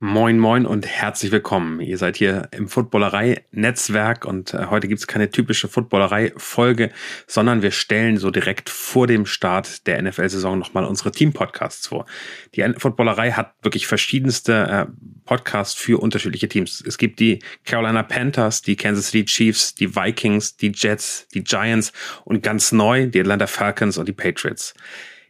Moin, moin und herzlich willkommen. Ihr seid hier im Footballerei-Netzwerk und äh, heute gibt's keine typische Footballerei-Folge, sondern wir stellen so direkt vor dem Start der NFL-Saison nochmal unsere Team-Podcasts vor. Die Footballerei hat wirklich verschiedenste äh, Podcasts für unterschiedliche Teams. Es gibt die Carolina Panthers, die Kansas City Chiefs, die Vikings, die Jets, die Giants und ganz neu die Atlanta Falcons und die Patriots.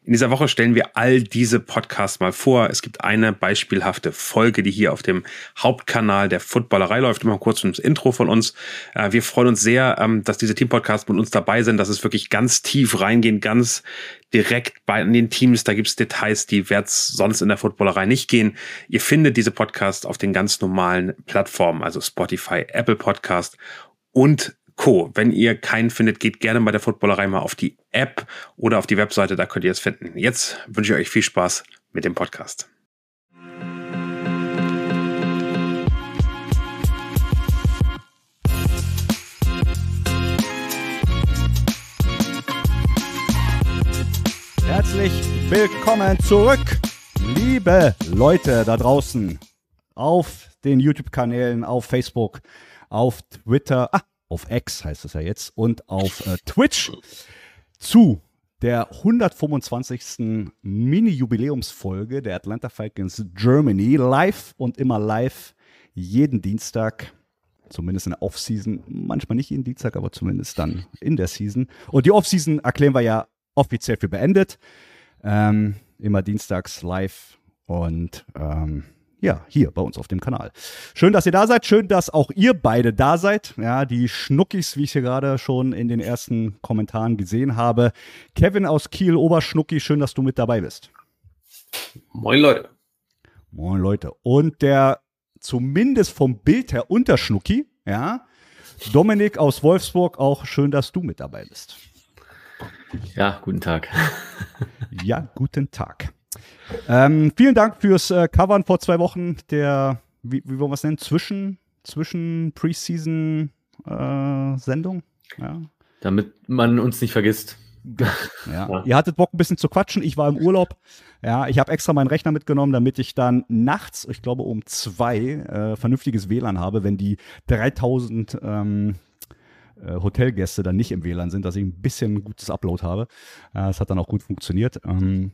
In dieser Woche stellen wir all diese Podcasts mal vor. Es gibt eine beispielhafte Folge, die hier auf dem Hauptkanal der Footballerei läuft. Immer kurz ins Intro von uns. Äh, wir freuen uns sehr, ähm, dass diese Teampodcasts mit uns dabei sind, dass es wirklich ganz tief reingehen, ganz direkt bei den Teams. Da gibt es Details, die wird sonst in der Footballerei nicht gehen. Ihr findet diese Podcasts auf den ganz normalen Plattformen, also Spotify, Apple Podcast und Co. Wenn ihr keinen findet, geht gerne bei der Footballerei mal auf die App oder auf die Webseite, da könnt ihr es finden. Jetzt wünsche ich euch viel Spaß mit dem Podcast. Herzlich willkommen zurück, liebe Leute da draußen auf den YouTube-Kanälen, auf Facebook, auf Twitter. Ah, auf X heißt es ja jetzt, und auf äh, Twitch zu der 125. Mini-Jubiläumsfolge der Atlanta Falcons Germany. Live und immer live jeden Dienstag. Zumindest in der Off-Season. Manchmal nicht jeden Dienstag, aber zumindest dann in der Season. Und die Off-Season erklären wir ja offiziell für beendet. Ähm, immer dienstags live und ähm, ja, hier bei uns auf dem Kanal. Schön, dass ihr da seid. Schön, dass auch ihr beide da seid. Ja, die Schnuckis, wie ich hier gerade schon in den ersten Kommentaren gesehen habe. Kevin aus Kiel, Oberschnucki, schön, dass du mit dabei bist. Moin, Leute. Moin, Leute. Und der zumindest vom Bild her Unterschnucki, ja, Dominik aus Wolfsburg, auch schön, dass du mit dabei bist. Ja, guten Tag. ja, guten Tag. Ähm, vielen Dank fürs äh, Covern vor zwei Wochen der, wie, wie wollen wir es nennen, zwischen, zwischen Preseason-Sendung. Äh, ja. Damit man uns nicht vergisst. Ja. ja. Ihr hattet Bock, ein bisschen zu quatschen. Ich war im Urlaub. Ja, ich habe extra meinen Rechner mitgenommen, damit ich dann nachts, ich glaube um zwei, äh, vernünftiges WLAN habe, wenn die 3000 ähm, äh, Hotelgäste dann nicht im WLAN sind, dass ich ein bisschen gutes Upload habe. Es hat dann auch gut funktioniert. Ähm,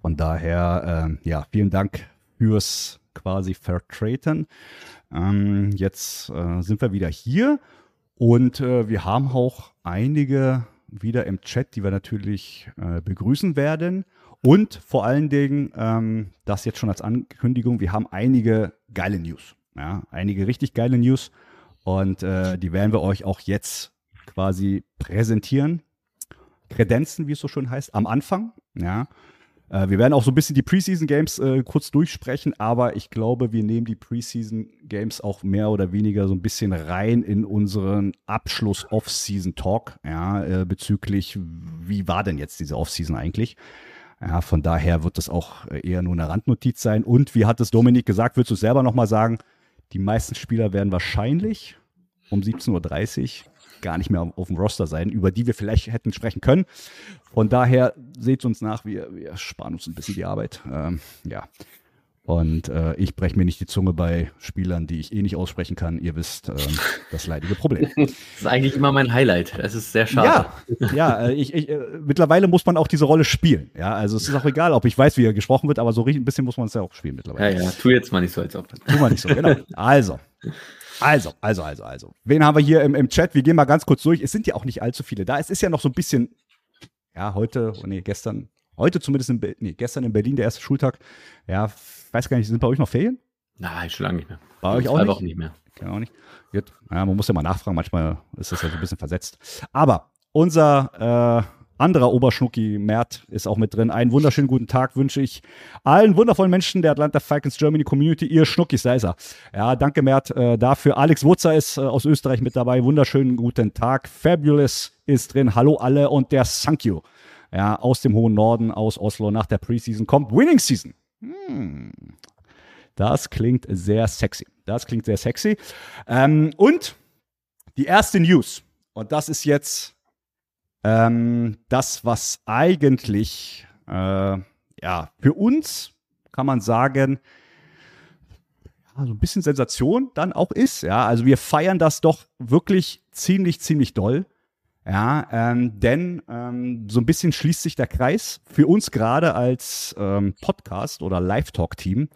von daher, äh, ja, vielen Dank fürs quasi Vertreten. Ähm, jetzt äh, sind wir wieder hier und äh, wir haben auch einige wieder im Chat, die wir natürlich äh, begrüßen werden. Und vor allen Dingen, ähm, das jetzt schon als Ankündigung, wir haben einige geile News. Ja, einige richtig geile News. Und äh, die werden wir euch auch jetzt quasi präsentieren. Kredenzen, wie es so schön heißt, am Anfang. Ja. Äh, wir werden auch so ein bisschen die Preseason Games äh, kurz durchsprechen, aber ich glaube, wir nehmen die Preseason Games auch mehr oder weniger so ein bisschen rein in unseren Abschluss Off-Season Talk, ja, äh, bezüglich, wie war denn jetzt diese Off-Season eigentlich? Ja, von daher wird das auch äh, eher nur eine Randnotiz sein. Und wie hat es Dominik gesagt, willst du es selber nochmal sagen? Die meisten Spieler werden wahrscheinlich um 17.30 Uhr gar nicht mehr auf, dem Roster sein, über die wir vielleicht hätten sprechen können. Von daher seht uns nach, wir, wir sparen uns ein bisschen die Arbeit. Ähm, ja. Und äh, ich breche mir nicht die Zunge bei Spielern, die ich eh nicht aussprechen kann. Ihr wisst, äh, das leidige Problem. Das ist eigentlich immer mein Highlight. Das ist sehr schade. Ja, ja äh, ich, ich, äh, mittlerweile muss man auch diese Rolle spielen. Ja, also es ist auch egal, ob ich weiß, wie er gesprochen wird, aber so richtig ein bisschen muss man es ja auch spielen mittlerweile. Ja, ja, tu jetzt mal nicht so, als ob. Tu mal nicht so, genau. Also, also, also, also, also. Wen haben wir hier im, im Chat? Wir gehen mal ganz kurz durch. Es sind ja auch nicht allzu viele da. Es ist ja noch so ein bisschen, ja, heute, oh nee, gestern, heute zumindest, in, nee, gestern in Berlin der erste Schultag. Ja, weiß gar nicht, sind bei euch noch Ferien? Nein, schon lange nicht mehr. Bei euch auch nicht? Wochen nicht mehr. Genau auch nicht. Ja, man muss ja mal nachfragen, manchmal ist das ja so ein bisschen versetzt. Aber unser äh, anderer Oberschnucki, Mert, ist auch mit drin. Einen wunderschönen guten Tag wünsche ich allen wundervollen Menschen der Atlanta Falcons Germany Community. Ihr Schnuckis, da ist er. Ja, danke, Mert, äh, dafür. Alex Wutzer ist äh, aus Österreich mit dabei. Wunderschönen guten Tag. Fabulous ist drin. Hallo alle. Und der Thank you. Ja, aus dem hohen Norden, aus Oslo, nach der Preseason kommt Winning Season. Hm. Das klingt sehr sexy. Das klingt sehr sexy. Ähm, und die erste News. Und das ist jetzt ähm, das, was eigentlich, äh, ja, für uns kann man sagen, so ein bisschen Sensation dann auch ist. Ja, also wir feiern das doch wirklich ziemlich, ziemlich doll. Ja, ähm, denn ähm, so ein bisschen schließt sich der Kreis für uns gerade als ähm, Podcast oder Live-Talk-Team.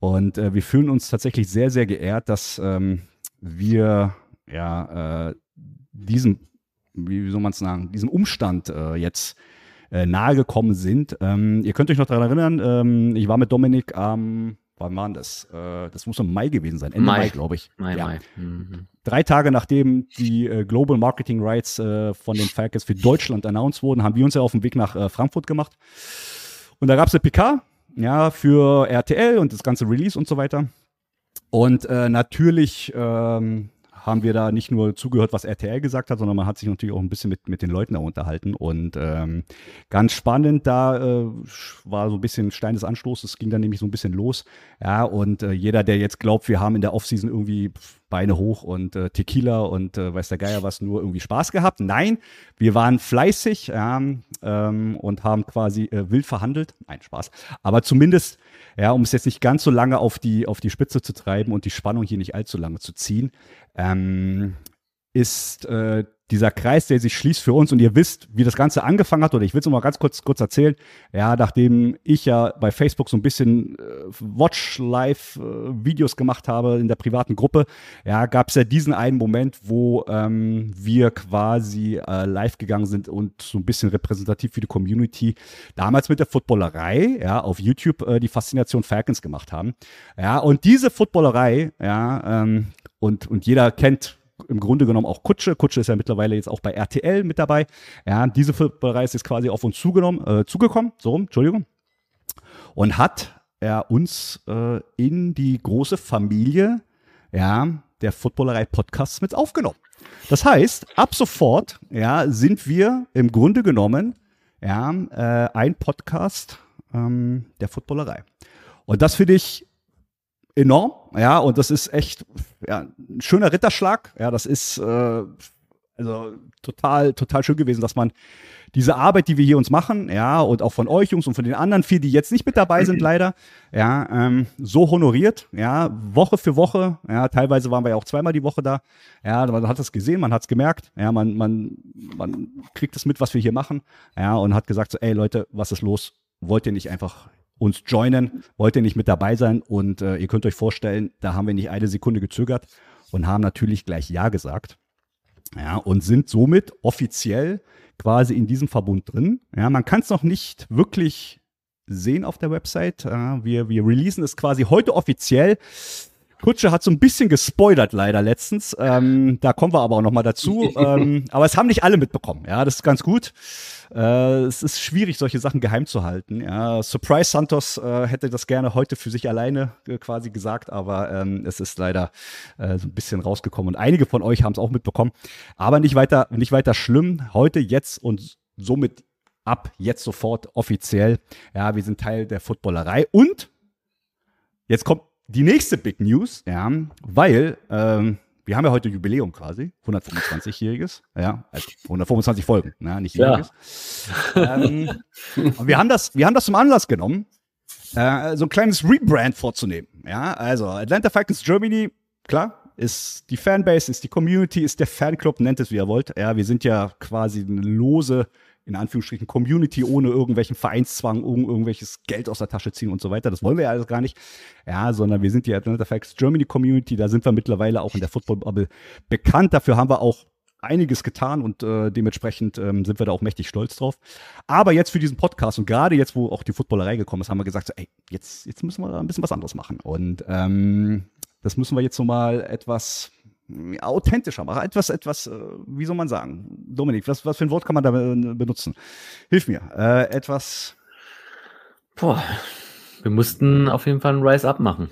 Und äh, wir fühlen uns tatsächlich sehr, sehr geehrt, dass ähm, wir ja äh, diesem, wie soll man es sagen, diesem Umstand äh, jetzt äh, nahegekommen sind. Ähm, ihr könnt euch noch daran erinnern, ähm, ich war mit Dominik am wann war das? Äh, das muss im Mai gewesen sein, Ende Mai, Mai glaube ich. Mai, ja. Mai. Mhm. Drei Tage nachdem die äh, Global Marketing Rights äh, von den Falcons für Deutschland announced wurden, haben wir uns ja auf den Weg nach äh, Frankfurt gemacht. Und da gab es eine PK, ja, für RTL und das ganze Release und so weiter. Und äh, natürlich ähm, haben wir da nicht nur zugehört, was RTL gesagt hat, sondern man hat sich natürlich auch ein bisschen mit, mit den Leuten da unterhalten. Und ähm, ganz spannend, da äh, war so ein bisschen Stein des Anstoßes, ging dann nämlich so ein bisschen los. Ja, und äh, jeder, der jetzt glaubt, wir haben in der Offseason irgendwie Beine hoch und äh, Tequila und äh, weiß der Geier was, nur irgendwie Spaß gehabt. Nein, wir waren fleißig ja, ähm, und haben quasi äh, wild verhandelt. Nein, Spaß. Aber zumindest, ja, um es jetzt nicht ganz so lange auf die, auf die Spitze zu treiben und die Spannung hier nicht allzu lange zu ziehen, ähm, ist äh, dieser Kreis, der sich schließt für uns und ihr wisst, wie das Ganze angefangen hat, oder ich will es mal ganz kurz, kurz erzählen. Ja, nachdem ich ja bei Facebook so ein bisschen äh, Watch-Live-Videos äh, gemacht habe in der privaten Gruppe, ja, gab es ja diesen einen Moment, wo ähm, wir quasi äh, live gegangen sind und so ein bisschen repräsentativ für die Community damals mit der Footballerei, ja, auf YouTube äh, die Faszination Falcons gemacht haben. Ja, und diese Footballerei, ja, ähm, und, und jeder kennt im Grunde genommen auch Kutsche. Kutsche ist ja mittlerweile jetzt auch bei RTL mit dabei. Ja, diese Bereich ist quasi auf uns zugenommen, äh, zugekommen, so rum, Entschuldigung. Und hat er uns äh, in die große Familie ja, der Footballerei Podcasts mit aufgenommen. Das heißt, ab sofort ja, sind wir im Grunde genommen ja, äh, ein Podcast ähm, der Footballerei. Und das finde ich enorm, ja, und das ist echt ja, ein schöner Ritterschlag. Ja, das ist äh, also total, total schön gewesen, dass man diese Arbeit, die wir hier uns machen, ja, und auch von euch Jungs und von den anderen vier, die jetzt nicht mit dabei sind, leider, ja, ähm, so honoriert, ja, Woche für Woche, ja, teilweise waren wir ja auch zweimal die Woche da, ja, man hat es gesehen, man hat es gemerkt, ja, man, man, man kriegt es mit, was wir hier machen, ja, und hat gesagt so, ey Leute, was ist los? Wollt ihr nicht einfach uns joinen, wollt ihr nicht mit dabei sein und äh, ihr könnt euch vorstellen, da haben wir nicht eine Sekunde gezögert und haben natürlich gleich Ja gesagt. Ja, und sind somit offiziell quasi in diesem Verbund drin. Ja, man kann es noch nicht wirklich sehen auf der Website. Äh, wir, wir releasen es quasi heute offiziell. Kutsche hat so ein bisschen gespoilert leider letztens. Ähm, da kommen wir aber auch noch mal dazu. ähm, aber es haben nicht alle mitbekommen. Ja, das ist ganz gut. Äh, es ist schwierig, solche Sachen geheim zu halten. Ja. Surprise Santos äh, hätte das gerne heute für sich alleine äh, quasi gesagt, aber ähm, es ist leider äh, so ein bisschen rausgekommen. Und einige von euch haben es auch mitbekommen. Aber nicht weiter, nicht weiter schlimm. Heute, jetzt und somit ab jetzt sofort offiziell. Ja, wir sind Teil der Footballerei. Und jetzt kommt die nächste Big News, ja, weil ähm, wir haben ja heute Jubiläum quasi, 125-jähriges, ja, also 125 Folgen, na, nicht jähriges. Ja. Ähm, wir haben das, wir haben das zum Anlass genommen, äh, so ein kleines Rebrand vorzunehmen, ja, also Atlanta Falcons Germany, klar, ist die Fanbase, ist die Community, ist der Fanclub, nennt es wie ihr wollt. Ja, wir sind ja quasi eine lose in Anführungsstrichen Community ohne irgendwelchen Vereinszwang, um irgendwelches Geld aus der Tasche ziehen und so weiter. Das wollen wir ja alles gar nicht. Ja, sondern wir sind die Atlanta Facts Germany Community. Da sind wir mittlerweile auch in der Football Bubble bekannt. Dafür haben wir auch einiges getan und äh, dementsprechend ähm, sind wir da auch mächtig stolz drauf. Aber jetzt für diesen Podcast und gerade jetzt, wo auch die Footballerei gekommen ist, haben wir gesagt, so, ey, jetzt, jetzt müssen wir da ein bisschen was anderes machen. Und ähm, das müssen wir jetzt so mal etwas authentischer machen. Etwas, etwas, äh, wie soll man sagen? Dominik, was, was für ein Wort kann man da benutzen? Hilf mir. Äh, etwas. Boah, wir mussten auf jeden Fall ein Rise Up machen.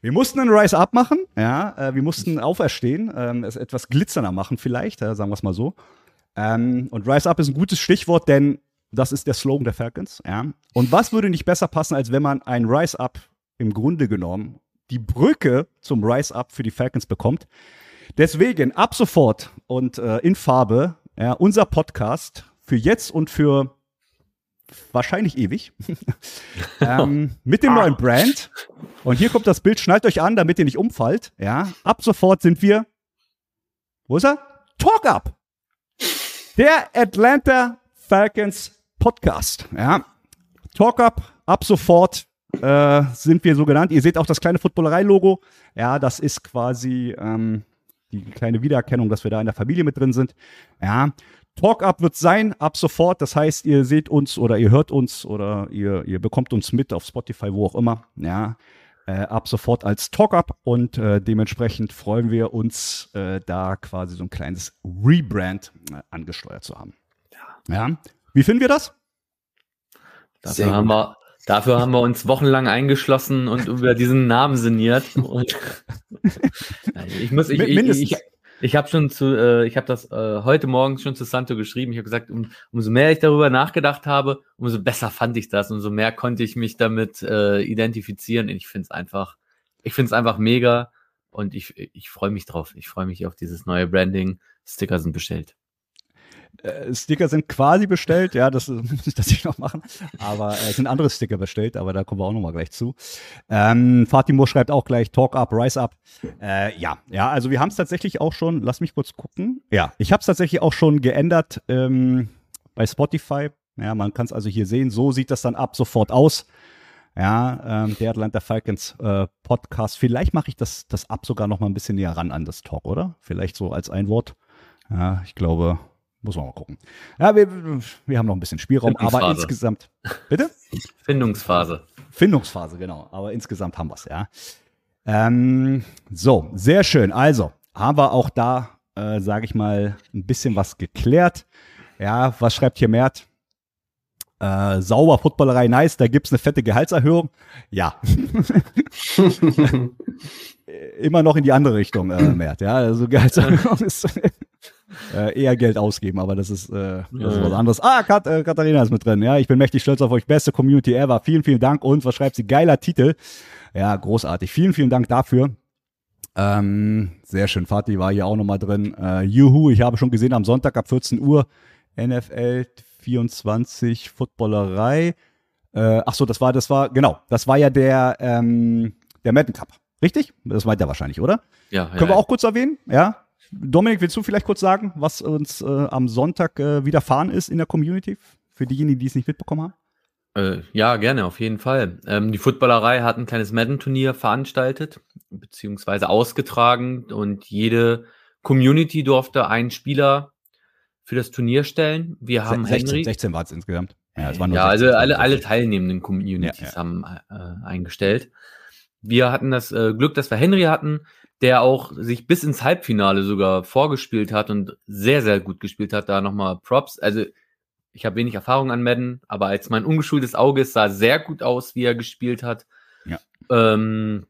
Wir mussten ein Rise Up machen, ja. Äh, wir mussten auferstehen, ähm, es etwas glitzernder machen, vielleicht, äh, sagen wir es mal so. Ähm, und Rise Up ist ein gutes Stichwort, denn das ist der Slogan der Falcons, ja. Und was würde nicht besser passen, als wenn man ein Rise Up im Grunde genommen die Brücke zum Rise Up für die Falcons bekommt? Deswegen ab sofort und äh, in Farbe ja, unser Podcast für jetzt und für wahrscheinlich ewig. ähm, mit dem neuen Brand. Und hier kommt das Bild, schnallt euch an, damit ihr nicht umfallt. Ja, ab sofort sind wir. Wo ist er? Talk Up! Der Atlanta Falcons Podcast. Ja. Talk Up, ab sofort äh, sind wir so genannt. Ihr seht auch das kleine Footballerei-Logo. Ja, das ist quasi ähm, die kleine Wiedererkennung, dass wir da in der Familie mit drin sind. Ja, Talk Up wird sein ab sofort. Das heißt, ihr seht uns oder ihr hört uns oder ihr, ihr bekommt uns mit auf Spotify, wo auch immer. Ja, äh, ab sofort als Talk Up und äh, dementsprechend freuen wir uns, äh, da quasi so ein kleines Rebrand äh, angesteuert zu haben. Ja. ja. Wie finden wir das? Dafür haben, wir, dafür haben wir uns wochenlang eingeschlossen und über diesen Namen sinniert. Und ich muss, ich, ich, ich, ich habe schon zu, äh, ich habe das äh, heute Morgen schon zu Santo geschrieben. Ich habe gesagt, um, umso mehr ich darüber nachgedacht habe, umso besser fand ich das, umso mehr konnte ich mich damit äh, identifizieren. Ich finde es einfach, ich finde es einfach mega und ich, ich freue mich drauf. Ich freue mich auf dieses neue Branding. Sticker sind bestellt. Äh, Sticker sind quasi bestellt, ja, das muss ich nicht noch machen. Aber äh, es sind andere Sticker bestellt, aber da kommen wir auch nochmal gleich zu. Ähm, Fatimo schreibt auch gleich Talk up, Rise up. Äh, ja, ja, also wir haben es tatsächlich auch schon, lass mich kurz gucken. Ja, ich habe es tatsächlich auch schon geändert ähm, bei Spotify. Ja, man kann es also hier sehen. So sieht das dann ab sofort aus. Ja, ähm, der Atlanta Falcons äh, Podcast. Vielleicht mache ich das, das ab sogar noch mal ein bisschen näher ran an das Talk, oder? Vielleicht so als ein Wort. Ja, ich glaube, muss man mal gucken. Ja, wir, wir haben noch ein bisschen Spielraum, aber insgesamt. Bitte? Findungsphase. Findungsphase, genau. Aber insgesamt haben wir es, ja. Ähm, so, sehr schön. Also, haben wir auch da, äh, sage ich mal, ein bisschen was geklärt. Ja, was schreibt hier Mert? Äh, sauber Footballerei nice, da gibt es eine fette Gehaltserhöhung. Ja. Immer noch in die andere Richtung, äh, Mert. Ja, also Gehaltserhöhung ist äh, eher Geld ausgeben, aber das ist, äh, das ist was anderes. Ah, Kat äh, Katharina ist mit drin. Ja, ich bin mächtig stolz auf euch. Beste Community ever. Vielen, vielen Dank. Und was schreibt sie? Geiler Titel. Ja, großartig. Vielen, vielen Dank dafür. Ähm, sehr schön. Fatih war hier auch nochmal drin. Äh, Juhu, ich habe schon gesehen am Sonntag ab 14 Uhr NFL 24 Footballerei. Äh, ach so, das war, das war, genau, das war ja der, ähm, der Madden Cup. Richtig? Das meint er wahrscheinlich, oder? Ja. Können ja, wir auch kurz erwähnen? Ja. Dominik, willst du vielleicht kurz sagen, was uns äh, am Sonntag äh, widerfahren ist in der Community? Für diejenigen, die es nicht mitbekommen haben? Äh, ja, gerne, auf jeden Fall. Ähm, die Footballerei hat ein kleines Madden-Turnier veranstaltet, beziehungsweise ausgetragen und jede Community durfte einen Spieler für das Turnier stellen. Wir haben 16, Henry. 16 war es insgesamt. Ja, es waren ja 16, also alle, alle teilnehmenden Communities ja, ja. haben äh, eingestellt. Wir hatten das äh, Glück, dass wir Henry hatten, der auch sich bis ins Halbfinale sogar vorgespielt hat und sehr, sehr gut gespielt hat. Da nochmal Props. Also ich habe wenig Erfahrung an Madden, aber als mein ungeschultes Auge sah sehr gut aus, wie er gespielt hat. Ja. Ähm,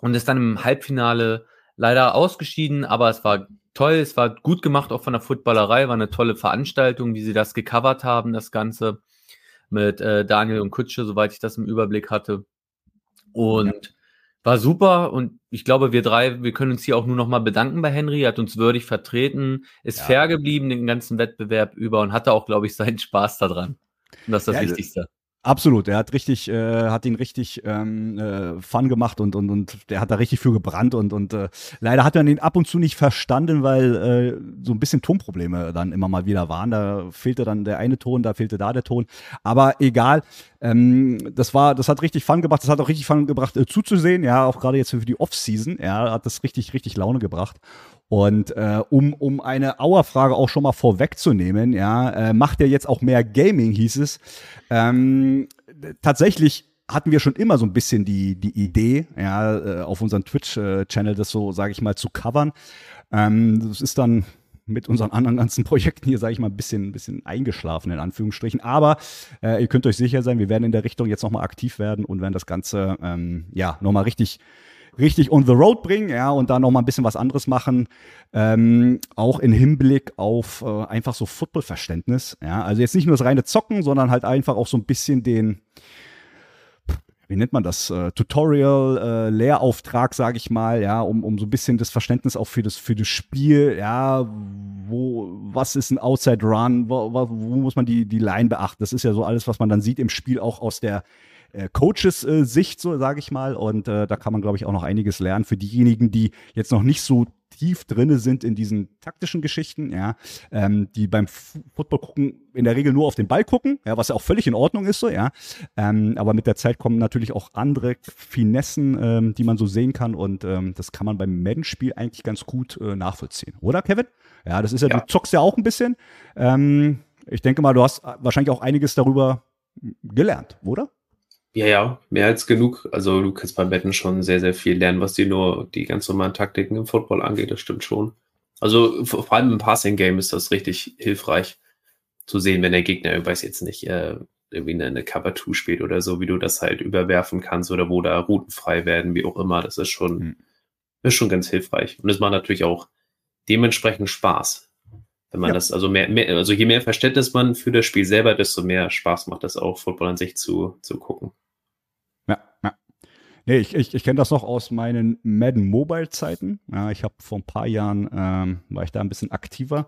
und ist dann im Halbfinale leider ausgeschieden, aber es war toll, es war gut gemacht, auch von der Footballerei, war eine tolle Veranstaltung, wie sie das gecovert haben, das Ganze mit äh, Daniel und Kutsche, soweit ich das im Überblick hatte. Und ja. War super und ich glaube, wir drei, wir können uns hier auch nur noch mal bedanken bei Henry. Er hat uns würdig vertreten, ist ja. fair geblieben den ganzen Wettbewerb über und hatte auch, glaube ich, seinen Spaß daran. Und das ist das ja, Wichtigste. Absolut, er hat richtig, äh, hat ihn richtig ähm, äh, Fun gemacht und und und der hat da richtig für gebrannt und und äh, leider hat man ihn ab und zu nicht verstanden, weil äh, so ein bisschen Tonprobleme dann immer mal wieder waren. Da fehlte dann der eine Ton, da fehlte da der Ton. Aber egal, ähm, das war, das hat richtig Fun gemacht. Das hat auch richtig Fun gebracht äh, zuzusehen. Ja, auch gerade jetzt für die Off-Season. Ja, hat das richtig richtig Laune gebracht. Und äh, um, um eine Auerfrage auch schon mal vorwegzunehmen, ja, äh, macht er jetzt auch mehr Gaming, hieß es. Ähm, tatsächlich hatten wir schon immer so ein bisschen die, die Idee, ja, äh, auf unserem Twitch-Channel das so, sage ich mal, zu covern. Ähm, das ist dann mit unseren anderen ganzen Projekten hier, sage ich mal, ein bisschen, ein bisschen eingeschlafen, in Anführungsstrichen. Aber äh, ihr könnt euch sicher sein, wir werden in der Richtung jetzt nochmal aktiv werden und werden das Ganze, ähm, ja, nochmal richtig richtig on the road bringen, ja, und da noch mal ein bisschen was anderes machen, ähm, auch in Hinblick auf äh, einfach so Football-Verständnis, ja, also jetzt nicht nur das reine Zocken, sondern halt einfach auch so ein bisschen den, wie nennt man das, äh, Tutorial, äh, Lehrauftrag, sage ich mal, ja, um, um so ein bisschen das Verständnis auch für das, für das Spiel, ja, wo, was ist ein Outside Run, wo, wo, wo muss man die, die Line beachten? Das ist ja so alles, was man dann sieht im Spiel auch aus der äh, Coaches-Sicht, so sage ich mal. Und äh, da kann man, glaube ich, auch noch einiges lernen für diejenigen, die jetzt noch nicht so tief drinne sind in diesen taktischen Geschichten, ja, ähm, die beim Football gucken in der Regel nur auf den Ball gucken, ja, was ja auch völlig in Ordnung ist so, ja. Ähm, aber mit der Zeit kommen natürlich auch andere Finessen, ähm, die man so sehen kann und ähm, das kann man beim Madden-Spiel eigentlich ganz gut äh, nachvollziehen, oder Kevin? Ja, das ist ja, ja. du zockst ja auch ein bisschen. Ähm, ich denke mal, du hast wahrscheinlich auch einiges darüber gelernt, oder? Ja, ja, mehr als genug. Also du kannst beim Betten schon sehr, sehr viel lernen, was die nur die ganz normalen Taktiken im Football angeht, das stimmt schon. Also vor allem im Passing-Game ist das richtig hilfreich zu sehen, wenn der Gegner, ich weiß jetzt nicht, äh, irgendwie eine, Cover 2 spielt oder so, wie du das halt überwerfen kannst oder wo da Routen frei werden, wie auch immer. Das ist schon, mhm. ist schon ganz hilfreich. Und es macht natürlich auch dementsprechend Spaß. Wenn man ja. das, also mehr, mehr, also je mehr Verständnis man für das Spiel selber, desto mehr Spaß macht das auch, Football an sich zu, zu gucken. Nee, ich, ich, ich kenne das noch aus meinen Madden Mobile-Zeiten. Ja, ich habe vor ein paar Jahren, ähm, war ich da ein bisschen aktiver.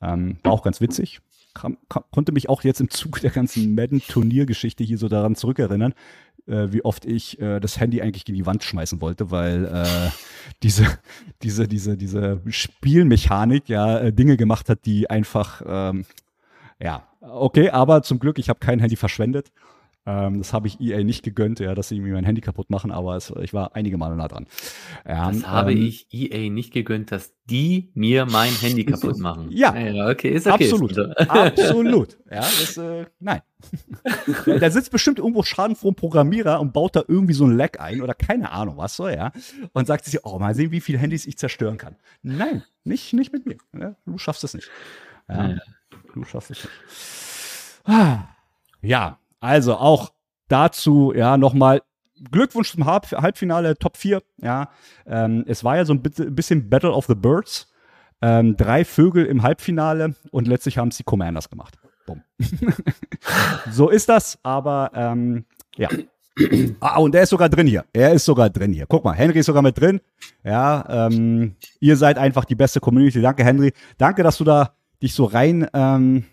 Ähm, war auch ganz witzig. Kam, kam, konnte mich auch jetzt im Zuge der ganzen Madden-Turniergeschichte hier so daran zurückerinnern, äh, wie oft ich äh, das Handy eigentlich gegen die Wand schmeißen wollte, weil äh, diese, diese, diese, diese Spielmechanik ja äh, Dinge gemacht hat, die einfach, ähm, ja, okay, aber zum Glück, ich habe kein Handy verschwendet ähm, das habe ich EA nicht gegönnt, ja, dass sie mir mein Handy kaputt machen, aber es, ich war einige Male nah dran. Ja, das habe ähm, ich EA nicht gegönnt, dass die mir mein Handy kaputt machen. ja, ja, okay, ist okay. Absolut, ist absolut. Ja, das, äh, nein. da sitzt bestimmt irgendwo schadenfroh ein Programmierer und baut da irgendwie so ein Lag ein oder keine Ahnung was so, ja, und sagt sich, oh, mal sehen, wie viele Handys ich zerstören kann. Nein, nicht, nicht mit mir. Ja, du schaffst es nicht. Ja, ja. Du schaffst es nicht. Ah, ja, also auch dazu, ja, nochmal Glückwunsch zum Halbfinale, Top 4. Ja, ähm, es war ja so ein bisschen Battle of the Birds. Ähm, drei Vögel im Halbfinale und letztlich haben es die Commanders gemacht. So ist das, aber ähm, ja. Ah, und er ist sogar drin hier. Er ist sogar drin hier. Guck mal, Henry ist sogar mit drin. Ja, ähm, ihr seid einfach die beste Community. Danke, Henry. Danke, dass du da dich so rein ähm,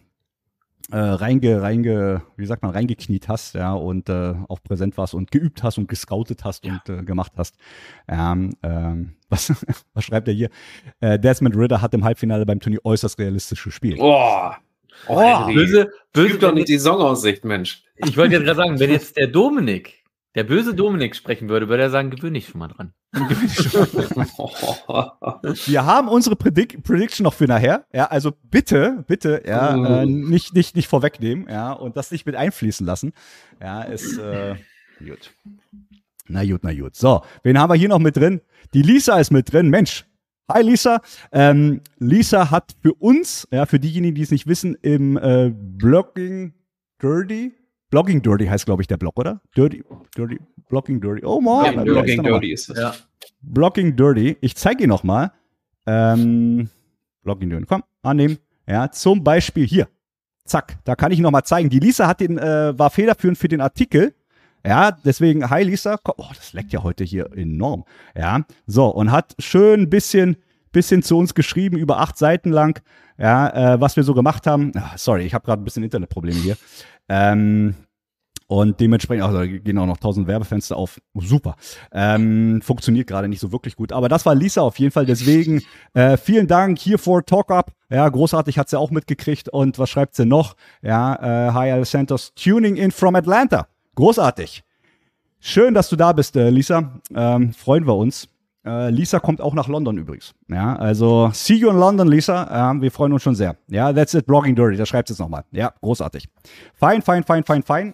äh, reinge, reinge, wie sagt man, reingekniet hast, ja, und äh, auch präsent warst und geübt hast und gescoutet hast ja. und äh, gemacht hast. Ähm, ähm, was, was schreibt er hier? Äh, Desmond Ritter hat im Halbfinale beim Turnier äußerst realistisch gespielt. Oh, oh böse, böse doch nicht die Songaussicht, Mensch. Ich wollte gerade sagen, wenn jetzt der Dominik der böse Dominik sprechen würde, würde er sagen, gewöhne ich schon mal dran. Wir haben unsere Predic Prediction noch für nachher. Ja, also bitte, bitte, ja, oh. äh, nicht, nicht, nicht vorwegnehmen, ja, und das nicht mit einfließen lassen. Ja, ist äh, gut. Na gut, na gut. So, wen haben wir hier noch mit drin? Die Lisa ist mit drin. Mensch, Hi Lisa. Ähm, Lisa hat für uns, ja, für diejenigen, die es nicht wissen, im äh, Blogging Dirty, Blogging Dirty heißt, glaube ich, der Blog, oder? Dirty, Dirty, Blogging Dirty. Oh man. Ja, Blogging Dirty ist es. Ja. Blogging Dirty. Ich zeige ihn nochmal. Ähm, Blogging Dirty. Komm, annehmen. Ja, zum Beispiel hier. Zack, da kann ich ihn nochmal zeigen. Die Lisa hat den, äh, war federführend für den Artikel. Ja, deswegen, hi Lisa. Oh, das leckt ja heute hier enorm. Ja, so, und hat schön ein bisschen, bisschen zu uns geschrieben, über acht Seiten lang, ja, äh, was wir so gemacht haben. Ach, sorry, ich habe gerade ein bisschen Internetprobleme hier. Ähm, und dementsprechend, also gehen auch noch tausend Werbefenster auf. Super. Ähm, funktioniert gerade nicht so wirklich gut. Aber das war Lisa auf jeden Fall. Deswegen äh, vielen Dank hier vor Talk Up. Ja, großartig hat sie auch mitgekriegt. Und was schreibt sie noch? Ja, äh, Hi Alessandros, tuning in from Atlanta. Großartig. Schön, dass du da bist, äh, Lisa. Ähm, freuen wir uns. Äh, Lisa kommt auch nach London übrigens. Ja, also see you in London, Lisa. Äh, wir freuen uns schon sehr. Ja, that's it, Blogging Dirty. Da schreibt es nochmal. Ja, großartig. Fein, fein, fein, fein, fein.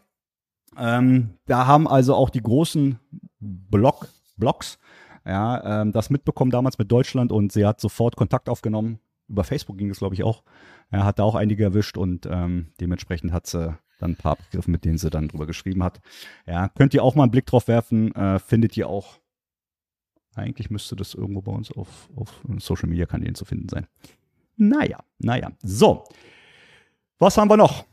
Ähm, da haben also auch die großen Blog, Blogs ja, ähm, das mitbekommen damals mit Deutschland und sie hat sofort Kontakt aufgenommen. Über Facebook ging es, glaube ich, auch. Er hat da auch einige erwischt und ähm, dementsprechend hat sie dann ein paar Begriffe, mit denen sie dann drüber geschrieben hat. Ja, könnt ihr auch mal einen Blick drauf werfen, äh, findet ihr auch eigentlich müsste das irgendwo bei uns auf, auf Social Media Kanälen zu finden sein. Naja, naja. So. Was haben wir noch?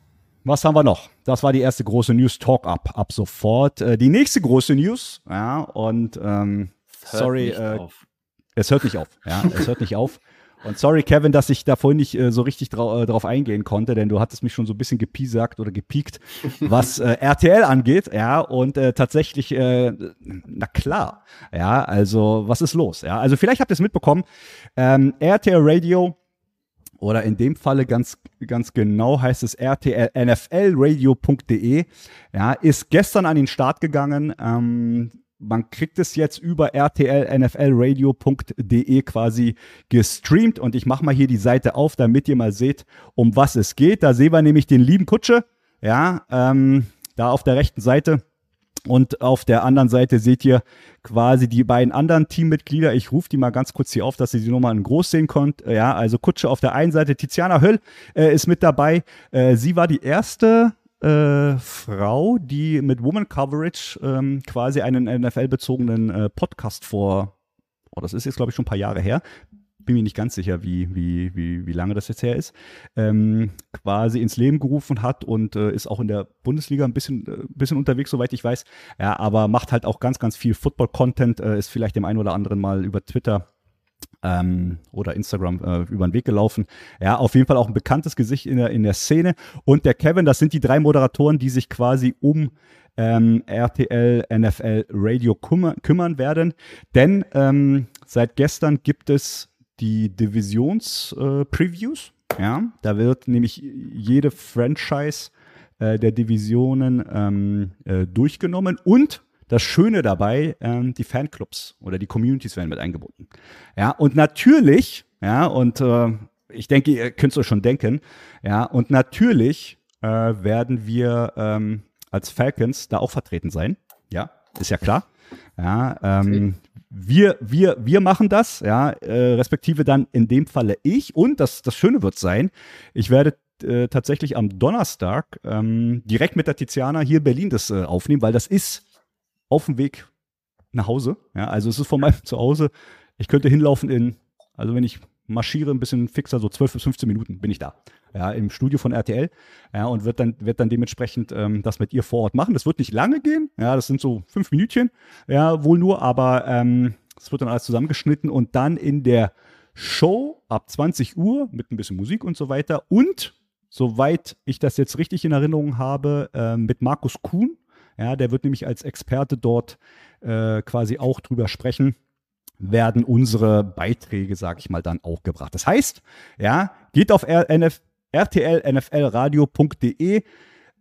was haben wir noch? Das war die erste große News Talk Up ab sofort. Äh, die nächste große News, ja, und ähm, sorry, äh, es hört nicht auf. Ja, es hört nicht auf. Und sorry, Kevin, dass ich da vorhin nicht äh, so richtig drau äh, drauf eingehen konnte, denn du hattest mich schon so ein bisschen gepiesackt oder gepiekt, was äh, RTL angeht. Ja, und äh, tatsächlich, äh, na klar, ja, also was ist los? Ja, also vielleicht habt ihr es mitbekommen. Ähm, RTL Radio oder in dem Falle ganz, ganz genau heißt es RTL NFLradio.de, ja, ist gestern an den Start gegangen. Ähm, man kriegt es jetzt über rtlnflradio.de quasi gestreamt und ich mache mal hier die Seite auf, damit ihr mal seht, um was es geht. Da sehen wir nämlich den lieben Kutsche, ja, ähm, da auf der rechten Seite. Und auf der anderen Seite seht ihr quasi die beiden anderen Teammitglieder. Ich rufe die mal ganz kurz hier auf, dass ihr sie nochmal in groß sehen könnt. Ja, also Kutsche auf der einen Seite, Tiziana Höll äh, ist mit dabei. Äh, sie war die erste äh, Frau, die mit Woman Coverage ähm, quasi einen NFL-bezogenen äh, Podcast vor, oh, das ist jetzt glaube ich schon ein paar Jahre her, bin mir nicht ganz sicher, wie, wie, wie, wie lange das jetzt her ist, ähm, quasi ins Leben gerufen hat und äh, ist auch in der Bundesliga ein bisschen, äh, bisschen unterwegs, soweit ich weiß. Ja, aber macht halt auch ganz, ganz viel Football-Content, äh, ist vielleicht dem einen oder anderen mal über Twitter ähm, oder Instagram äh, über den Weg gelaufen. Ja, auf jeden Fall auch ein bekanntes Gesicht in der, in der Szene. Und der Kevin, das sind die drei Moderatoren, die sich quasi um ähm, RTL, NFL, Radio kümmer, kümmern werden. Denn ähm, seit gestern gibt es die Divisions-Previews. Äh, ja, da wird nämlich jede Franchise äh, der Divisionen ähm, äh, durchgenommen und das Schöne dabei, ähm, die Fanclubs oder die Communities werden mit eingebunden. Ja, und natürlich, ja, und äh, ich denke, ihr könnt es euch schon denken, ja, und natürlich äh, werden wir ähm, als Falcons da auch vertreten sein. Ja, ist ja klar. Ja, ähm, wir, wir, wir machen das, ja, äh, respektive dann in dem Falle ich. Und das, das Schöne wird sein, ich werde äh, tatsächlich am Donnerstag ähm, direkt mit der Tiziana hier in Berlin das äh, aufnehmen, weil das ist auf dem Weg nach Hause. Ja, also es ist von meinem Zuhause. Ich könnte hinlaufen in, also wenn ich marschiere ein bisschen fixer, so 12 bis 15 Minuten bin ich da. Ja, im Studio von RTL. Ja, und wird dann, wird dann dementsprechend ähm, das mit ihr vor Ort machen. Das wird nicht lange gehen. Ja, das sind so fünf Minütchen. Ja, wohl nur, aber ähm, es wird dann alles zusammengeschnitten und dann in der Show ab 20 Uhr mit ein bisschen Musik und so weiter. Und soweit ich das jetzt richtig in Erinnerung habe, äh, mit Markus Kuhn, ja, der wird nämlich als Experte dort äh, quasi auch drüber sprechen werden unsere Beiträge, sag ich mal, dann auch gebracht. Das heißt, ja, geht auf RNF, rtlnflradio.de,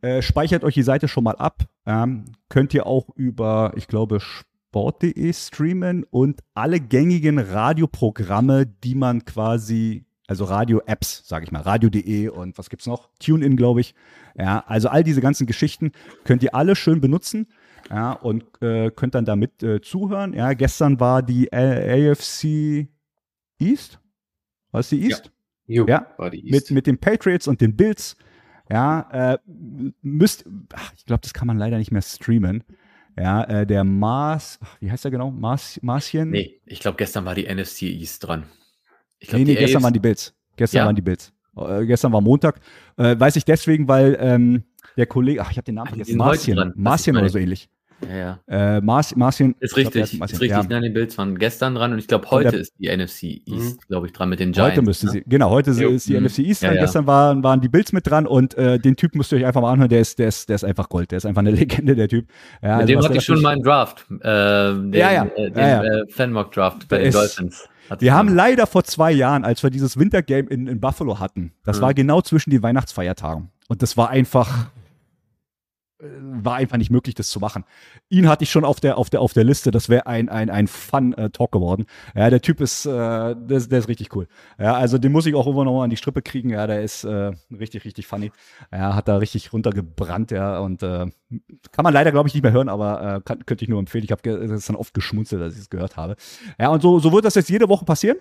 äh, speichert euch die Seite schon mal ab. Ähm, könnt ihr auch über, ich glaube, sport.de streamen und alle gängigen Radioprogramme, die man quasi also Radio-Apps, sage ich mal, radio.de und was gibt's noch? TuneIn, glaube ich. Ja, also all diese ganzen Geschichten könnt ihr alle schön benutzen. Ja, und äh, könnt dann damit äh, zuhören. Ja, gestern war die A AFC East. War es die East? Ja, jo, ja war die East. Mit, mit den Patriots und den Bills. Ja, äh, müsst, ach, ich glaube, das kann man leider nicht mehr streamen. Ja, äh, der Mars, wie heißt der genau? Mars, Marschen? Nee, ich glaube, gestern war die NFC East dran. Ich glaub, nee, nee, gestern AFC waren die Bills. Gestern ja. waren die Bills. Äh, gestern war Montag. Äh, weiß ich deswegen, weil ähm, der Kollege, ach, ich habe den Namen vergessen, Marcien, Marcien oder so ähnlich. Ja, ja. Äh, Mars, Marcien. Ist richtig, glaub, ist richtig. Ja. Nein, die Bills waren gestern dran und ich glaube, heute der, ist die NFC East, mhm. glaube ich, dran mit den Giants. Heute müsste ne? sie, genau, heute jo. ist die mhm. NFC East dran. Ja, gestern waren, waren die Bills mit dran und äh, den Typ müsst ihr euch einfach mal anhören, der ist, der ist, der ist einfach Gold, der ist einfach eine Legende, der Typ. Ja, mit also dem hatte ich schon mal einen Draft, äh, den, ja, ja. Äh, den äh, Fanmock-Draft bei den Dolphins. Wir haben leider vor zwei Jahren, als wir dieses Wintergame in, in Buffalo hatten, das mhm. war genau zwischen den Weihnachtsfeiertagen. Und das war einfach, war einfach nicht möglich, das zu machen. Ihn hatte ich schon auf der, auf der, auf der Liste. Das wäre ein, ein, ein Fun-Talk geworden. Ja, der Typ ist, äh, der, der ist richtig cool. Ja, also den muss ich auch immer noch mal an die Strippe kriegen. Ja, der ist äh, richtig, richtig funny. Ja, hat da richtig runtergebrannt. Ja, und äh, kann man leider, glaube ich, nicht mehr hören, aber äh, kann, könnte ich nur empfehlen. Ich habe dann oft geschmunzelt, als ich es gehört habe. Ja, und so, so wird das jetzt jede Woche passieren.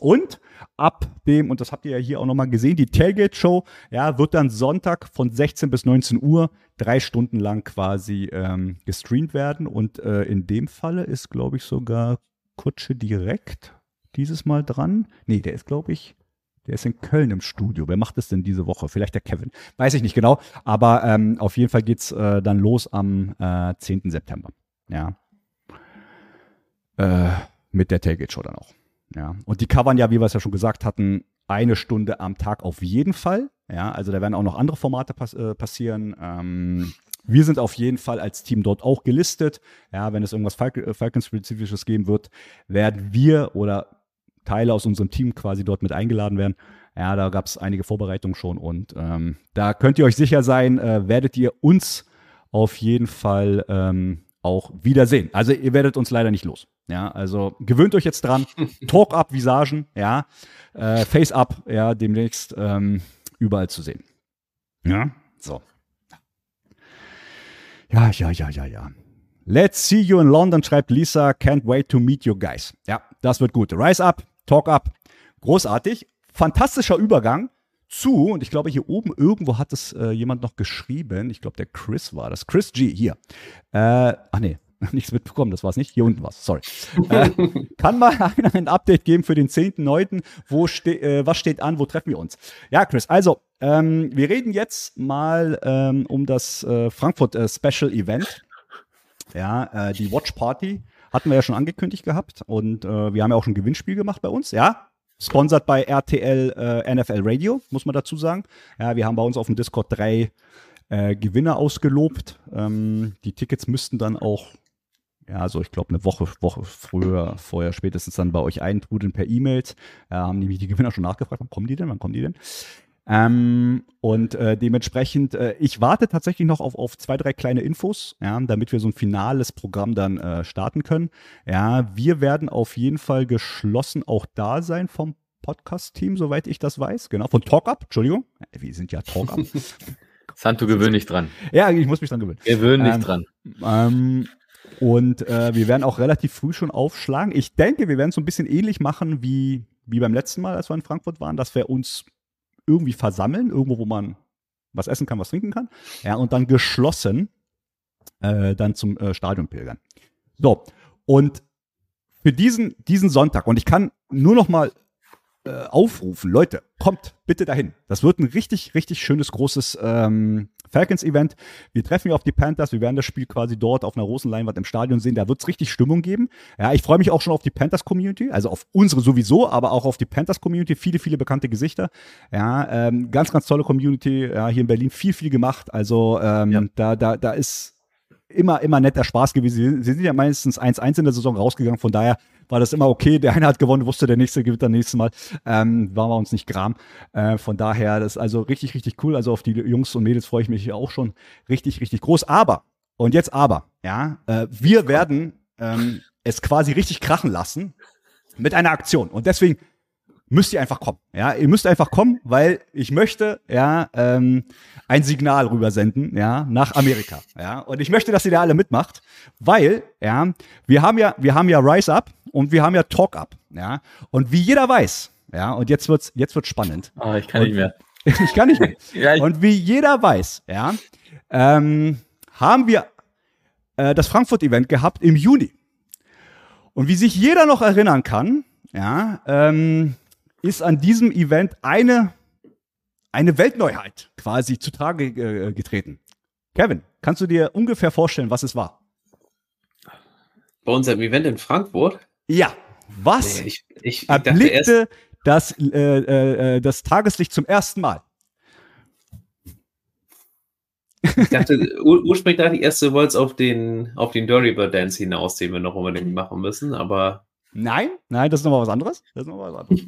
Und ab dem, und das habt ihr ja hier auch nochmal gesehen, die Tailgate Show, ja, wird dann Sonntag von 16 bis 19 Uhr drei Stunden lang quasi ähm, gestreamt werden. Und äh, in dem Falle ist, glaube ich, sogar Kutsche direkt dieses Mal dran. Nee, der ist, glaube ich, Der ist in Köln im Studio. Wer macht das denn diese Woche? Vielleicht der Kevin. Weiß ich nicht genau. Aber ähm, auf jeden Fall geht's äh, dann los am äh, 10. September. Ja. Äh, mit der Tailgate Show dann auch. Ja. Und die covern ja, wie wir es ja schon gesagt hatten, eine Stunde am Tag auf jeden Fall. Ja, also da werden auch noch andere Formate pass äh, passieren. Ähm, wir sind auf jeden Fall als Team dort auch gelistet. Ja, wenn es irgendwas äh, Falcons-spezifisches geben wird, werden wir oder Teile aus unserem Team quasi dort mit eingeladen werden. Ja, da gab es einige Vorbereitungen schon und ähm, da könnt ihr euch sicher sein, äh, werdet ihr uns auf jeden Fall ähm, auch wiedersehen. Also ihr werdet uns leider nicht los. Ja, also gewöhnt euch jetzt dran. Talk-up Visagen, ja, äh, Face-up, ja, demnächst ähm, überall zu sehen. Ja, so. Ja, ja, ja, ja, ja. Let's see you in London, schreibt Lisa. Can't wait to meet you guys. Ja, das wird gut. Rise up, talk up. Großartig. Fantastischer Übergang zu, und ich glaube, hier oben irgendwo hat es äh, jemand noch geschrieben. Ich glaube, der Chris war das. Chris G, hier. Äh, ach nee, nichts mitbekommen, das war es nicht. Hier unten war es, sorry. äh, kann mal einer ein Update geben für den 10.9.? Wo ste äh, was steht an? Wo treffen wir uns? Ja, Chris, also, ähm, wir reden jetzt mal ähm, um das äh, Frankfurt äh, Special Event. Ja, äh, die Watch Party hatten wir ja schon angekündigt gehabt und äh, wir haben ja auch schon ein Gewinnspiel gemacht bei uns, ja. Sponsored bei RTL NFL Radio, muss man dazu sagen. Ja, wir haben bei uns auf dem Discord drei Gewinner ausgelobt. Ähm, die Tickets müssten dann auch, ja, also ich glaube eine Woche, Woche früher, vorher, spätestens dann bei euch eintrudeln per E-Mails. Äh, haben nämlich die Gewinner schon nachgefragt, wann kommen die denn, wann kommen die denn? Ähm, und äh, dementsprechend, äh, ich warte tatsächlich noch auf, auf zwei, drei kleine Infos, ja, damit wir so ein finales Programm dann äh, starten können. Ja, wir werden auf jeden Fall geschlossen auch da sein vom Podcast-Team, soweit ich das weiß. Genau, von TalkUp, Entschuldigung. Wir sind ja TalkUp. Santo, gewöhn dich dran. Ja, ich muss mich dran gewöhnen. Gewöhn dich ähm, dran. Ähm, und äh, wir werden auch relativ früh schon aufschlagen. Ich denke, wir werden es so ein bisschen ähnlich machen wie, wie beim letzten Mal, als wir in Frankfurt waren, dass wir uns irgendwie versammeln, irgendwo, wo man was essen kann, was trinken kann. Ja, und dann geschlossen äh, dann zum äh, Stadion pilgern. So, und für diesen, diesen Sonntag, und ich kann nur noch mal äh, aufrufen, Leute, kommt bitte dahin. Das wird ein richtig, richtig schönes, großes ähm, Falcons-Event. Wir treffen hier auf die Panthers. Wir werden das Spiel quasi dort auf einer großen Leinwand im Stadion sehen. Da wird es richtig Stimmung geben. Ja, ich freue mich auch schon auf die Panthers-Community, also auf unsere sowieso, aber auch auf die Panthers-Community. Viele, viele bekannte Gesichter. Ja, ähm, ganz, ganz tolle Community. Ja, hier in Berlin viel, viel gemacht. Also ähm, ja. da, da, da ist immer, immer netter Spaß gewesen. Sie sind ja meistens 1-1 in der Saison rausgegangen. Von daher war das immer okay. Der eine hat gewonnen, wusste, der nächste gewinnt dann nächstes Mal. Ähm, waren wir uns nicht gram. Äh, von daher, das ist also richtig, richtig cool. Also auf die Jungs und Mädels freue ich mich auch schon richtig, richtig groß. Aber, und jetzt aber, ja, äh, wir werden ähm, es quasi richtig krachen lassen mit einer Aktion. Und deswegen müsst ihr einfach kommen. Ja, ihr müsst einfach kommen, weil ich möchte ja ähm, ein Signal rübersenden, ja, nach Amerika. Ja, und ich möchte, dass ihr da alle mitmacht, weil ja, wir haben ja, wir haben ja Rise Up und wir haben ja Talk Up. Ja, und wie jeder weiß, ja, und jetzt wird's, jetzt wird's spannend. Ah, ich kann und, nicht mehr. ich kann nicht mehr. ja, und wie jeder weiß, ja, ähm, haben wir äh, das Frankfurt-Event gehabt im Juni. Und wie sich jeder noch erinnern kann, ja, ähm, ist an diesem Event eine, eine Weltneuheit quasi zutage äh, getreten. Kevin, kannst du dir ungefähr vorstellen, was es war? Bei unserem Event in Frankfurt? Ja. Was nee, ich, ich, ich erblickte das, äh, äh, das Tageslicht zum ersten Mal? Ich dachte, ur ursprünglich dachte ich erst, du wolltest auf den, auf den Dirty Bird Dance hinaus, den wir noch unbedingt machen müssen, aber. Nein, nein, das ist nochmal was anderes. Das ist nochmal was anderes.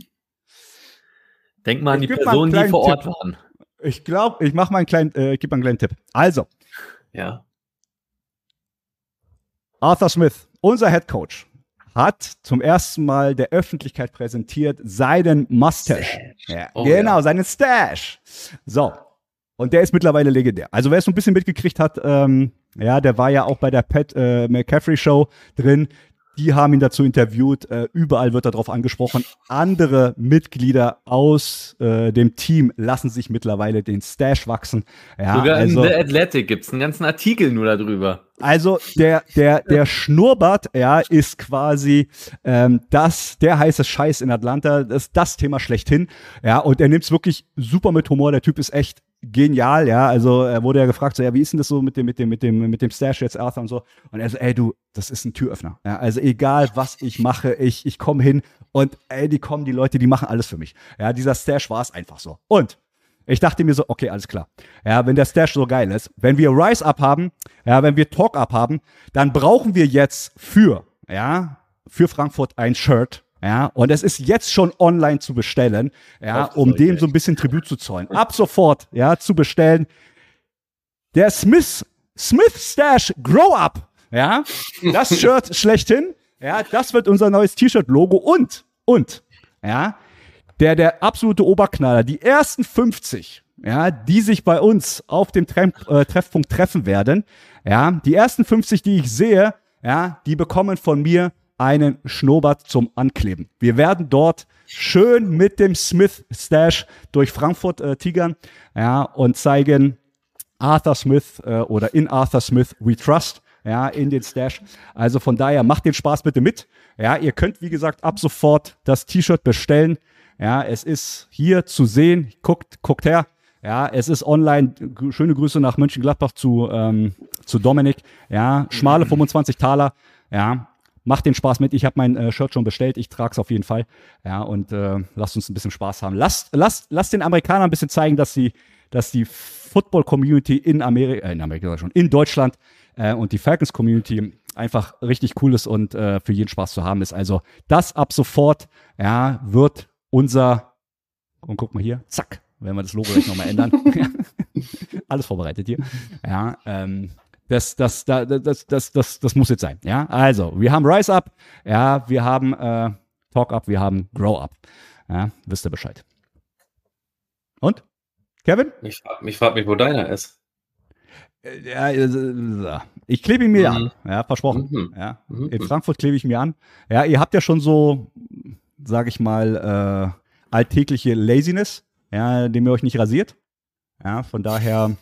Denk mal an die Personen, die vor Ort Tipp. waren. Ich glaube, ich mache mal einen kleinen, äh, ich gebe mal einen kleinen Tipp. Also. Ja. Arthur Smith, unser Head Coach, hat zum ersten Mal der Öffentlichkeit präsentiert seinen Mustache. Ja, oh, genau, ja. seinen Stash. So. Und der ist mittlerweile legendär. Also wer es so ein bisschen mitgekriegt hat, ähm, ja, der war ja auch bei der Pat äh, McCaffrey Show drin die haben ihn dazu interviewt. Äh, überall wird darauf angesprochen. Andere Mitglieder aus äh, dem Team lassen sich mittlerweile den Stash wachsen. Ja, Sogar also, in The Athletic gibt es einen ganzen Artikel nur darüber. Also der, der, der Schnurrbart, ja, ist quasi ähm, das, der heiße Scheiß in Atlanta, das das Thema schlechthin. Ja, und er nimmt es wirklich super mit Humor. Der Typ ist echt genial, ja. Also er wurde ja gefragt, so, ja, wie ist denn das so mit dem, mit dem, mit dem, mit dem Stash jetzt Arthur und so. Und er so, ey, du, das ist ein Türöffner. Ja, also egal, was ich mache, ich, ich komme hin und ey, die kommen, die Leute, die machen alles für mich. Ja, dieser Stash war es einfach so. Und ich dachte mir so, okay, alles klar. Ja, wenn der Stash so geil ist, wenn wir Rise Up haben, ja, wenn wir Talk Up haben, dann brauchen wir jetzt für, ja, für Frankfurt ein Shirt, ja, und es ist jetzt schon online zu bestellen, ja, um dem so ein bisschen Tribut zu zollen. Ab sofort, ja, zu bestellen. Der Smith, Smith Stash Grow Up, ja, das Shirt schlechthin, ja, das wird unser neues T-Shirt-Logo und, und, ja, der, der absolute Oberknaller, die ersten 50, ja, die sich bei uns auf dem Trem äh, Treffpunkt treffen werden, ja, die ersten 50, die ich sehe, ja, die bekommen von mir einen Schnurrbart zum Ankleben. Wir werden dort schön mit dem Smith Stash durch Frankfurt äh, tigern ja, und zeigen Arthur Smith äh, oder in Arthur Smith We Trust ja, in den Stash. Also von daher macht den Spaß bitte mit. Ja, ihr könnt wie gesagt ab sofort das T-Shirt bestellen. Ja, es ist hier zu sehen. Guckt, guckt her. Ja, es ist online. Schöne Grüße nach Mönchengladbach zu, ähm, zu Dominik. Ja, schmale 25 Taler. Ja, macht den Spaß mit. Ich habe mein äh, Shirt schon bestellt. Ich trage es auf jeden Fall. Ja, und äh, lasst uns ein bisschen Spaß haben. Lasst, lasst, lasst den Amerikanern ein bisschen zeigen, dass sie, dass die Football-Community in Amerika, äh, in Amerika schon, in Deutschland äh, und die Falcons-Community einfach richtig cool ist und äh, für jeden Spaß zu haben ist. Also das ab sofort, ja, wird unser, und guck mal hier, zack, wenn wir das Logo gleich nochmal ändern. Alles vorbereitet hier. Ja, ähm, das, das, das, das, das, das, das muss jetzt sein. Ja, also, wir haben Rise Up, ja, wir haben äh, Talk Up, wir haben Grow Up. Ja, wisst ihr Bescheid. Und? Kevin? Ich frage mich, frag mich, wo deiner ist. Äh, ja, äh, ich klebe ihn mir mhm. an, ja, versprochen. Mhm. Ja, mhm. In Frankfurt klebe ich mir an. Ja, ihr habt ja schon so, sag ich mal, äh, alltägliche Laziness, ja, dem ihr euch nicht rasiert. Ja, von daher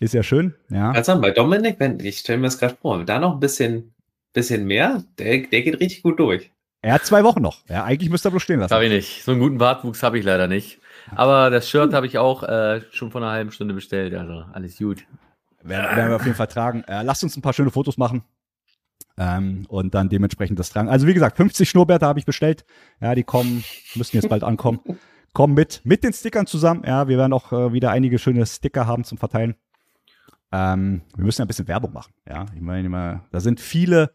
ist ja schön, ja. Also bei Dominik, wenn, ich stelle mir das gerade vor, da noch ein bisschen, bisschen mehr, der, der geht richtig gut durch. Er hat zwei Wochen noch. Ja, eigentlich müsste er bloß stehen lassen. Habe ich nicht. So einen guten Bartwuchs habe ich leider nicht. Aber das Shirt habe ich auch äh, schon vor einer halben Stunde bestellt. Also alles gut. Werden, werden wir auf jeden Fall tragen. Äh, lasst uns ein paar schöne Fotos machen. Ähm, und dann dementsprechend das tragen. Also wie gesagt, 50 Schnurrbärte habe ich bestellt. Ja, die kommen, müssen jetzt bald ankommen. Kommen mit, mit den Stickern zusammen. Ja, wir werden auch äh, wieder einige schöne Sticker haben zum Verteilen. Ähm, wir müssen ja ein bisschen Werbung machen. Ja, ich meine immer, da sind viele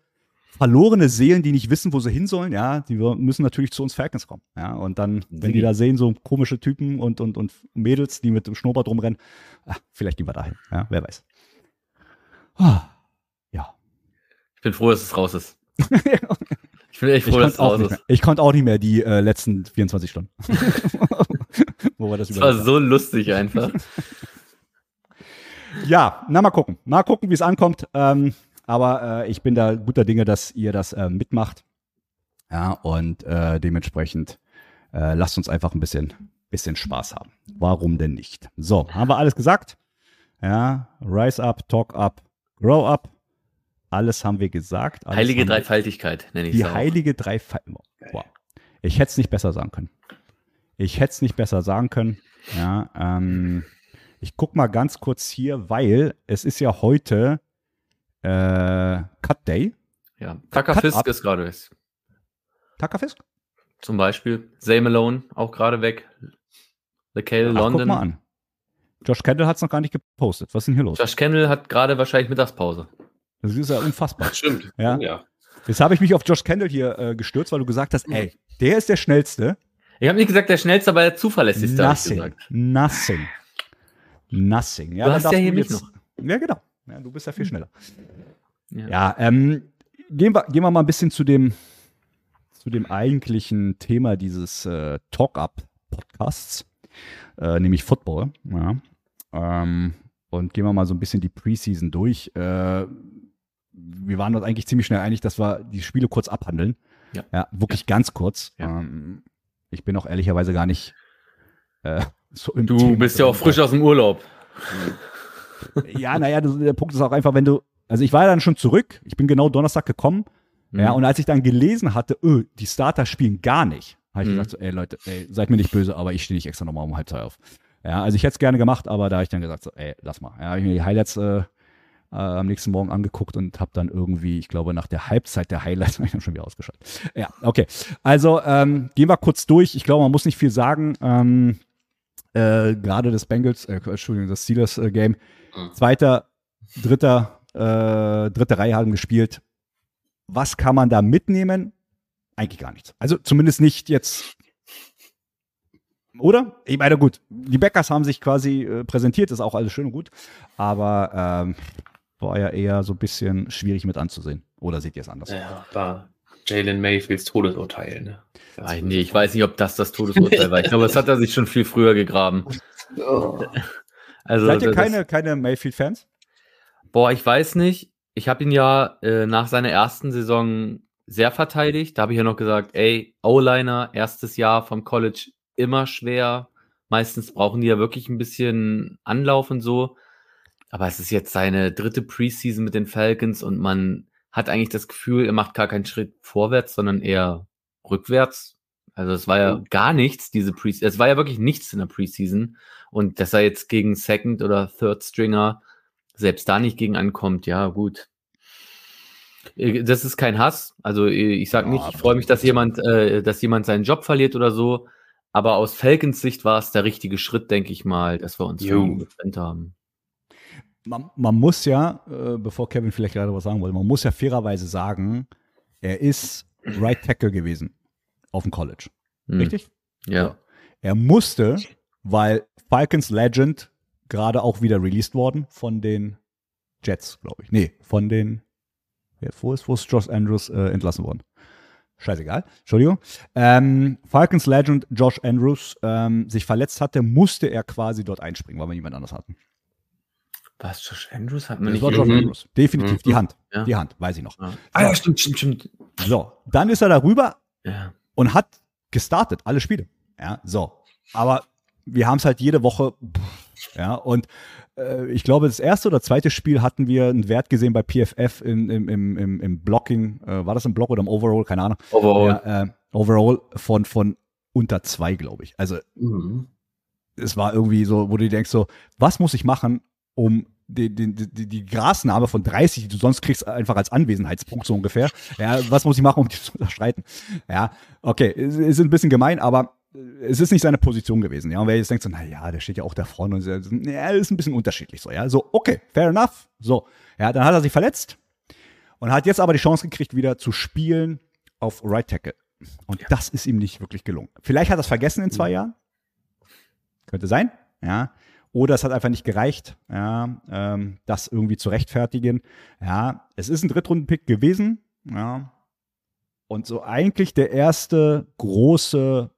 verlorene Seelen, die nicht wissen, wo sie hin sollen. Ja, die müssen natürlich zu uns Falcons kommen. Ja, und dann, wenn die da sehen, so komische Typen und, und, und Mädels, die mit dem Schnurrbart rumrennen, ach, vielleicht gehen wir dahin. Ja, wer weiß. Ah, ja. Ich bin froh, dass es raus ist. ich bin echt froh, dass es raus ist. Ich konnte auch nicht mehr die äh, letzten 24 Stunden. wo wir das, das war so lustig einfach. Ja, na mal gucken. Mal gucken, wie es ankommt. Ähm, aber äh, ich bin da guter Dinge, dass ihr das äh, mitmacht. Ja, und äh, dementsprechend äh, lasst uns einfach ein bisschen, bisschen Spaß haben. Warum denn nicht? So, haben wir alles gesagt? Ja, Rise up, Talk up, Grow up. Alles haben wir gesagt. Heilige Dreifaltigkeit nenne ich es Die heilige Dreifaltigkeit. Wow. Ich hätte es nicht besser sagen können. Ich hätte es nicht besser sagen können. Ja, ähm, ich guck mal ganz kurz hier, weil es ist ja heute äh, Cut Day. Ja, Tucker Cut Fisk up. ist gerade weg. Tucker Fisk? Zum Beispiel. Zay Malone auch gerade weg. The Kale London. Guck mal an. Josh Kendall hat es noch gar nicht gepostet. Was ist denn hier los? Josh Kendall hat gerade wahrscheinlich Mittagspause. Das ist ja unfassbar. Stimmt. Ja. ja. Jetzt habe ich mich auf Josh Kendall hier äh, gestürzt, weil du gesagt hast, ey, der ist der Schnellste. Ich habe nicht gesagt, der Schnellste, aber der zuverlässigste. Nothing. Nothing. Nothing. Ja, du hast ja hier jetzt, noch. Ja, genau. Ja, du bist ja viel schneller. Ja, ja ähm, gehen, wir, gehen wir mal ein bisschen zu dem, zu dem eigentlichen Thema dieses äh, Talk-Up-Podcasts, äh, nämlich Football. Ja. Ähm, und gehen wir mal so ein bisschen die Preseason durch. Äh, wir waren dort eigentlich ziemlich schnell einig, dass wir die Spiele kurz abhandeln. Ja, ja wirklich ganz kurz. Ähm, ich bin auch ehrlicherweise gar nicht äh, so Du Team bist ja auch frisch aus dem Urlaub. ja, naja, der Punkt ist auch einfach, wenn du, also ich war ja dann schon zurück, ich bin genau Donnerstag gekommen, mhm. ja, und als ich dann gelesen hatte, öh, die Starter spielen gar nicht, habe ich mhm. gesagt, so, ey Leute, ey, seid mir nicht böse, aber ich stehe nicht extra nochmal um halb zwei auf. Ja, also ich hätte es gerne gemacht, aber da habe ich dann gesagt, so, ey, lass mal. Ja, habe ich mir die Highlights äh, äh, am nächsten Morgen angeguckt und habe dann irgendwie, ich glaube, nach der Halbzeit der Highlights habe ich dann schon wieder ausgeschaltet. Ja, okay. Also ähm, gehen wir kurz durch. Ich glaube, man muss nicht viel sagen. Ähm, äh, Gerade das Bengals, äh, Entschuldigung, das Steelers-Game. Äh, mhm. Zweiter, dritter, äh, dritte Reihe haben gespielt. Was kann man da mitnehmen? Eigentlich gar nichts. Also zumindest nicht jetzt oder? Ich meine, gut, die Backers haben sich quasi äh, präsentiert, ist auch alles schön und gut. Aber ähm, war ja eher so ein bisschen schwierig mit anzusehen. Oder seht ihr es anders? Ja, war Jalen Mayfields Todesurteil. Ne? Ach, nee, ich weiß nicht, ob das das Todesurteil war. Ich glaube, das hat er sich schon viel früher gegraben. Oh. Also, Seid ihr keine, keine Mayfield-Fans? Boah, ich weiß nicht. Ich habe ihn ja äh, nach seiner ersten Saison sehr verteidigt. Da habe ich ja noch gesagt, ey, O-Liner, erstes Jahr vom College immer schwer. Meistens brauchen die ja wirklich ein bisschen Anlauf und so. Aber es ist jetzt seine dritte Preseason mit den Falcons und man hat eigentlich das Gefühl, er macht gar keinen Schritt vorwärts, sondern eher rückwärts. Also es war ja gar nichts, diese Preseason. Es war ja wirklich nichts in der Preseason. Und dass er jetzt gegen Second oder Third Stringer selbst da nicht gegen ankommt, ja, gut. Äh, das ist kein Hass. Also äh, ich sag nicht, ich freue mich, dass jemand, äh, dass jemand seinen Job verliert oder so. Aber aus Falcons Sicht war es der richtige Schritt, denke ich mal, dass wir uns getrennt haben. Man, man, muss ja, äh, bevor Kevin vielleicht gerade was sagen wollte, man muss ja fairerweise sagen, er ist Right Tackle gewesen auf dem College. Hm. Richtig? Ja. Er musste, weil Falcons Legend gerade auch wieder released worden von den Jets, glaube ich. Nee, von den, wo ist, wo ist Josh Andrews äh, entlassen worden? scheißegal, Entschuldigung, ähm, Falcons Legend Josh Andrews ähm, sich verletzt hatte, musste er quasi dort einspringen, weil wir niemand anders hatten. Was, Josh Andrews hat man nicht? War Josh Andrews. Definitiv, mhm. die Hand. Ja. Die Hand, weiß ich noch. Ja. Ah ja, stimmt, stimmt, stimmt. So, dann ist er darüber ja. und hat gestartet, alle Spiele. Ja, so. Aber wir haben es halt jede Woche, ja, und äh, ich glaube, das erste oder zweite Spiel hatten wir einen Wert gesehen bei PFF in, im, im, im, im Blocking. Äh, war das im Block oder im Overall? Keine Ahnung. Overall. Ja, äh, overall von, von unter zwei, glaube ich. Also mhm. es war irgendwie so, wo du denkst so, was muss ich machen, um die, die, die, die Grasnarbe von 30, die du sonst kriegst, einfach als Anwesenheitspunkt so ungefähr. Ja, was muss ich machen, um die zu unterschreiten? Ja, okay, ist, ist ein bisschen gemein, aber es ist nicht seine Position gewesen, ja. Und wer jetzt denkt so, na ja, der steht ja auch da vorne und er ist ein bisschen unterschiedlich so, ja. So, okay, fair enough. So, ja, dann hat er sich verletzt und hat jetzt aber die Chance gekriegt, wieder zu spielen auf Right Tackle. Und ja. das ist ihm nicht wirklich gelungen. Vielleicht hat er es vergessen in zwei mhm. Jahren. Könnte sein, ja. Oder es hat einfach nicht gereicht, ja, ähm, das irgendwie zu rechtfertigen. Ja, es ist ein Drittrunden-Pick gewesen, ja. Und so eigentlich der erste große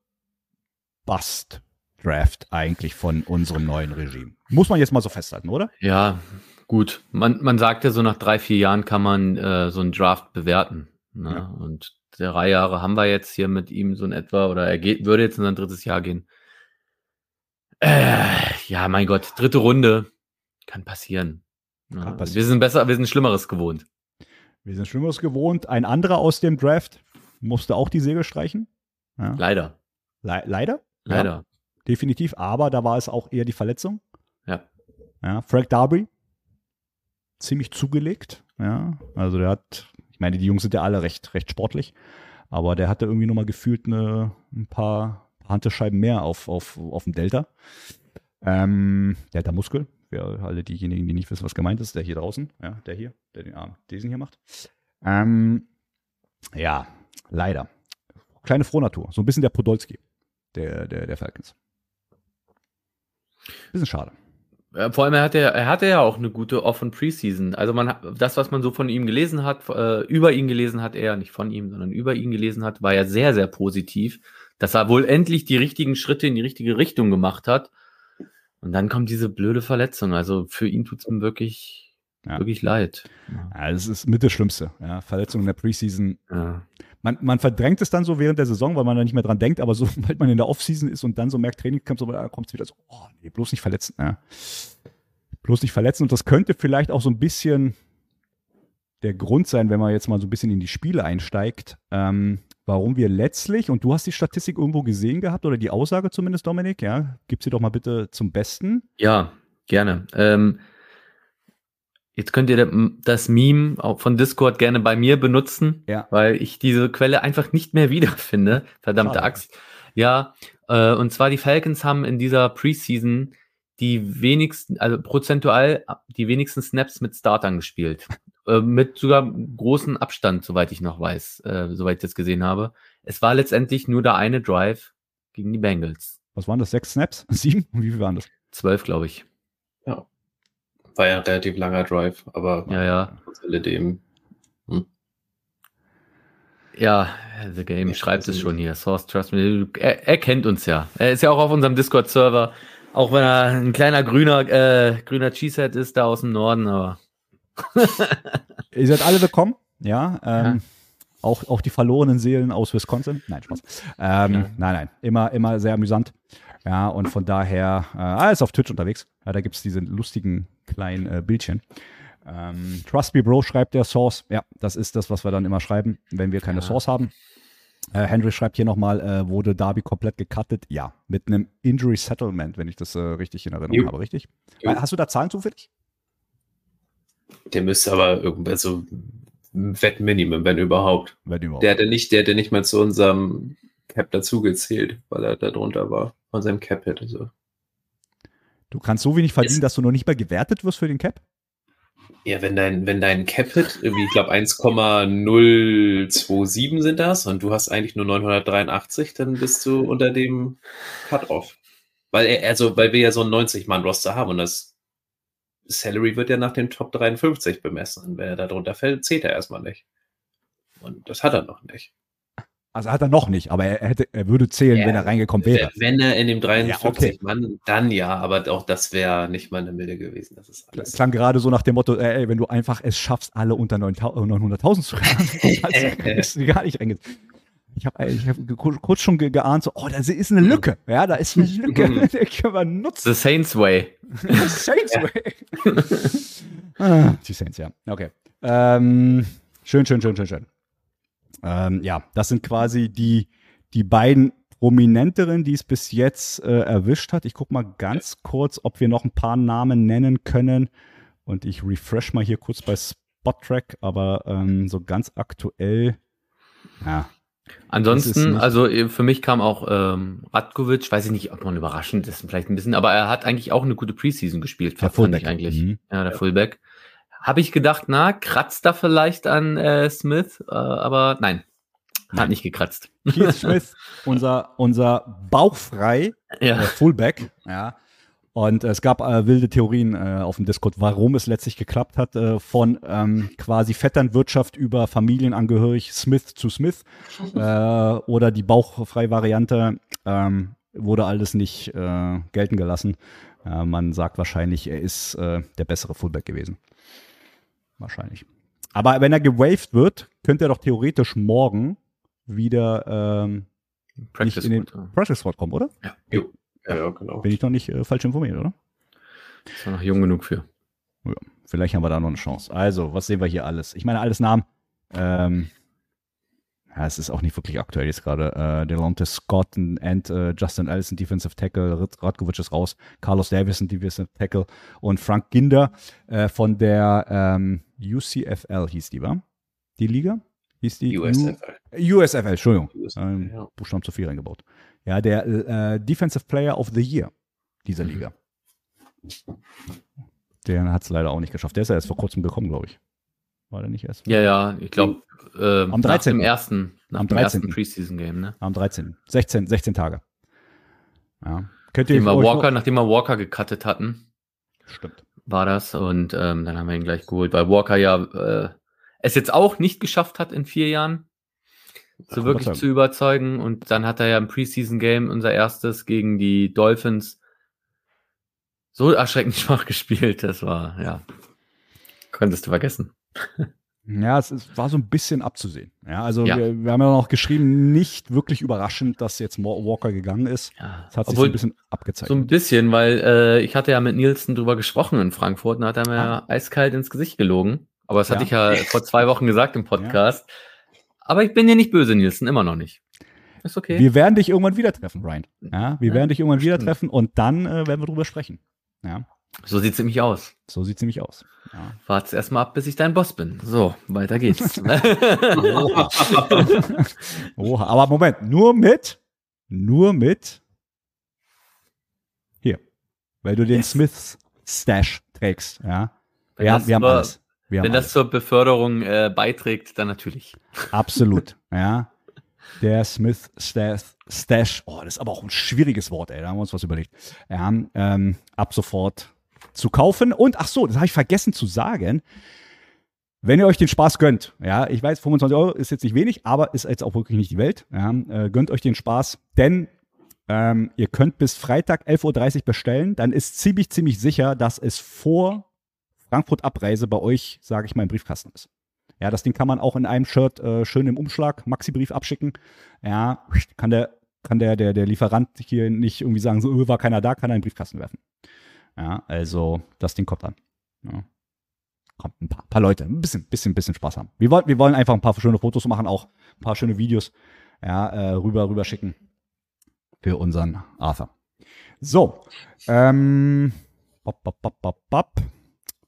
Bust-Draft eigentlich von unserem neuen Regime. Muss man jetzt mal so festhalten, oder? Ja, gut. Man, man sagt ja so, nach drei, vier Jahren kann man äh, so einen Draft bewerten. Ne? Ja. Und drei Jahre haben wir jetzt hier mit ihm so in etwa, oder er geht, würde jetzt in sein drittes Jahr gehen. Äh, ja, mein Gott, dritte Runde kann passieren. Ne? Kann passieren. Wir sind besser, wir sind Schlimmeres gewohnt. Wir sind Schlimmeres gewohnt. Ein anderer aus dem Draft musste auch die Segel streichen. Ja. Leider. Le leider? Leider. Ja, definitiv, aber da war es auch eher die Verletzung. Ja. Ja, Frank Darby, ziemlich zugelegt. Ja, also der hat, ich meine, die Jungs sind ja alle recht, recht sportlich, aber der hatte irgendwie nochmal gefühlt eine, ein paar Hantescheiben mehr auf, auf, auf dem Delta. Ähm, der hat da Muskel. Für alle diejenigen, die nicht wissen, was gemeint ist, der hier draußen, ja, der hier, der den Arm, diesen hier macht. Ähm, ja, leider. Kleine Frohnatur. So ein bisschen der Podolski der, der, der Falcons. Bisschen schade. Vor allem, er hatte, er hatte ja auch eine gute Off- Preseason. Also man das, was man so von ihm gelesen hat, äh, über ihn gelesen hat, er nicht von ihm, sondern über ihn gelesen hat, war ja sehr, sehr positiv, dass er wohl endlich die richtigen Schritte in die richtige Richtung gemacht hat. Und dann kommt diese blöde Verletzung. Also für ihn tut es mir wirklich ja. wirklich leid. Ja, das ist mit das Schlimmste. Ja, Verletzung in der Preseason. Ja. Man, man verdrängt es dann so während der Saison, weil man da nicht mehr dran denkt, aber sobald man in der Offseason ist und dann so merkt, Training kommt, so, kommt es wieder so, oh nee, bloß nicht verletzen. Ja. Bloß nicht verletzen. Und das könnte vielleicht auch so ein bisschen der Grund sein, wenn man jetzt mal so ein bisschen in die Spiele einsteigt, ähm, warum wir letztlich, und du hast die Statistik irgendwo gesehen gehabt oder die Aussage zumindest, Dominik, ja, gib sie doch mal bitte zum Besten. Ja, gerne. Ähm, Jetzt könnt ihr das Meme von Discord gerne bei mir benutzen, ja. weil ich diese Quelle einfach nicht mehr wiederfinde. Verdammte Schade. Axt. Ja, äh, und zwar die Falcons haben in dieser Preseason die wenigsten, also prozentual die wenigsten Snaps mit Startern gespielt. Äh, mit sogar großem Abstand, soweit ich noch weiß, äh, soweit ich das gesehen habe. Es war letztendlich nur der eine Drive gegen die Bengals. Was waren das? Sechs Snaps? Sieben? Wie viel waren das? Zwölf, glaube ich. Ja. War ja ein relativ langer Drive, aber ja, ja. trotz alledem. Hm. Ja, The Game ja, schreibt es schon hier. Source Trust Me. Er, er, kennt uns ja. Er ist ja auch auf unserem Discord-Server. Auch wenn er ein kleiner grüner, äh, grüner Cheesehead ist, da aus dem Norden, aber. Ihr seid alle willkommen, ja. Ähm, ja. Auch, auch die verlorenen Seelen aus Wisconsin. Nein, Spaß. Ähm, ja. Nein, nein. Immer, immer sehr amüsant. Ja, und von daher, äh, ist auf Twitch unterwegs. Ja, da gibt es diese lustigen kleinen äh, Bildchen. Ähm, Trust Me Bro schreibt der Source. Ja, das ist das, was wir dann immer schreiben, wenn wir keine ja. Source haben. Äh, Henry schreibt hier nochmal, äh, wurde Darby komplett gecuttet? Ja, mit einem Injury Settlement, wenn ich das äh, richtig in Erinnerung jo. habe, richtig? Jo. Hast du da Zahlen zufällig? Der müsste aber irgendwie so Wettminimum, wenn überhaupt. Wenn überhaupt. Der, der nicht, der, der nicht mal zu unserem Cap dazugezählt, weil er da drunter war, von seinem Cap-Hit. Also. Du kannst so wenig verdienen, es dass du noch nicht mal gewertet wirst für den Cap? Ja, wenn dein, wenn dein Cap-Hit, irgendwie, ich glaube 1,027 sind das und du hast eigentlich nur 983, dann bist du unter dem Cut-Off. Weil er, also, weil wir ja so ein 90-Mann-Roster haben und das Salary wird ja nach dem Top 53 bemessen. Und wenn er da drunter fällt, zählt er erstmal nicht. Und das hat er noch nicht. Also hat er noch nicht, aber er, hätte, er würde zählen, ja, wenn er reingekommen wäre. Wenn er in dem 53 ja, okay. Mann, dann ja, aber auch das wäre nicht mal eine Milde gewesen. Das ist alles. Klang gerade so nach dem Motto, ey, wenn du einfach es schaffst, alle unter 900.000 zu rennen, ist gar nicht reingeht. Ich habe ich hab kurz schon ge geahnt, so, oh, da ist eine Lücke. Ja, da ist eine Lücke. die können wir nutzen. The Saints Way. The Saints Way. ah, die Saints, ja. Okay. Ähm, schön, schön, schön, schön, schön. Ähm, ja, das sind quasi die, die beiden prominenteren, die es bis jetzt äh, erwischt hat. Ich gucke mal ganz kurz, ob wir noch ein paar Namen nennen können. Und ich refresh mal hier kurz bei Spottrack, aber ähm, so ganz aktuell, ja. Ansonsten, also äh, für mich kam auch ähm, Radkovic, weiß ich nicht, ob man überraschend ist, vielleicht ein bisschen, aber er hat eigentlich auch eine gute Preseason gespielt, der Fullback eigentlich. Mhm. Ja, der ja. Fullback. Habe ich gedacht, na, kratzt da vielleicht an äh, Smith, äh, aber nein, hat nein. nicht gekratzt. Keith Smith, unser, unser bauchfrei ja. äh, Fullback, ja. Und es gab äh, wilde Theorien äh, auf dem Discord, warum es letztlich geklappt hat, äh, von ähm, quasi Vetternwirtschaft über Familienangehörig Smith zu Smith äh, oder die Bauchfrei-Variante ähm, wurde alles nicht äh, gelten gelassen. Äh, man sagt wahrscheinlich, er ist äh, der bessere Fullback gewesen. Wahrscheinlich. Aber wenn er gewaved wird, könnte er doch theoretisch morgen wieder ähm, Practice in den Practice Squad kommen, oder? Ja. Jo. Ja, genau. Bin ich noch nicht äh, falsch informiert, oder? Ist noch jung genug für. Ja, vielleicht haben wir da noch eine Chance. Also, was sehen wir hier alles? Ich meine, alles Namen. Ähm, ja, es ist auch nicht wirklich aktuell jetzt gerade. Äh, Delonte Scott und äh, Justin Allison, Defensive Tackle, Radkovic ist raus, Carlos Davison, Defensive Tackle und Frank Ginder äh, von der ähm, UCFL hieß die, war? Die Liga? Hieß die? USFL. U USFL, Entschuldigung. USFL, ähm, ja. Buchstaben zu viel reingebaut. Ja, der äh, Defensive Player of the Year dieser Liga. Der hat es leider auch nicht geschafft. Der ist ja erst vor kurzem gekommen, glaube ich. War der nicht erst? Ja, ja, ich glaube, äh, am 13. Nach dem ersten, nach am 13. Preseason-Game, ne? Am 13. 16, 16 Tage. Ja. Könnt ihr nachdem, wir Walker, nachdem wir Walker gecuttet hatten. Stimmt. War das und ähm, dann haben wir ihn gleich geholt, weil Walker ja äh, es jetzt auch nicht geschafft hat in vier Jahren, so Ach, wirklich zu überzeugen. Und dann hat er ja im Preseason-Game unser erstes gegen die Dolphins so erschreckend schwach gespielt. Das war, ja. Konntest du vergessen. Ja, es, es, war so ein bisschen abzusehen. Ja, also ja. Wir, wir, haben ja noch geschrieben, nicht wirklich überraschend, dass jetzt Walker gegangen ist. Ja. Das hat sich Obwohl, so ein bisschen abgezeigt. So ein bisschen, weil äh, ich hatte ja mit Nielsen drüber gesprochen in Frankfurt und hat er mir ah. eiskalt ins Gesicht gelogen. Aber das hatte ja. ich ja vor zwei Wochen gesagt im Podcast. Aber ich bin dir nicht böse, Nielsen, immer noch nicht. Ist okay. Wir werden dich irgendwann wieder treffen, Ryan. Ja, wir werden dich irgendwann wieder treffen und dann äh, werden wir drüber sprechen. Ja. So sieht es nämlich aus. So sieht es nämlich aus. Ja. Wart's erstmal ab, bis ich dein Boss bin. So, weiter geht's. Oha. Oha. Aber Moment, nur mit, nur mit hier, weil du den yes. Smiths Stash trägst. Ja, wir, haben, wir haben alles. Wenn alles. das zur Beförderung äh, beiträgt, dann natürlich. Absolut. Ja, der Smith Stash, Stash. Oh, das ist aber auch ein schwieriges Wort, ey. Da haben wir uns was überlegt. Ja, ähm, ab sofort zu kaufen. Und ach so, das habe ich vergessen zu sagen. Wenn ihr euch den Spaß gönnt, ja, ich weiß, 25 Euro ist jetzt nicht wenig, aber ist jetzt auch wirklich nicht die Welt. Ja, äh, gönnt euch den Spaß, denn ähm, ihr könnt bis Freitag 11.30 Uhr bestellen. Dann ist ziemlich, ziemlich sicher, dass es vor Frankfurt Abreise bei euch, sage ich mal, im Briefkasten ist. Ja, das Ding kann man auch in einem Shirt äh, schön im Umschlag, Maxi-Brief abschicken. Ja, kann der, kann der, der, der Lieferant hier nicht irgendwie sagen, so, öh, war keiner da, kann er in den Briefkasten werfen. Ja, also das Ding kommt dann. Ja. Kommt ein paar, paar, Leute, ein bisschen, bisschen, bisschen Spaß haben. Wir wollen, wir wollen einfach ein paar schöne Fotos machen, auch ein paar schöne Videos ja, äh, rüber, rüber schicken für unseren Arthur. So, ähm, bop, bop, bop, bop, bop.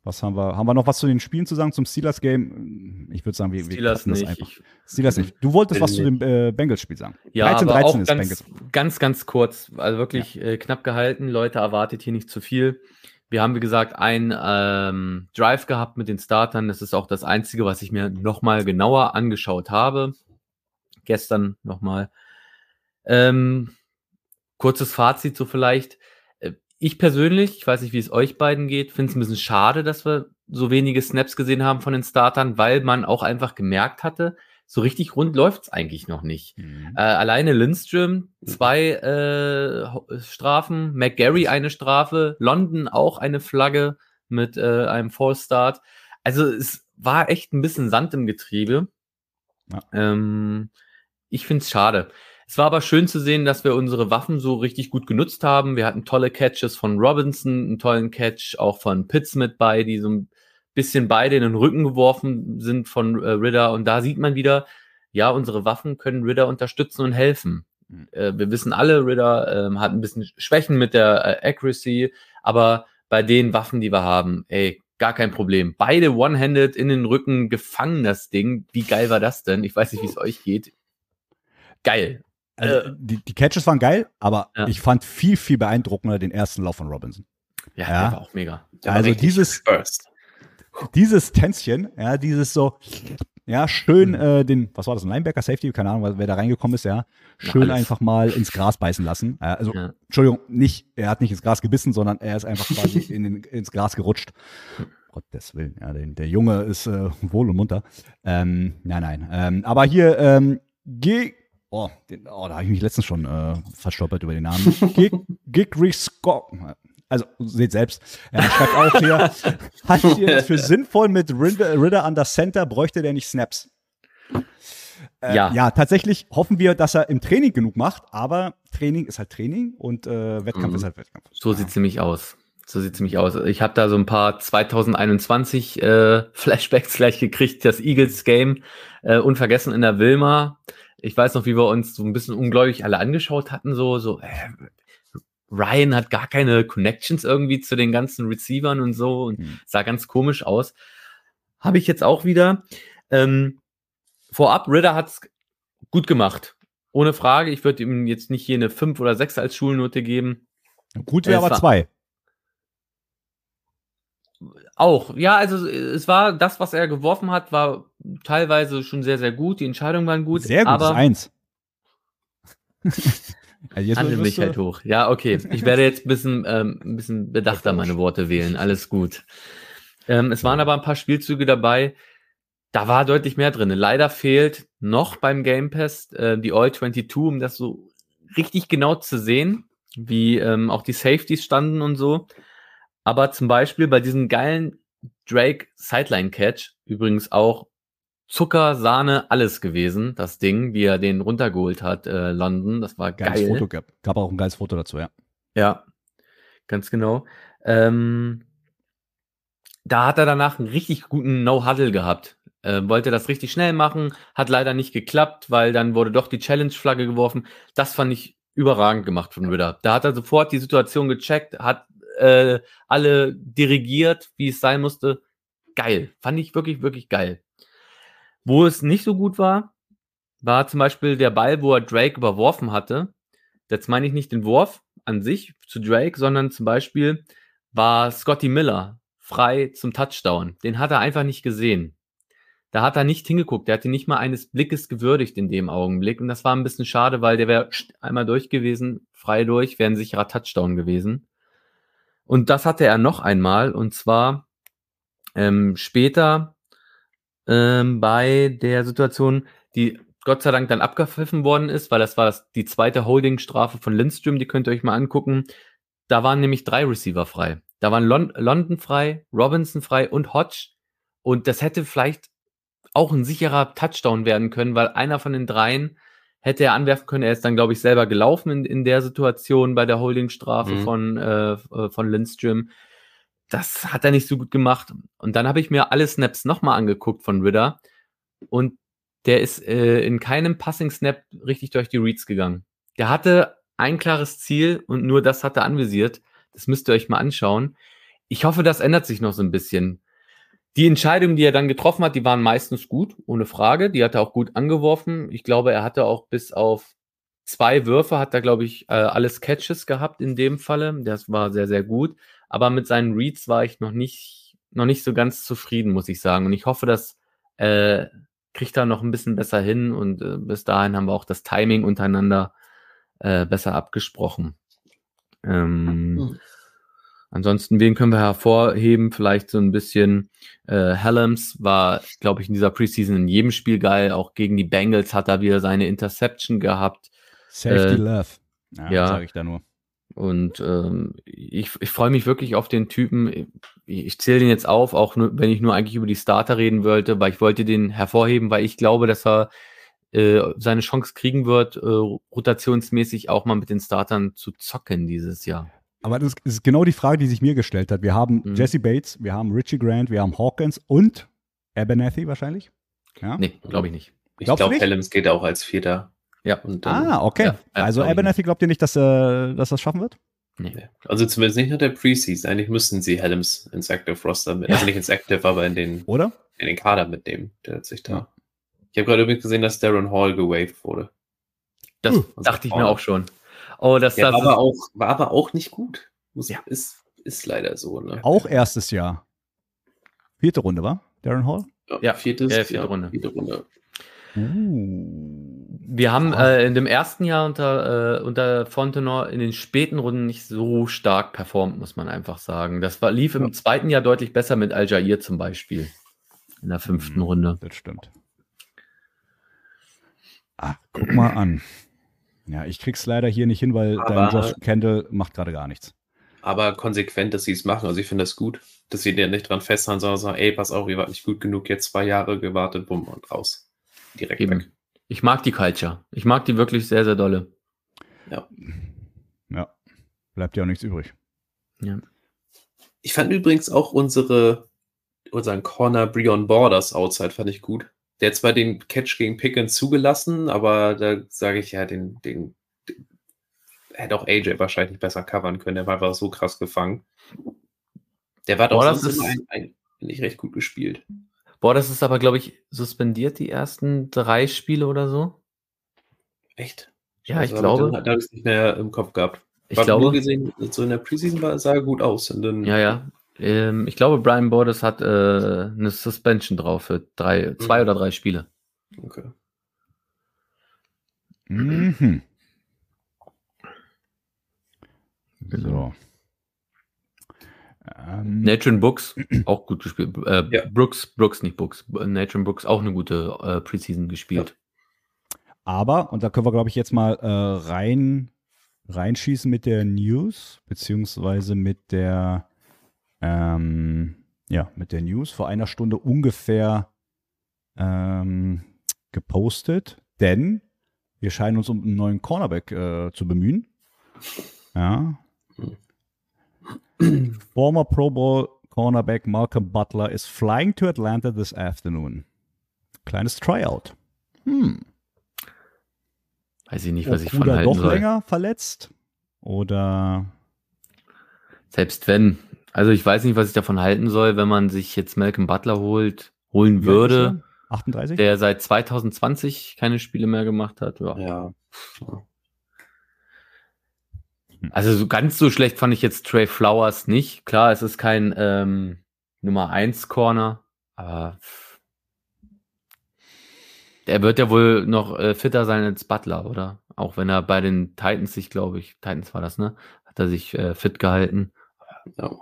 Was haben wir? Haben wir noch was zu den Spielen zu sagen zum Steelers Game? Ich würde sagen, wir, wir Steelers nicht. einfach. Steelers nicht. Du wolltest was zu dem äh, Bengals Spiel sagen. Ja, 13, aber 13 auch ganz, Bengals. ganz, ganz kurz. Also wirklich ja. äh, knapp gehalten. Leute, erwartet hier nicht zu viel. Wir haben, wie gesagt, einen ähm, Drive gehabt mit den Startern. Das ist auch das Einzige, was ich mir nochmal genauer angeschaut habe. Gestern nochmal. Ähm, kurzes Fazit so vielleicht ich persönlich, ich weiß nicht, wie es euch beiden geht, finde es ein bisschen schade, dass wir so wenige Snaps gesehen haben von den Startern, weil man auch einfach gemerkt hatte, so richtig rund läuft es eigentlich noch nicht. Mhm. Äh, alleine Lindström, zwei äh, Strafen, McGarry eine Strafe, London auch eine Flagge mit äh, einem False Start. Also es war echt ein bisschen Sand im Getriebe. Ja. Ähm, ich finde es schade. Es war aber schön zu sehen, dass wir unsere Waffen so richtig gut genutzt haben. Wir hatten tolle Catches von Robinson, einen tollen Catch auch von Pitts mit bei, die so ein bisschen beide in den Rücken geworfen sind von äh, Ridder. Und da sieht man wieder, ja, unsere Waffen können Ridder unterstützen und helfen. Mhm. Äh, wir wissen alle, Ridder äh, hat ein bisschen Schwächen mit der äh, Accuracy, aber bei den Waffen, die wir haben, ey, gar kein Problem. Beide One-Handed in den Rücken gefangen, das Ding. Wie geil war das denn? Ich weiß nicht, wie es euch geht. Geil. Also, äh, die, die Catches waren geil, aber ja. ich fand viel, viel beeindruckender den ersten Lauf von Robinson. Ja, ja. der war auch mega. Der also dieses, first. dieses Tänzchen, ja, dieses so, ja, schön mhm. äh, den, was war das, ein Linebacker, Safety, keine Ahnung, wer da reingekommen ist, ja, schön ja, einfach mal ins Gras beißen lassen. Äh, also, ja. Entschuldigung, nicht, er hat nicht ins Gras gebissen, sondern er ist einfach quasi in den, ins Gras gerutscht. Gottes Willen, ja, der, der Junge ist äh, wohl und munter. Ähm, nein, nein. Ähm, aber hier, ähm, geh Oh, den, oh da habe ich mich letztens schon äh, verstolpert über den Namen. Gig, Gigri Scott. Also, seht selbst. Er schreibt auch hier, haltet ihr es für sinnvoll mit Ritter an das Center, bräuchte der nicht Snaps? Äh, ja. ja, tatsächlich hoffen wir, dass er im Training genug macht, aber Training ist halt Training und äh, Wettkampf mhm. ist halt Wettkampf. So sieht es nämlich aus. So sieht es nämlich aus. Ich habe da so ein paar 2021 äh, Flashbacks gleich gekriegt, das Eagles Game, äh, unvergessen in der Wilma ich weiß noch, wie wir uns so ein bisschen ungläubig alle angeschaut hatten, so, so, äh, Ryan hat gar keine Connections irgendwie zu den ganzen Receivern und so und mhm. sah ganz komisch aus. Habe ich jetzt auch wieder. Ähm, vorab, Ritter hat es gut gemacht. Ohne Frage. Ich würde ihm jetzt nicht hier eine 5 oder 6 als Schulnote geben. Gut wäre aber 2. Auch, ja, also es war das, was er geworfen hat, war teilweise schon sehr, sehr gut. Die Entscheidungen waren gut. Sehr gut, aber eins. also jetzt Handel mich halt hoch. Ja, okay. Ich werde jetzt ein bisschen, ähm, ein bisschen bedachter meine Worte wählen. Alles gut. Ähm, es waren aber ein paar Spielzüge dabei. Da war deutlich mehr drin. Leider fehlt noch beim Game Pass äh, die All 22, um das so richtig genau zu sehen, wie ähm, auch die Safeties standen und so. Aber zum Beispiel bei diesen geilen Drake Sideline Catch, übrigens auch Zucker, Sahne, alles gewesen, das Ding, wie er den runtergeholt hat, äh, London. Das war Geiles geil. Foto gab. Gab auch ein geiles Foto dazu, ja. Ja, ganz genau. Ähm, da hat er danach einen richtig guten No-Huddle gehabt. Äh, wollte das richtig schnell machen, hat leider nicht geklappt, weil dann wurde doch die Challenge-Flagge geworfen. Das fand ich überragend gemacht von Ritter. Da hat er sofort die Situation gecheckt, hat äh, alle dirigiert, wie es sein musste. Geil. Fand ich wirklich, wirklich geil. Wo es nicht so gut war, war zum Beispiel der Ball, wo er Drake überworfen hatte. Jetzt meine ich nicht den Wurf an sich zu Drake, sondern zum Beispiel war Scotty Miller frei zum Touchdown. Den hat er einfach nicht gesehen. Da hat er nicht hingeguckt. Der hat ihn nicht mal eines Blickes gewürdigt in dem Augenblick. Und das war ein bisschen schade, weil der wäre einmal durch gewesen, frei durch, wäre ein sicherer Touchdown gewesen. Und das hatte er noch einmal. Und zwar ähm, später ähm, bei der Situation, die Gott sei Dank dann abgepfiffen worden ist, weil das war das, die zweite Holding-Strafe von Lindström, die könnt ihr euch mal angucken. Da waren nämlich drei Receiver frei. Da waren Lon London frei, Robinson frei und Hodge. Und das hätte vielleicht auch ein sicherer Touchdown werden können, weil einer von den dreien hätte er anwerfen können. Er ist dann, glaube ich, selber gelaufen in, in der Situation bei der Holdingstrafe Mhm. von, äh, von Lindström. Das hat er nicht so gut gemacht. Und dann habe ich mir alle Snaps nochmal angeguckt von Ritter und der ist äh, in keinem Passing-Snap richtig durch die Reads gegangen. Der hatte ein klares Ziel und nur das hat er anvisiert. Das müsst ihr euch mal anschauen. Ich hoffe, das ändert sich noch so ein bisschen. Die Entscheidungen, die er dann getroffen hat, die waren meistens gut, ohne Frage. Die hat er auch gut angeworfen. Ich glaube, er hatte auch bis auf zwei Würfe, hat er, glaube ich, äh, alles Catches gehabt in dem Falle. Das war sehr, sehr gut. Aber mit seinen Reads war ich noch nicht, noch nicht so ganz zufrieden, muss ich sagen. Und ich hoffe, dass äh, kriegt er noch ein bisschen besser hin und äh, bis dahin haben wir auch das Timing untereinander äh, besser abgesprochen. Ähm, Hm. Ansonsten, wen können wir hervorheben? Vielleicht so ein bisschen äh, Helms war, glaube ich, in dieser Preseason in jedem Spiel geil. Auch gegen die Bengals hat er wieder seine Interception gehabt. Safety Äh, Love. Ja, ja. sage ich da nur. Und ähm, ich, ich freue mich wirklich auf den Typen. Ich, ich zähle den jetzt auf, auch nur, wenn ich nur eigentlich über die Starter reden wollte, weil ich wollte den hervorheben, weil ich glaube, dass er äh, seine Chance kriegen wird, äh, rotationsmäßig auch mal mit den Startern zu zocken dieses Jahr. Aber das ist genau die Frage, die sich mir gestellt hat. Wir haben Mhm. Jesse Bates, wir haben Richie Grant, wir haben Hawkins und Abernathy wahrscheinlich. Ja? Nee, glaube ich nicht. Ich glaube? Helms geht auch als Vierter. Ja. Und dann, Ah, okay. Ja, ja, also Abernathy glaubt ihr nicht, dass, äh, dass das schaffen wird? Nee. Also zumindest nicht nach der Preseason. Eigentlich müssten sie Helms ins Active Roster mit, also nicht ins Active, aber in den, Oder? in den Kader mitnehmen. Der hat sich da. Ja. Ich habe gerade übrigens gesehen, dass Darren Hall gewaved wurde. Das Uh, dachte ich mir auch schon. Oh, das, Der das war aber, auch, war aber auch nicht gut. Muss, Ja. ist, ist leider so. Ne? Auch erstes Jahr. Vierte Runde, war? Darren Hall? Ja, viertes, ja, vierte Runde. Vierte Runde. Uh. Wir haben äh, in dem ersten Jahr unter, äh, unter Fontenor in den späten Runden nicht so stark performt, muss man einfach sagen. Das war, lief im zweiten Jahr deutlich besser mit Al-Jair zum Beispiel. In der fünften Hm, Runde. Das stimmt. Ah, guck mal an. Ja, ich krieg's leider hier nicht hin, weil dein Aber- Josh Kendall macht gerade gar nichts. Aber konsequent, dass sie es machen. Also ich finde das gut, dass sie da nicht dran festhalten, sondern sagen, ey, pass auf, ihr wart nicht gut genug, jetzt zwei Jahre gewartet, bumm, und raus. Direkt weg. Ich mag die Culture. Ich mag die wirklich sehr, sehr dolle. Ja. Bleibt ja auch nichts übrig. Ja. Ich fand übrigens auch unsere, unseren Corner Breon Borders Outside fand ich gut. Der hat zwar den Catch gegen Pickens zugelassen, aber da sage ich ja, den, den, den hätte auch AJ wahrscheinlich besser covern können. Der war einfach so krass gefangen. Der war doch sonst ist- ein, ein, ich, recht gut gespielt. Boah, das ist aber, glaube ich, suspendiert die ersten drei Spiele oder so. Echt? Ja, ich glaube. Da habe ich es nicht mehr im Kopf gehabt. Ich War nur glaube, gesehen, so in der Preseason war, sah er gut aus. Und dann, ja, ja. Ähm, ich glaube, Brian Borders hat äh, eine Suspension drauf für drei, zwei Mhm. oder drei Spiele. Okay. Mhm. Genau. So. Ähm, Nathan Brooks, auch gut gespielt. Äh, Ja. Brooks, Brooks, nicht Brooks. Nathan Brooks auch eine gute äh, Preseason gespielt. Aber, und da können wir, glaube ich, jetzt mal äh, rein, reinschießen mit der News, beziehungsweise mit der, ähm, ja, mit der News vor einer Stunde ungefähr ähm, gepostet, denn wir scheinen uns um einen neuen Cornerback äh, zu bemühen. Ja. Former Pro Bowl Cornerback Malcolm Butler is flying to Atlanta this afternoon. Kleines Tryout. Hm. Weiß ich nicht, was Ob ich von halten doch soll. länger verletzt? Oder Selbst wenn. Also ich weiß nicht, was ich davon halten soll, wenn man sich jetzt Malcolm Butler holt, holen würde, 38? der seit 2020 keine Spiele mehr gemacht hat. Ja. Ja. Also so ganz so schlecht fand ich jetzt Trey Flowers nicht. Klar, es ist kein ähm, Nummer 1 Corner, aber der wird ja wohl noch äh, fitter sein als Butler, oder? Auch wenn er bei den Titans sich, glaube ich, Titans war das, ne? Hat er sich äh, fit gehalten. Ja.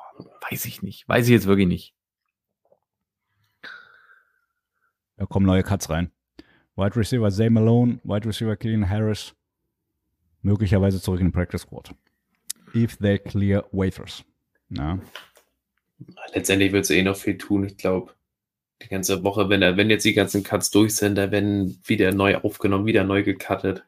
Weiß ich nicht. Weiß ich jetzt wirklich nicht. Da kommen neue Cuts rein. Wide Receiver Zay Malone, Wide Receiver Killian Harris, möglicherweise zurück in den Practice Squad. If they clear waivers. Ja. Letztendlich wird es eh noch viel tun. Ich glaube, die ganze Woche, wenn, er, wenn jetzt die ganzen Cuts durch sind, da werden wieder neu aufgenommen, wieder neu gecuttet.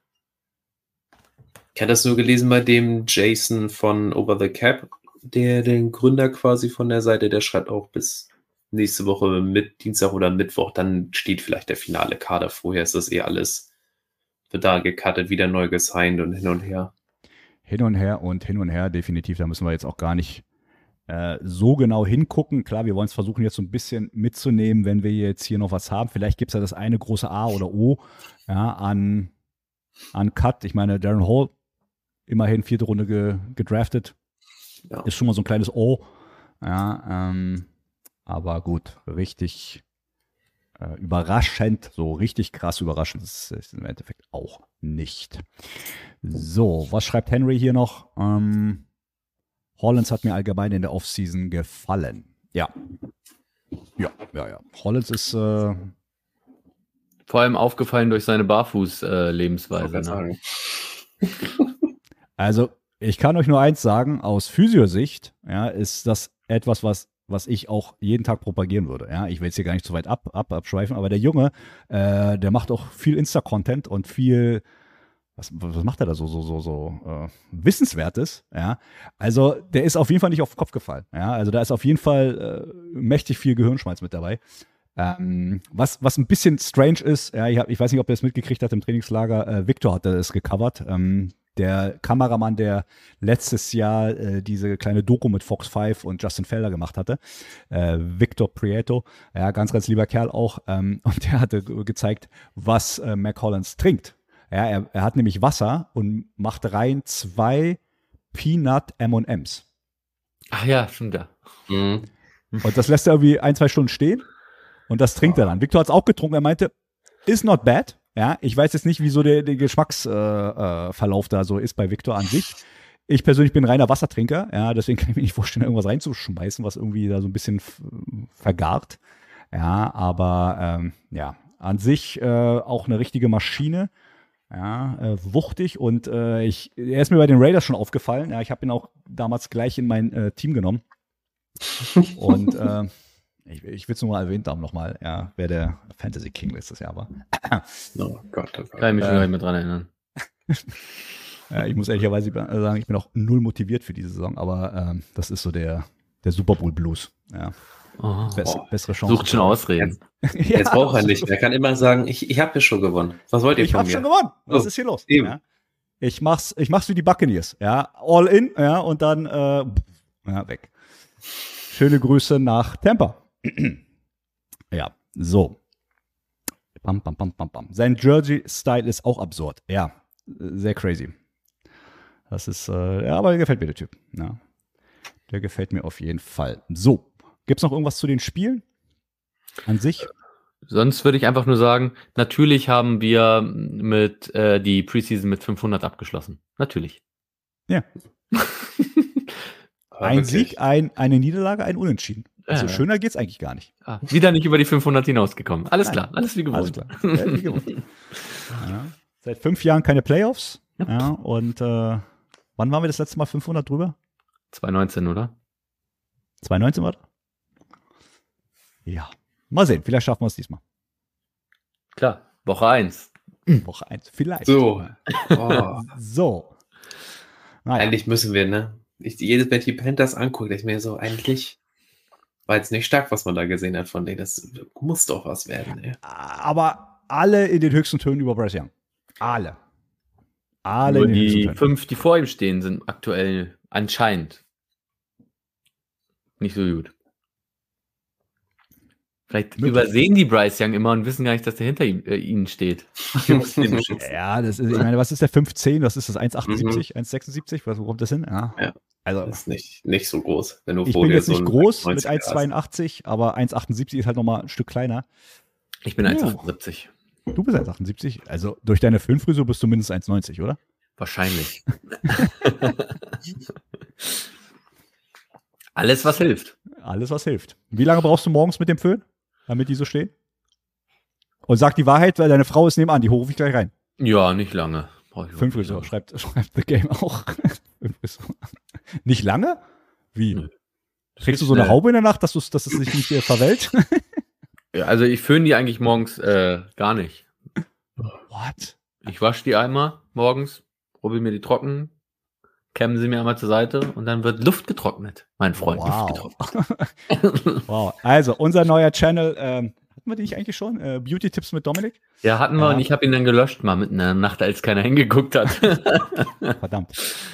Ich hatte das nur gelesen bei dem Jason von Over the Cap, der den Gründer quasi von der Seite, der schreibt auch bis nächste Woche mit Dienstag oder Mittwoch, dann steht vielleicht der finale Kader. Vorher ist das eh alles, da gecuttet, wieder neu gesigned und hin und her. Hin und her und hin und her, definitiv. Da müssen wir jetzt auch gar nicht äh, so genau hingucken. Klar, wir wollen es versuchen, jetzt so ein bisschen mitzunehmen, wenn wir jetzt hier noch was haben. Vielleicht gibt es ja das eine große A oder O ja, an, an Cut. Ich meine, Darren Hall, immerhin vierte Runde ge, gedraftet, Ja. ist schon mal so ein kleines O. Ja, ähm, aber gut, richtig äh, überraschend, so richtig krass überraschend ist es im Endeffekt auch nicht. So, was schreibt Henry hier noch? Ähm, Hollins hat mir allgemein in der Offseason gefallen. Ja. Ja, ja, ja. Hollins ist, äh, Vor allem aufgefallen durch seine Barfuß-Lebensweise. wollte ne? also ich kann euch nur eins sagen, aus Physiosicht, ja, ist das etwas, was was ich auch jeden Tag propagieren würde. Ja, ich will jetzt hier gar nicht zu weit ab, ab abschweifen, aber der Junge, äh, der macht auch viel Insta-Content und viel, was, was macht er da so, so, so, so äh, Wissenswertes, ja. Also der ist auf jeden Fall nicht auf den Kopf gefallen. Ja, also da ist auf jeden Fall äh, mächtig viel Gehirnschmalz mit dabei. Ähm, was, was ein bisschen strange ist, ja, ich, hab, ich weiß nicht, ob ihr es mitgekriegt habt im Trainingslager, äh, Victor hatte es gecovert. Ähm, der Kameramann, der letztes Jahr äh, diese kleine Doku mit Fox 5 und Justin Felder gemacht hatte, äh, Victor Prieto, ja, ganz, ganz lieber Kerl auch, ähm, und der hatte ge- gezeigt, was äh, Mac Hollins trinkt. Ja, er, er hat nämlich Wasser und macht rein zwei Peanut M&M's. Ach ja, stimmt ja. Mhm. Und das lässt er irgendwie ein, zwei Stunden stehen und das trinkt er dann. Victor hat es auch getrunken. Er meinte, is not bad. Ja, ich weiß jetzt nicht, wieso der, der Geschmacksverlauf äh, äh, da so ist bei Victor an sich. Ich persönlich bin reiner Wassertrinker, ja, deswegen kann ich mir nicht vorstellen, irgendwas reinzuschmeißen, was irgendwie da so ein bisschen vergart. Ja, aber ähm, ja, an sich äh, auch eine richtige Maschine. Ja, äh, wuchtig und äh, ich, er ist mir bei den Raiders schon aufgefallen. Ja, ich habe ihn auch damals gleich in mein äh, Team genommen. Und äh, ich, ich will es nur mal erwähnt haben nochmal, ja, wer der Fantasy King letztes Jahr war. Oh Gott, oh Gott. Kann ich mich schon Äh, gar nicht mehr dran erinnern. Ja, ich muss ehrlicherweise sagen, ich bin auch null motiviert für diese Saison, aber ähm, das ist so der, der Super Bowl Blues. Ja, Oh, bess, bessere Chance. sucht schon Ausreden. Jetzt braucht er nicht mehr. Er kann immer sagen, ich, ich habe ja schon gewonnen. Was wollt ihr Ich von habe mir? schon gewonnen. Was Oh, ist hier los? eben. Ja. Ich mach's, ich mach's wie die Buccaneers. Ja, all in, ja, und dann äh, ja, weg. Schöne Grüße nach Tampa. ja, so. Bam, bam, bam, bam, bam. Sein Jersey-Style ist auch absurd. Ja, sehr crazy. Das ist, äh, ja, aber der gefällt mir der Typ. Ja. Der gefällt mir auf jeden Fall. So, gibt's noch irgendwas zu den Spielen an sich? Sonst würde ich einfach nur sagen, natürlich haben wir mit äh, die Preseason mit 500 abgeschlossen. Natürlich. Ja. Ein. Sieg, ein, eine Niederlage, ein Unentschieden. Also schöner geht's eigentlich gar nicht. Ah, wieder nicht über die 500 hinausgekommen. Alles Nein. klar, alles wie Alles gewohnt. klar. Ja, wie gewohnt. Ja. Seit fünf Jahren keine Playoffs. Ja. Ja, und äh, wann waren wir das letzte Mal 500 drüber? 2019, oder? 2019 war das? Ja. Mal sehen, vielleicht schaffen wir es diesmal. Klar, Woche 1. Woche 1, vielleicht. So. Oh. so. Naja. Eigentlich müssen wir, ne? Ich, jedes Mal die Panthers angucke, ich mir so, eigentlich war jetzt nicht stark, was man da gesehen hat von denen. Das muss doch was werden, ey. Aber alle in den höchsten Tönen über Bryce Young. Alle. Alle Nur die fünf, die vor ihm stehen, sind aktuell anscheinend nicht so gut. Vielleicht Möglich. übersehen die Bryce Young immer und wissen gar nicht, dass der hinter ihm, äh, ihnen steht. ja, das ist, ich meine, was ist der 510? Was ist das? 1,78? Mhm. 1,76? wo kommt das hin? Ja. ja. Also, das ist nicht, nicht so groß. Wenn du ich bin jetzt nicht so groß mit 1,82, aber 1,78 ist halt nochmal ein Stück kleiner. Ich bin ja. 1,78. Du bist 1,78. Also durch deine Filmfrisur bist du mindestens 1,90, oder? Wahrscheinlich. Alles, was hilft. Alles, was hilft. Wie lange brauchst du morgens mit dem Föhn, damit die so stehen? Und sag die Wahrheit, weil deine Frau ist nebenan, die rufe ich gleich rein. Ja, nicht lange. Fünf Frisur, schreibt, schreibt The Game auch. Nicht lange? Wie? Nö. Kriegst du so eine Haube in der Nacht, dass, dass es sich nicht äh, verwellt? Ja, also ich föhne die eigentlich morgens äh, gar nicht. What? Ich wasche die einmal morgens, rubbel mir die trocken, kämmen sie mir einmal zur Seite und dann wird Luft getrocknet, mein Freund. Wow. wow. Also, unser neuer Channel, ähm, hatten wir die eigentlich schon? Äh, Beauty-Tipps mit Dominik? Ja, hatten wir ja. und ich habe ihn dann gelöscht mal mitten in der Nacht, als keiner hingeguckt hat. Verdammt.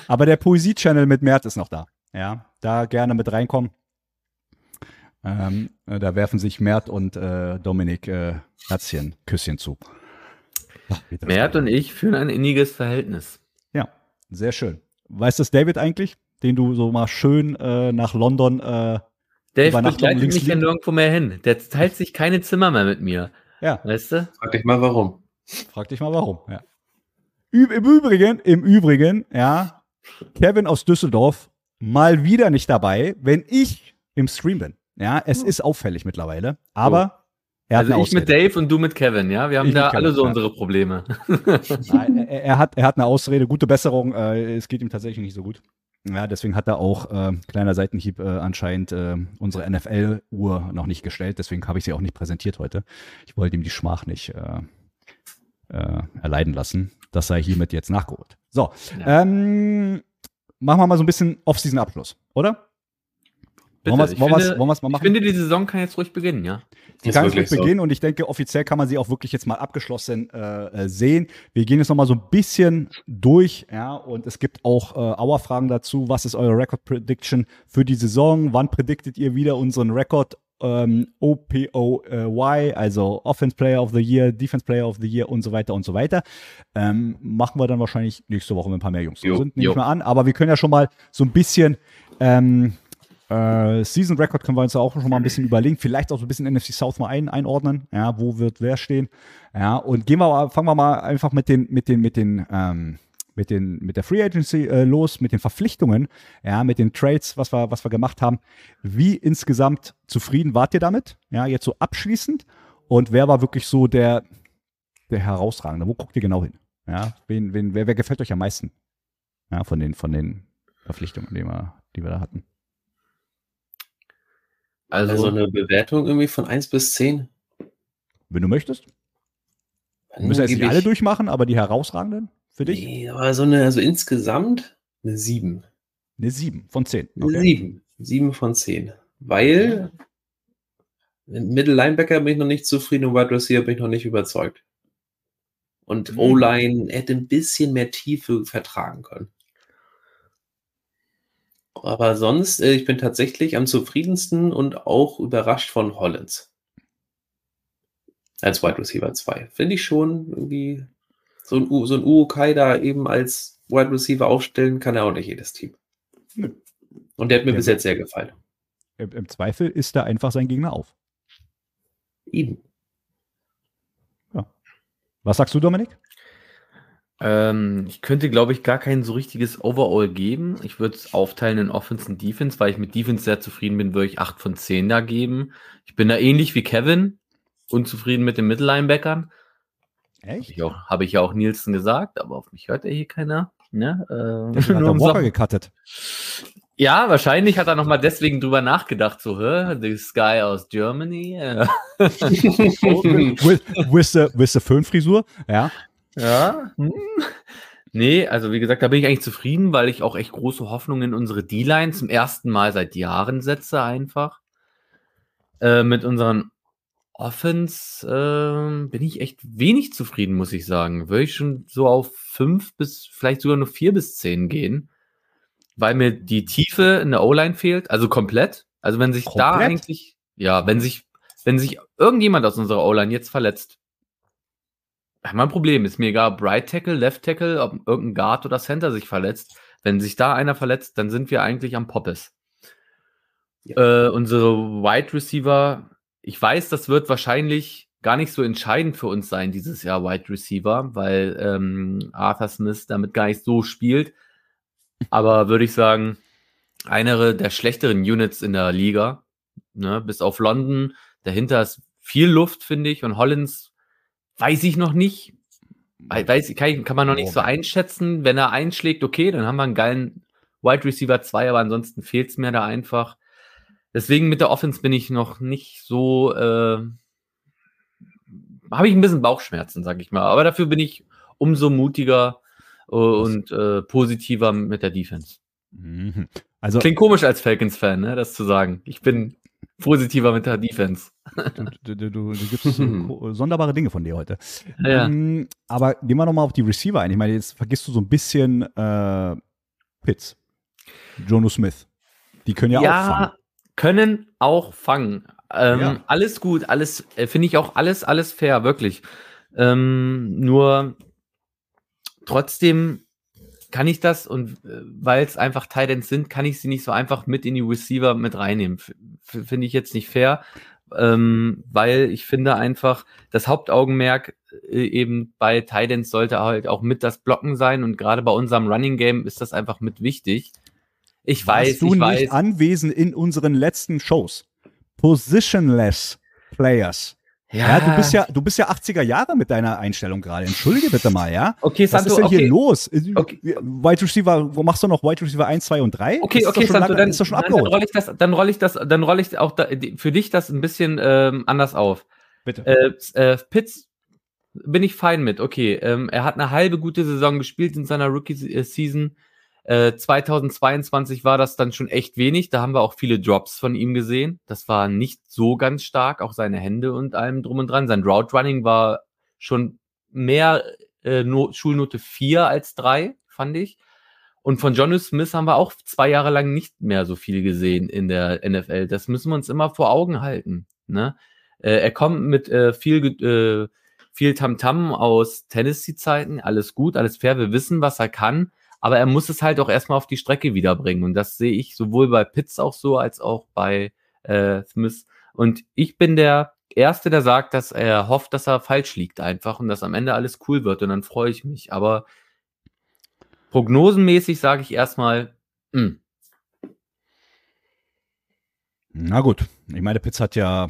Aber der Poesie-Channel mit Mert ist noch da. Ja, da gerne mit reinkommen. Ähm, äh, da werfen sich Mert und äh, Dominik äh, Herzchen, Küsschen zu. Ach, Mert und ich führen ein inniges Verhältnis. Ja, sehr schön. Weißt du das David eigentlich, den du so mal schön äh, nach London äh, Dave begleitet mich ja nirgendwo mehr hin. Der teilt sich keine Zimmer mehr mit mir. Ja. Weißt du? Frag dich mal warum. Frag dich mal warum, ja. Im Übrigen, im Übrigen, ja, Kevin aus Düsseldorf mal wieder nicht dabei, wenn ich im Stream bin. Ja, es ist auffällig mittlerweile. Aber er hat also ich mit Dave und du mit Kevin, ja? Wir haben ich da alle so ja. unsere Probleme. Nein, er, er, hat, er hat eine Ausrede, gute Besserung. Äh, es geht ihm tatsächlich nicht so gut. Ja, deswegen hat er auch, äh, kleiner Seitenhieb, äh, anscheinend äh, unsere NFL-Uhr noch nicht gestellt. Deswegen habe ich sie auch nicht präsentiert heute. Ich wollte ihm die Schmach nicht äh, äh, erleiden lassen. Das sei hiermit jetzt nachgeholt. So, ja. ähm, machen wir mal so ein bisschen Off-Season-Abschluss, oder? Bitte, wollen wir es mal machen? Ich finde, die Saison kann jetzt ruhig beginnen, ja. Sie kann jetzt ruhig so. beginnen und ich denke, offiziell kann man sie auch wirklich jetzt mal abgeschlossen äh, äh sehen. Wir gehen jetzt noch mal so ein bisschen durch, ja, und es gibt auch äh, Auer-Fragen dazu. Was ist eure Record Prediction für die Saison? Wann prediktet ihr wieder unseren Rekord ähm, OPOY, also Offense Player of the Year, Defense Player of the Year und so weiter und so weiter. Ähm, machen wir dann wahrscheinlich nächste Woche, wenn ein paar mehr Jungs jo, sind. Nehme ich mal an. Aber wir können ja schon mal so ein bisschen ähm, äh, Season Record können wir uns auch schon mal ein bisschen überlegen. Vielleicht auch so ein bisschen NFC South mal ein, einordnen. Ja, wo wird wer stehen? Ja, und gehen wir, fangen wir mal einfach mit den, mit den, mit den, ähm, mit den, mit der Free Agency äh, los, mit den Verpflichtungen, ja, mit den Trades, was wir, was wir gemacht haben. Wie insgesamt zufrieden wart ihr damit? Ja, jetzt so abschließend. Und wer war wirklich so der, der herausragende? Wo guckt ihr genau hin? Ja, wen, wen, wer, wer gefällt euch am meisten? Ja, von den, von den Verpflichtungen, die wir, die wir da hatten. Also, also eine Bewertung irgendwie von 1 bis 10? Wenn du möchtest. Wir müssen jetzt nicht alle durchmachen, aber die herausragenden für dich? Nee, aber so eine, also insgesamt eine 7. Eine 7 von 10. Okay. Eine 7. 7 von 10. Weil Middle Linebacker bin ich noch nicht zufrieden und Wide Receiver bin ich noch nicht überzeugt. Und mhm. O-Line hätte ein bisschen mehr Tiefe vertragen können. Aber sonst, äh, ich bin tatsächlich am zufriedensten und auch überrascht von Hollins. Als Wide Receiver 2. Finde ich schon irgendwie so ein, so ein Uokai da eben als Wide Receiver aufstellen, kann er auch nicht jedes Team. Nö. Und der hat mir ja, bis jetzt sehr gefallen. Im, Im, Zweifel ist da einfach sein Gegner auf. Eben. Ja. Was sagst du, Dominik? Ähm, ich könnte, glaube ich, gar kein so richtiges Overall geben. Ich würde es aufteilen in Offense und Defense, weil ich mit Defense sehr zufrieden bin, würde ich 8 von 10 da geben. Ich bin da ähnlich wie Kevin, unzufrieden mit den Mittellinebackern. Echt? Habe ich, auch, hab ich ja auch Nielsen gesagt, aber auf mich hört er hier keiner. Ne? Äh, hat der Walker gecuttet. Ja, wahrscheinlich hat er nochmal deswegen drüber nachgedacht, so, hä, this guy aus Germany. with, with, the, with the Föhnfrisur, ja. Ja. Hm. Nee, also wie gesagt, da bin ich eigentlich zufrieden, weil ich auch echt große Hoffnungen in unsere D-Line zum ersten Mal seit Jahren setze, einfach. Äh, mit unseren Offense äh, bin ich echt wenig zufrieden, muss ich sagen. Würde ich schon so auf fünf bis vielleicht sogar nur vier bis zehn gehen weil mir die Tiefe in der O-Line fehlt, also komplett. Also wenn sich komplett? da eigentlich, ja, wenn sich, wenn sich irgendjemand aus unserer O-Line jetzt verletzt, haben wir ein Problem. Ist mir egal, ob Right Tackle, Left Tackle, ob irgendein Guard oder Center sich verletzt. Wenn sich da einer verletzt, dann sind wir eigentlich am Poppes. Ja. Äh, unsere Wide Receiver, ich weiß, das wird wahrscheinlich gar nicht so entscheidend für uns sein dieses Jahr Wide Receiver, weil ähm, Arthur Smith damit gar nicht so spielt. Aber würde ich sagen, eine der schlechteren Units in der Liga. Ne? Bis auf London. Dahinter ist viel Luft, finde ich. Und Hollins weiß ich noch nicht. Weiß, kann, kann man noch nicht so einschätzen. Wenn er einschlägt, okay, dann haben wir einen geilen Wide Receiver 2, aber ansonsten fehlt es mir da einfach. Deswegen mit der Offense bin ich noch nicht so. Äh, habe ich ein bisschen Bauchschmerzen, sag ich mal. Aber dafür bin ich umso mutiger, und äh, positiver mit der Defense. Mhm. Also, Klingt komisch als Falcons-Fan, ne, das zu sagen. Ich bin positiver mit der Defense. Du, du, du, du gibst sonderbare Dinge von dir heute. Ja. Ähm, aber gehen wir nochmal auf die Receiver ein. Ich meine, jetzt vergisst du so ein bisschen äh, Pitts, Jono Smith. Die können ja, ja auch fangen. Können auch fangen. Ähm, ja. Alles gut, alles äh, finde ich auch alles, alles fair, wirklich. Ähm, nur Trotzdem kann ich das und äh, weil es einfach Titans sind, kann ich sie nicht so einfach mit in die Receiver mit reinnehmen. Finde ich jetzt nicht fair, ähm, weil ich finde einfach, das Hauptaugenmerk äh, eben bei Titans sollte halt auch mit das Blocken sein und gerade bei unserem Running Game ist das einfach mit wichtig. Ich Warst weiß, du ich nicht weiß. anwesend in unseren letzten Shows. Positionless Players. Ja. ja. du bist ja, du bist ja 80er Jahre mit deiner Einstellung gerade. Entschuldige bitte mal, ja? Okay, Santo, Was ist denn okay. hier los? Okay. Wide Receiver, wo machst du noch Wide Receiver 1, 2 und 3? Okay, okay, Santo, dann, ist das schon dann, dann rolle ich das, dann rolle ich das, dann rolle ich auch da, für dich das ein bisschen ähm, anders auf. Bitte. Äh, äh, Pitts bin ich fein mit. Okay, ähm, er hat eine halbe gute Saison gespielt in seiner Rookie-Season. 2022 äh, war das dann schon echt wenig. Da haben wir auch viele Drops von ihm gesehen. Das war nicht so ganz stark, auch seine Hände und allem drum und dran. Sein Route Running war schon mehr äh, no Schulnote 4 als 3, fand ich. Und von Johnny Smith haben wir auch zwei Jahre lang nicht mehr so viel gesehen in der NFL. Das müssen wir uns immer vor Augen halten. Ne? Äh, er kommt mit äh, viel, äh, viel Tamtam -Tam aus Tennessee-Zeiten. Alles gut, alles fair. Wir wissen, was er kann aber er muss es halt auch erstmal auf die Strecke wiederbringen. Und das sehe ich sowohl bei Pitts auch so, als auch bei äh, Smith. Und ich bin der Erste, der sagt, dass er hofft, dass er falsch liegt einfach und dass am Ende alles cool wird. Und dann freue ich mich. Aber prognosenmäßig sage ich erstmal, mh. Hm. Na gut, ich meine, Pitts hat ja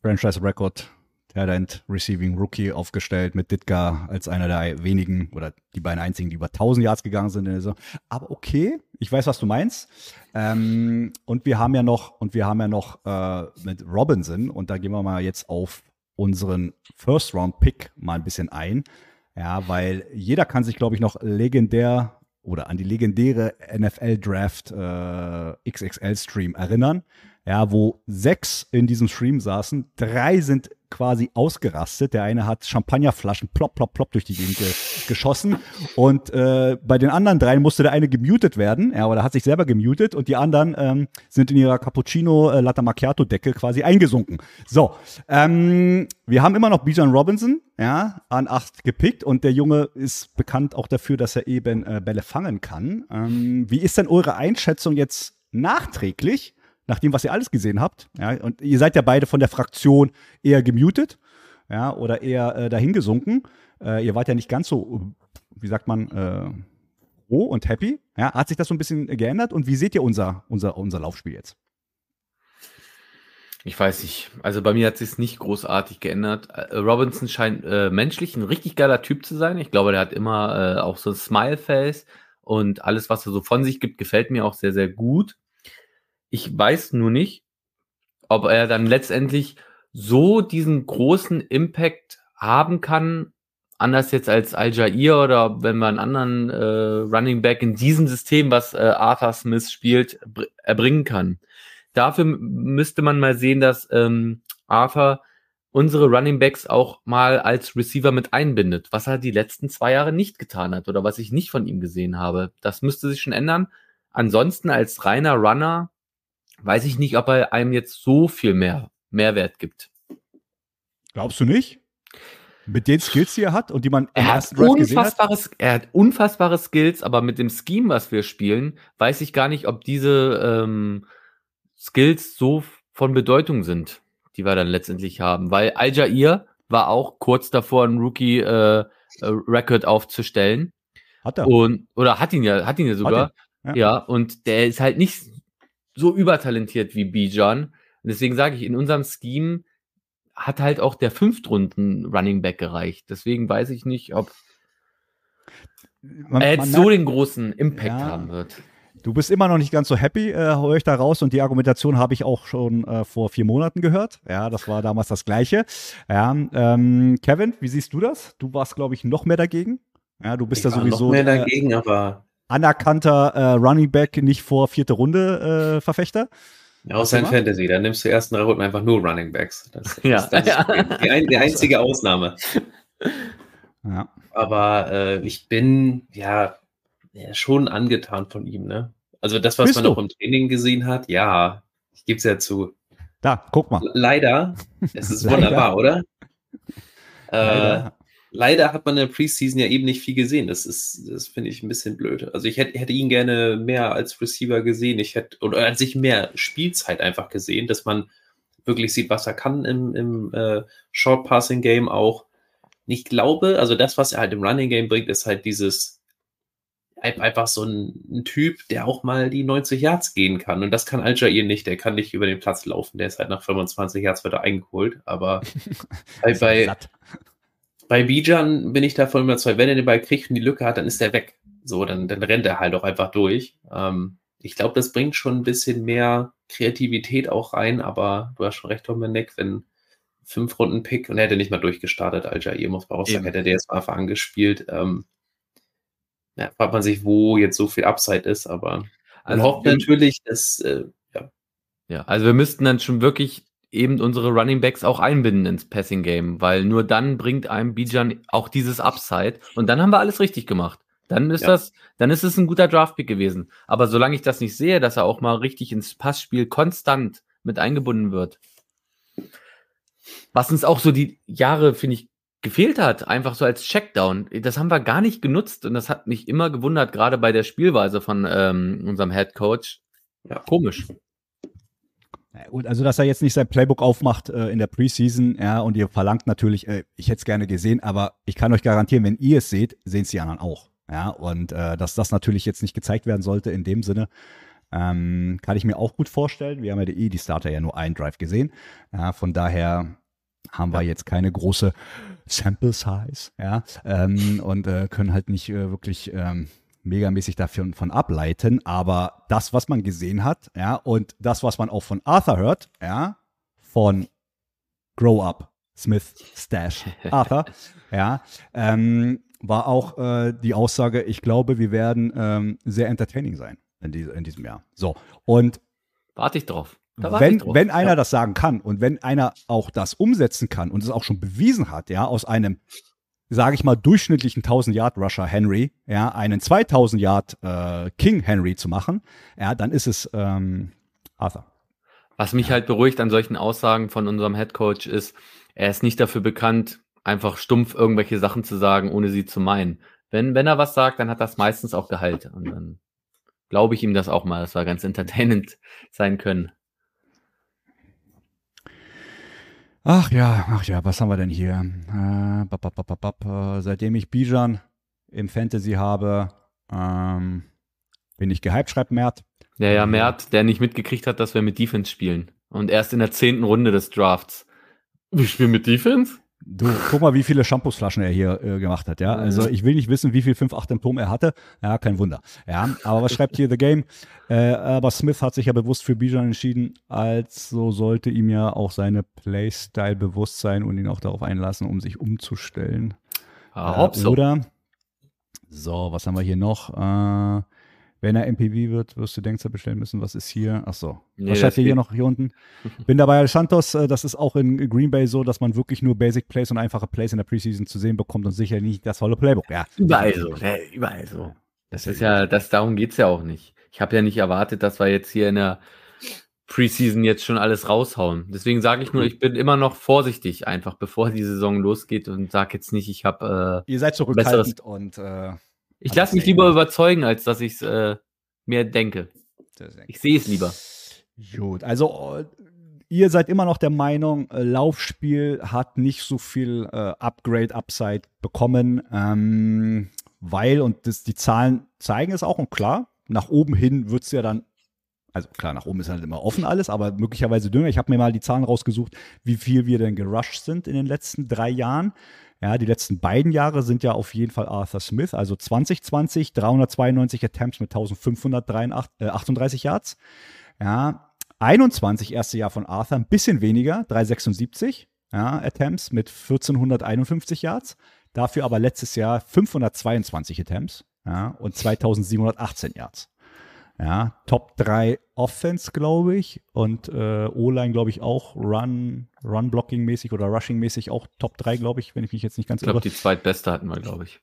Franchise Record Talent Receiving Rookie aufgestellt mit Ditka als einer der wenigen oder die beiden einzigen, die über 1000 Yards gegangen sind Saison. Aber okay, ich weiß, was du meinst. Ähm, und wir haben ja noch und wir haben ja noch äh, mit Robinson und da gehen wir mal jetzt auf unseren First Round Pick mal ein bisschen ein. Ja, weil jeder kann sich, glaube ich, noch legendär oder an die legendäre NFL Draft äh, XXL Stream erinnern ja, wo sechs in diesem Stream saßen, drei sind quasi ausgerastet. Der eine hat Champagnerflaschen plopp, plopp, plopp durch die Gegend ge geschossen. Und äh, bei den anderen dreien musste der eine gemutet werden, ja, oder hat sich selber gemutet und die anderen ähm, sind in ihrer Cappuccino äh, Latte Macchiato Decke quasi eingesunken. So, ähm, wir haben immer noch Bijan Robinson, ja, an acht gepickt und der Junge ist bekannt auch dafür, dass er eben äh, Bälle fangen kann. Ähm, wie ist denn eure Einschätzung jetzt nachträglich? Nach dem, was ihr alles gesehen habt. Ja, und ihr seid ja beide von der Fraktion eher gemutet, ja, oder eher äh, dahingesunken. Äh, ihr wart ja nicht ganz so, wie sagt man, äh, froh und happy. Ja, hat sich das so ein bisschen geändert? Und wie seht ihr unser, unser, unser Laufspiel jetzt? Ich weiß nicht. Also bei mir hat sich nicht großartig geändert. Äh, Robinson scheint äh, menschlich ein richtig geiler Typ zu sein. Ich glaube, der hat immer äh, auch so ein Smile-Face und alles, was er so von sich gibt, gefällt mir auch sehr, sehr gut. Ich weiß nur nicht, ob er dann letztendlich so diesen großen Impact haben kann, anders jetzt als Al-Jair oder wenn man einen anderen äh, Running Back in diesem System, was äh, Arthur Smith spielt, erbringen kann. Dafür müsste man mal sehen, dass ähm, Arthur unsere Running Backs auch mal als Receiver mit einbindet, was er die letzten zwei Jahre nicht getan hat oder was ich nicht von ihm gesehen habe. Das müsste sich schon ändern. Ansonsten als reiner Runner weiß ich nicht, ob er einem jetzt so viel mehr Mehrwert gibt. Glaubst du nicht? Mit den Skills, die er hat und die man er hat unfassbares, Er hat unfassbare Skills, aber mit dem Scheme, was wir spielen, weiß ich gar nicht, ob diese ähm, Skills so von Bedeutung sind, die wir dann letztendlich haben. Weil Al-Jair war auch kurz davor, einen Rookie-Record äh, äh aufzustellen. Hat er. Und, oder hat ihn ja, hat ihn ja sogar. Ja. ja, und der ist halt nicht so übertalentiert wie Bijan. Und deswegen sage ich, in unserem Scheme hat halt auch der Fünftrunden Running Back gereicht. Deswegen weiß ich nicht, ob man, er jetzt so den großen Impact ja, haben wird. Du bist immer noch nicht ganz so happy, äh, höre ich da raus. Und die Argumentation habe ich auch schon äh, vor vier Monaten gehört. Ja, das war damals das Gleiche. Ja, ähm, Kevin, wie siehst du das? Du warst, glaube ich, noch mehr dagegen. Ja, du bist ich ja sowieso. Noch mehr dagegen, aber anerkannter äh, Running Back, nicht vor vierte Runde äh, Verfechter. Ja, außer in Fantasy, dann nimmst du ersten drei Runden einfach nur Running Backs. Das, ja. das, das ja. Die, ein, die, einzige Ausnahme. Ja. Aber äh, ich bin ja, ja, schon angetan von ihm, ne? Also das, was Bist man du? auch im Training gesehen hat, ja, ich gebe es ja zu. Da, guck mal. Leider, es ist wunderbar, oder? Leider. Äh, leider hat man in der Preseason ja eben nicht viel gesehen. Das ist, das finde ich ein bisschen blöd. Also ich hätte, hätte ihn gerne mehr als Receiver gesehen. Ich hätte, oder als ich mehr Spielzeit einfach gesehen, dass man wirklich sieht, was er kann im, im äh, Short Passing Game auch. Ich glaube, also das, was er halt im Running Game bringt, ist halt dieses einfach so ein, ein, Typ, der auch mal die 90 Yards gehen kann. Und das kann Al-Jair nicht. Der kann nicht über den Platz laufen. Der ist halt nach 25 Yards wieder eingeholt. Aber bei, bei, bei Bijan bin ich davon überzeugt, wenn er den Ball kriegt und die Lücke hat, dann ist er weg. So, dann, dann rennt er halt auch einfach durch. Ähm, ich glaube, das bringt schon ein bisschen mehr Kreativität auch rein, aber du hast schon recht, Dominik, wenn fünf Runden Pick und er hätte nicht mal durchgestartet, Al-Jair, muss man auch sagen, hätte der jetzt mal angespielt. Ähm, ja, fragt man sich, wo jetzt so viel Upside ist, aber man also, hofft natürlich, dass, äh, ja. Ja, also wir müssten dann schon wirklich eben unsere Running Backs auch einbinden ins Passing Game, weil nur dann bringt einem Bijan auch dieses Upside und dann haben wir alles richtig gemacht. Dann ist ja. das, dann ist es ein guter Draftpick gewesen. Aber solange ich das nicht sehe, dass er auch mal richtig ins Passspiel konstant mit eingebunden wird, was uns auch so die Jahre, finde ich, gefehlt hat, einfach so als Checkdown. Das haben wir gar nicht genutzt und das hat mich immer gewundert, gerade bei der Spielweise von ähm, unserem Head Coach. Ja. Komisch. Gut, also dass er jetzt nicht sein Playbook aufmacht äh, in der Preseason, ja, und ihr verlangt natürlich, äh, ich hätte es gerne gesehen, aber ich kann euch garantieren, wenn ihr es seht, sehen es die anderen auch. Ja, und äh, dass das natürlich jetzt nicht gezeigt werden sollte in dem Sinne, ähm, kann ich mir auch gut vorstellen. Wir haben ja die, die Starter ja nur einen Drive gesehen. Ja, von daher haben wir jetzt keine große Sample Size, ja, ähm, und äh, können halt nicht äh, wirklich ähm, megamäßig davon von ableiten, aber das, was man gesehen hat, ja, und das, was man auch von Arthur hört, ja, von Grow Up, Smith, Stash, Arthur, ja, ähm, war auch äh, die Aussage, ich glaube, wir werden ähm, sehr entertaining sein in, die, in, diesem Jahr. So, und warte ich drauf. wenn, ich drauf. wenn einer ja. das sagen kann und wenn einer auch das umsetzen kann und es auch schon bewiesen hat, ja, aus einem sage ich mal, durchschnittlichen 1000 Yard Rusher Henry, ja, einen 2000 Yard äh, King Henry zu machen, ja, dann ist es ähm, Arthur. Was mich ja. halt beruhigt an solchen Aussagen von unserem Head Coach ist, er ist nicht dafür bekannt, einfach stumpf irgendwelche Sachen zu sagen, ohne sie zu meinen. Wenn, wenn er was sagt, dann hat das meistens auch Gehalt. Und dann glaube ich ihm das auch mal, dass wir ganz entertainend sein können. Ach ja, ach ja, was haben wir denn hier? Äh, bap, bap, bap, äh, seitdem ich Bijan im Fantasy habe, ähm, bin ich gehypt, schreibt Mert. Ja, ja, Mert, der nicht mitgekriegt hat, dass wir mit Defense spielen. Und erst in der zehnten Runde des Drafts. Wir spielen mit Defense? Du, guck mal, wie viele Shampoosflaschen er hier äh, gemacht hat, ja. Also ich will nicht wissen, wie viel 5-8 im Turm er hatte. Ja, kein Wunder. Ja, aber was schreibt hier The Game? Äh, aber Smith hat sich ja bewusst für Bijan entschieden, also sollte ihm ja auch seine Playstyle bewusst sein und ihn auch darauf einlassen, um sich umzustellen. Ah, äh, oder so, was haben wir hier noch? Äh, wenn er MPV wird, wirst du Denkzer bestellen müssen. Was ist hier? Ach so. Nee, was schreibt das ihr hier geht- noch hier unten? Bin dabei als Santos. äh, Das ist auch in Green Bay so, dass man wirklich nur Basic Plays und einfache Plays in der Preseason zu sehen bekommt und sicher nicht das volle Playbook. Ja. Überall so, ne, überall so. Das ist ja, das, darum geht's ja auch nicht. Ich habe ja nicht erwartet, dass wir jetzt hier in der Preseason jetzt schon alles raushauen. Deswegen sage ich nur, ich bin immer noch vorsichtig, einfach bevor die Saison losgeht und sage jetzt nicht, ich habe, äh, Ihr seid zurückhaltend und äh, ich lasse mich lieber überzeugen, als dass ich es äh, mir denke. Ich sehe es lieber. Gut, also äh, ihr seid immer noch der Meinung, äh, Laufspiel hat nicht so viel äh, Upgrade-Upside bekommen, ähm, weil, und das, die Zahlen zeigen es auch, und klar, nach oben hin wird es ja dann, also klar, nach oben ist halt immer offen alles, aber möglicherweise dünner. Ich habe mir mal die Zahlen rausgesucht, wie viel wir denn gerusht sind in den letzten drei Jahren. Ja, die letzten beiden Jahre sind ja auf jeden Fall Arthur Smith, also 2020 392 Attempts mit 1538 Yards. Ja, 21 erste Jahr von Arthur, ein bisschen weniger, 376 ja, Attempts mit 1451 Yards. Dafür aber letztes Jahr 522 Attempts ja, und 2718 Yards. Ja, Top 3 Offense, glaube ich. Und äh, O-Line, glaube ich, auch Run, Run-Blocking-mäßig oder Rushing-mäßig auch Top 3, glaube ich, wenn ich mich jetzt nicht ganz Ich glaube, irre. die zweitbeste hatten wir, glaube ich.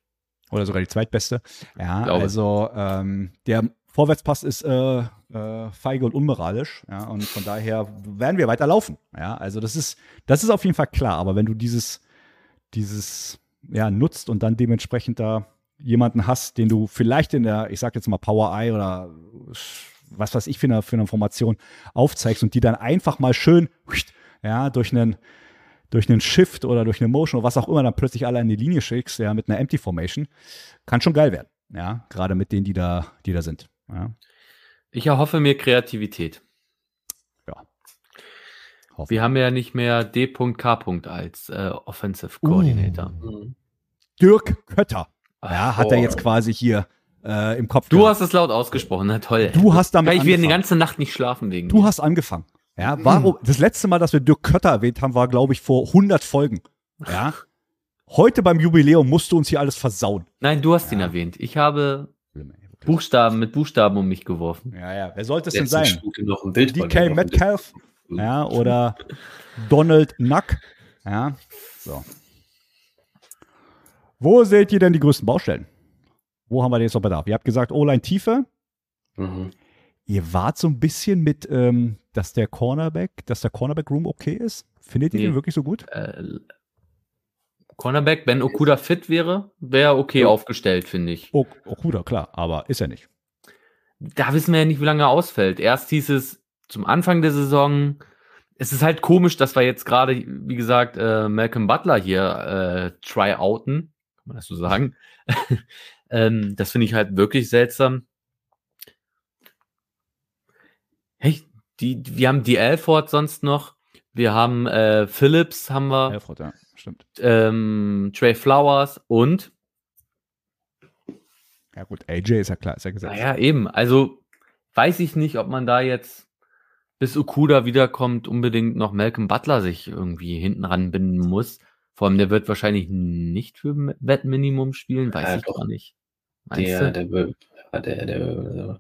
Oder sogar die zweitbeste. Ja, Glaube. also ähm, der Vorwärtspass ist äh, äh, feige und unmoralisch. Ja, und von daher werden wir weiter laufen. Ja, also das ist, das ist auf jeden Fall klar. Aber wenn du dieses, dieses ja, nutzt und dann dementsprechend da jemanden hast, den du vielleicht in der, ich sag jetzt mal Power Eye oder was weiß ich für eine, für eine Formation aufzeigst und die dann einfach mal schön ja, durch einen durch einen Shift oder durch eine Motion oder was auch immer dann plötzlich alle in die Linie schickst, ja, mit einer Empty Formation, kann schon geil werden. Ja, gerade mit denen, die da, die da sind. Ja, Ich erhoffe mir Kreativität. ja. Hoffen. Wir haben ja nicht mehr D.K. als äh, Offensive Coordinator. Mhm. Dirk Kötter. Ja, hat er Oh. jetzt quasi hier äh, im Kopf. Du gehabt. hast es laut ausgesprochen, na toll. Du hast damit Kann ich wieder eine angefangen. ganze Nacht nicht schlafen wegen Du dir. hast angefangen. Ja, warum? Das letzte Mal, dass wir Dirk Kötter erwähnt haben, war, glaube ich, vor 100 Folgen. Ja. Heute beim Jubiläum musst du uns hier alles versauen. Nein, du hast ihn erwähnt. Ich habe Buchstaben mit Buchstaben um mich geworfen. Ja, ja. Wer sollte es denn sein? DK Metcalf? Ja, oder Donald Nuck. Ja, so. Wo seht ihr denn die größten Baustellen? Wo haben wir denn jetzt noch Bedarf? Ihr habt gesagt, O-Line Tiefe. Mhm. Ihr wart so ein bisschen mit, ähm, dass der Cornerback, dass der Cornerback Room okay ist. Findet ihr Nee. den wirklich so gut? Äh, Cornerback, wenn Okuda fit wäre, wäre okay Ja. aufgestellt, finde ich. Oh, Okuda, klar, aber ist er nicht. Da wissen wir ja nicht, wie lange er ausfällt. Erst hieß es zum Anfang der Saison, es ist halt komisch, dass wir jetzt gerade, wie gesagt, äh, Malcolm Butler hier äh, try-outen, kann man das so sagen. ähm, das finde ich halt wirklich seltsam. Hey, die, wir haben die Alford sonst noch. Wir haben äh, Phillips, haben wir, Alfred, ja, stimmt. ähm, Trey Flowers und Ja gut, AJ ist ja klar, ist ja gesetzt. Naja, eben. Also weiß ich nicht, ob man da jetzt, bis Okuda wiederkommt, unbedingt noch Malcolm Butler sich irgendwie hinten ranbinden muss. Vor allem, der wird wahrscheinlich nicht für Wettminimum spielen, weiß Ja, ich doch. gar nicht. Meinst Der, du? der, der, der, der,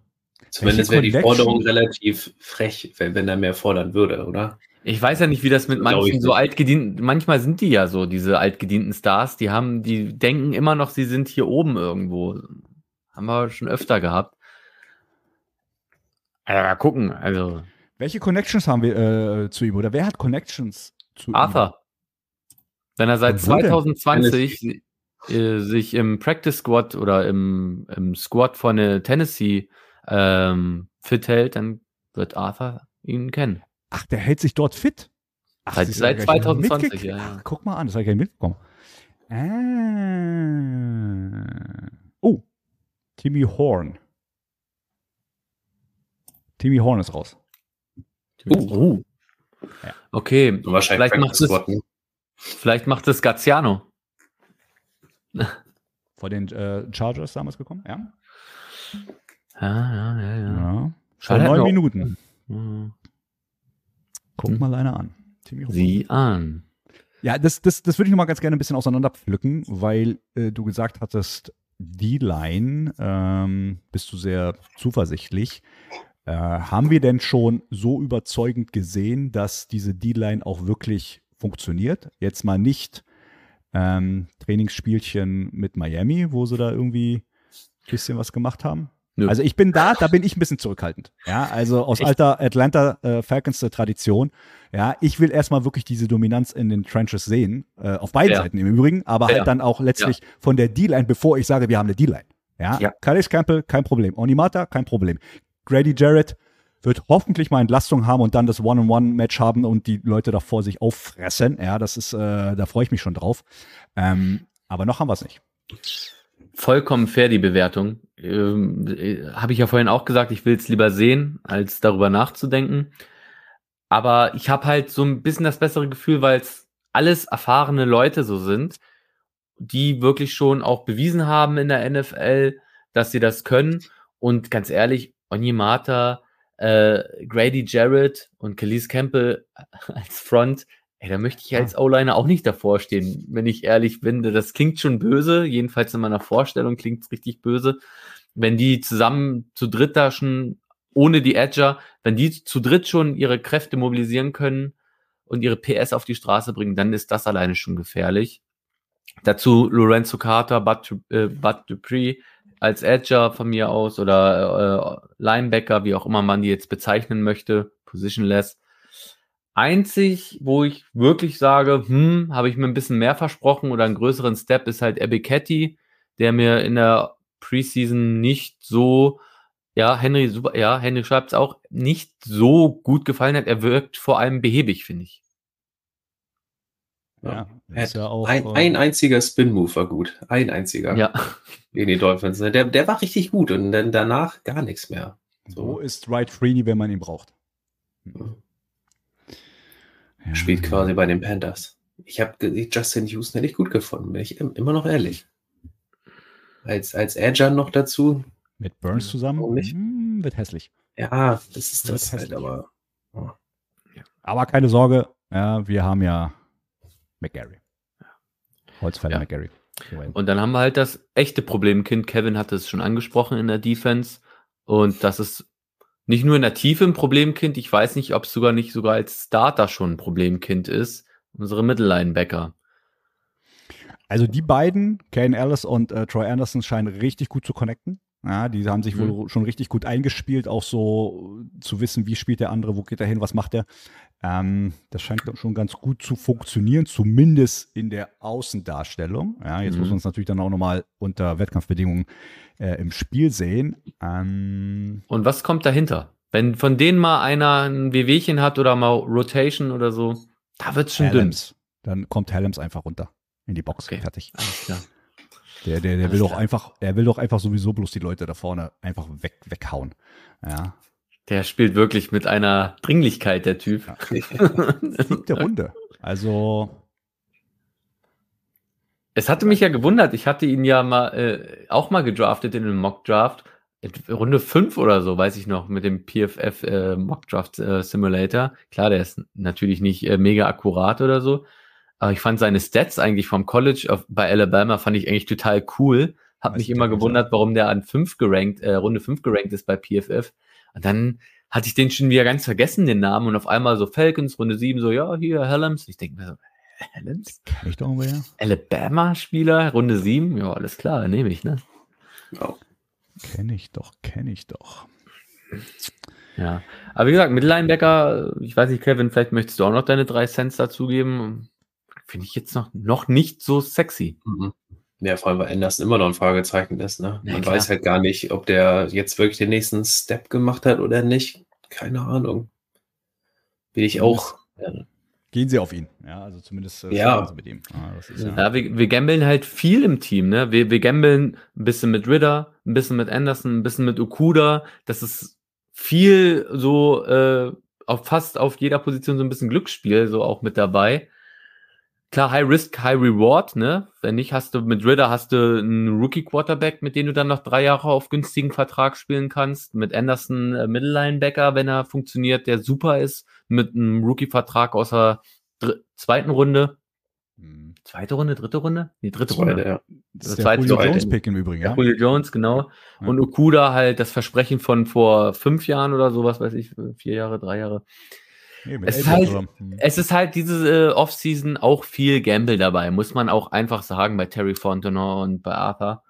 zumindest wäre die? Forderung relativ frech, wenn, wenn er mehr fordern würde, oder? Ich weiß ja nicht, wie das mit manchen so altgedienten, manchmal sind die ja so, diese altgedienten Stars, die haben, die denken immer noch, sie sind hier oben irgendwo. Haben wir schon öfter gehabt. Also, mal gucken, also Welche Connections haben wir äh, zu ihm? Oder wer hat Connections zu ihm? Arthur. Wenn er seit Und wo denn? 2020 äh, sich im Practice Squad oder im, im Squad von Tennessee ähm, fit hält, dann wird Arthur ihn kennen. Ach, der hält sich dort fit. Ach, Seit- seit hab ich gar nicht 2020, mitgekriegt. ja, ja. Ach, guck mal an, das habe ich gar nicht mitbekommen. Ah. Oh, Timmy Horn. Timmy Horn ist raus. Oh. Ja. Okay, Wahrscheinlich Vielleicht macht Practice es- Squad, ne? Vielleicht macht es Gaziano. Vor den äh, Chargers damals gekommen, ja? Ja, ja, ja, ja. ja. Schon neun Minuten. Mhm. Guck mal einer an. Sieh an. Ja, das, das, das würde ich noch mal ganz gerne ein bisschen auseinanderpflücken, weil äh, du gesagt hattest, die Line ähm, bist du sehr zuversichtlich. Äh, haben wir denn schon so überzeugend gesehen, dass diese D-Line auch wirklich funktioniert? Jetzt mal nicht ähm, Trainingsspielchen mit Miami, wo sie da irgendwie ein bisschen was gemacht haben. Nö. Also ich bin da, da bin ich ein bisschen zurückhaltend. Ja, also aus Echt? alter Atlanta äh, Falcons Tradition. Ja, ich will erstmal wirklich diese Dominanz in den Trenches sehen, äh, auf beiden ja. Seiten im Übrigen, aber ja. halt dann auch letztlich ja. von der D-Line, bevor ich sage, wir haben eine D-Line. Ja, ja. Calais Campbell, kein Problem. Onimata, kein Problem. Grady Jarrett wird hoffentlich mal Entlastung haben und dann das One-on-One-Match haben und die Leute davor sich auffressen. Ja, das ist, äh, da freue ich mich schon drauf. Ähm, aber noch haben wir es nicht vollkommen fair, die Bewertung. Ähm, äh, Habe ich ja vorhin auch gesagt, ich will es lieber sehen, als darüber nachzudenken. Aber ich habe halt so ein bisschen das bessere Gefühl, weil es alles erfahrene Leute so sind, die wirklich schon auch bewiesen haben in der NFL, dass sie das können. Und ganz ehrlich, Onyemata, äh, Grady Jarrett und Khalees Campbell als Front, Ey, da möchte ich als O-Liner auch nicht davor stehen, wenn ich ehrlich bin. Das klingt schon böse, jedenfalls in meiner Vorstellung klingt es richtig böse. Wenn die zusammen zu dritt da schon, ohne die Edger, wenn die zu dritt schon ihre Kräfte mobilisieren können und ihre PS auf die Straße bringen, dann ist das alleine schon gefährlich. Dazu Lorenzo Carter, Bud, äh, Bud Dupree als Edger von mir aus oder äh, Linebacker, wie auch immer man die jetzt bezeichnen möchte, positionless Einzig, wo ich wirklich sage, hm, habe ich mir ein bisschen mehr versprochen oder einen größeren Step, ist halt Ebiketti, der mir in der Preseason nicht so, ja, Henry, super, ja, Henry schreibt es auch, nicht so gut gefallen hat. Er wirkt vor allem behäbig, finde ich. Ja, ist ja auch, ein, äh, ein einziger Spin-Move war gut. Ein einziger. Ja. In die Dolphins. Der, der war richtig gut und dann danach gar nichts mehr. So, so ist Wright Freeney, wenn man ihn braucht. Mhm. Ja. Spielt quasi bei den Panthers. Ich habe Justin Houston hätte ich gut gefunden, bin ich immer noch ehrlich. Als, als Edger noch dazu. Mit Burns zusammen? Nicht? Hm, wird hässlich. Ja, das ist das halt, aber. Oh. Aber keine Sorge, ja, wir haben ja McGarry. Holzfäller ja. McGarry. Und dann haben wir halt das echte Problemkind. Kevin hatte es schon angesprochen in der Defense. Und das ist nicht nur in der Tiefe ein Problemkind, ich weiß nicht, ob es sogar nicht sogar als Starter schon ein Problemkind ist. Unsere Mittellinebacker. Also die beiden, Kane Ellis und äh, Troy Anderson, scheinen richtig gut zu connecten. Ja, die haben sich mhm. wohl schon richtig gut eingespielt, auch so zu wissen, wie spielt der andere, wo geht er hin, was macht er. Ähm, das scheint schon ganz gut zu funktionieren, zumindest in der Außendarstellung. Ja, jetzt mhm. muss man es natürlich dann auch nochmal unter Wettkampfbedingungen äh, im Spiel sehen. Ähm, Und was kommt dahinter? Wenn von denen mal einer ein Wehwehchen hat oder mal Rotation oder so, da wird es schon Helms. dünn. Dann kommt Helms einfach runter in die Box. Okay. Fertig. Alles klar. Der, der, der will doch einfach, er will doch einfach sowieso bloß die Leute da vorne einfach weg, weghauen. Ja. Der spielt wirklich mit einer Dringlichkeit, der Typ. Ja. Siebte Runde. Also. Es hatte mich ja gewundert. Ich hatte ihn ja mal äh, auch mal gedraftet in einem Mock Draft. Runde 5 oder so, weiß ich noch, mit dem PFF äh, Mock Draft äh, Simulator. Klar, der ist natürlich nicht äh, mega akkurat oder so. Aber ich fand seine Stats eigentlich vom College auf, bei Alabama fand ich eigentlich total cool. Hab mich immer gewundert, warum der an 5 gerankt, äh, Runde 5 gerankt ist bei PFF. Und dann hatte ich den schon wieder ganz vergessen, den Namen. Und auf einmal so Falcons, Runde 7, so, ja, hier, Helms. Ich denke mir so, Helms? Kenn ich doch wer. Alabama-Spieler, Runde 7. Ja, alles klar, nehme ich, ne? Oh. Kenne ich doch, kenne ich doch. Ja, aber wie gesagt, mit Linebacker, ich weiß nicht, Kevin, vielleicht möchtest du auch noch deine drei Cents dazugeben. Finde ich jetzt noch, noch nicht so sexy. Mhm. Ja, vor allem, weil Anderson immer noch ein Fragezeichen ist. Ne? Man ja, weiß halt gar nicht, ob der jetzt wirklich den nächsten Step gemacht hat oder nicht. Keine Ahnung. Bin ich auch. Ja. Gehen sie auf ihn. Ja, also zumindest äh, ja. mit ihm. Ah, ja. ja, wir, wir gambeln halt viel im Team. Ne? Wir, wir gambeln ein bisschen mit Ritter, ein bisschen mit Anderson, ein bisschen mit Okuda. Das ist viel so äh, auf fast auf jeder Position so ein bisschen Glücksspiel, so auch mit dabei klar, High Risk, High Reward, ne? Wenn nicht, hast du mit Ritter hast du einen Rookie Quarterback, mit dem du dann noch drei Jahre auf günstigen Vertrag spielen kannst. Mit Anderson äh, Middle Linebacker, wenn er funktioniert, der super ist, mit einem Rookie Vertrag aus der zweiten Runde. Hm. Zweite Runde, dritte Runde? Nee, dritte Zweite, Runde. Ja. Das ist der Julio Jones Pick im Übrigen, ja. Julio Jones, genau. Ja. Und Okuda halt das Versprechen von vor fünf Jahren oder sowas, weiß ich, vier Jahre, drei Jahre. Nee, es, ist halt, hm. es ist halt diese äh, Offseason auch viel Gamble dabei, muss man auch einfach sagen, bei Terry Fontenot und bei Arthur.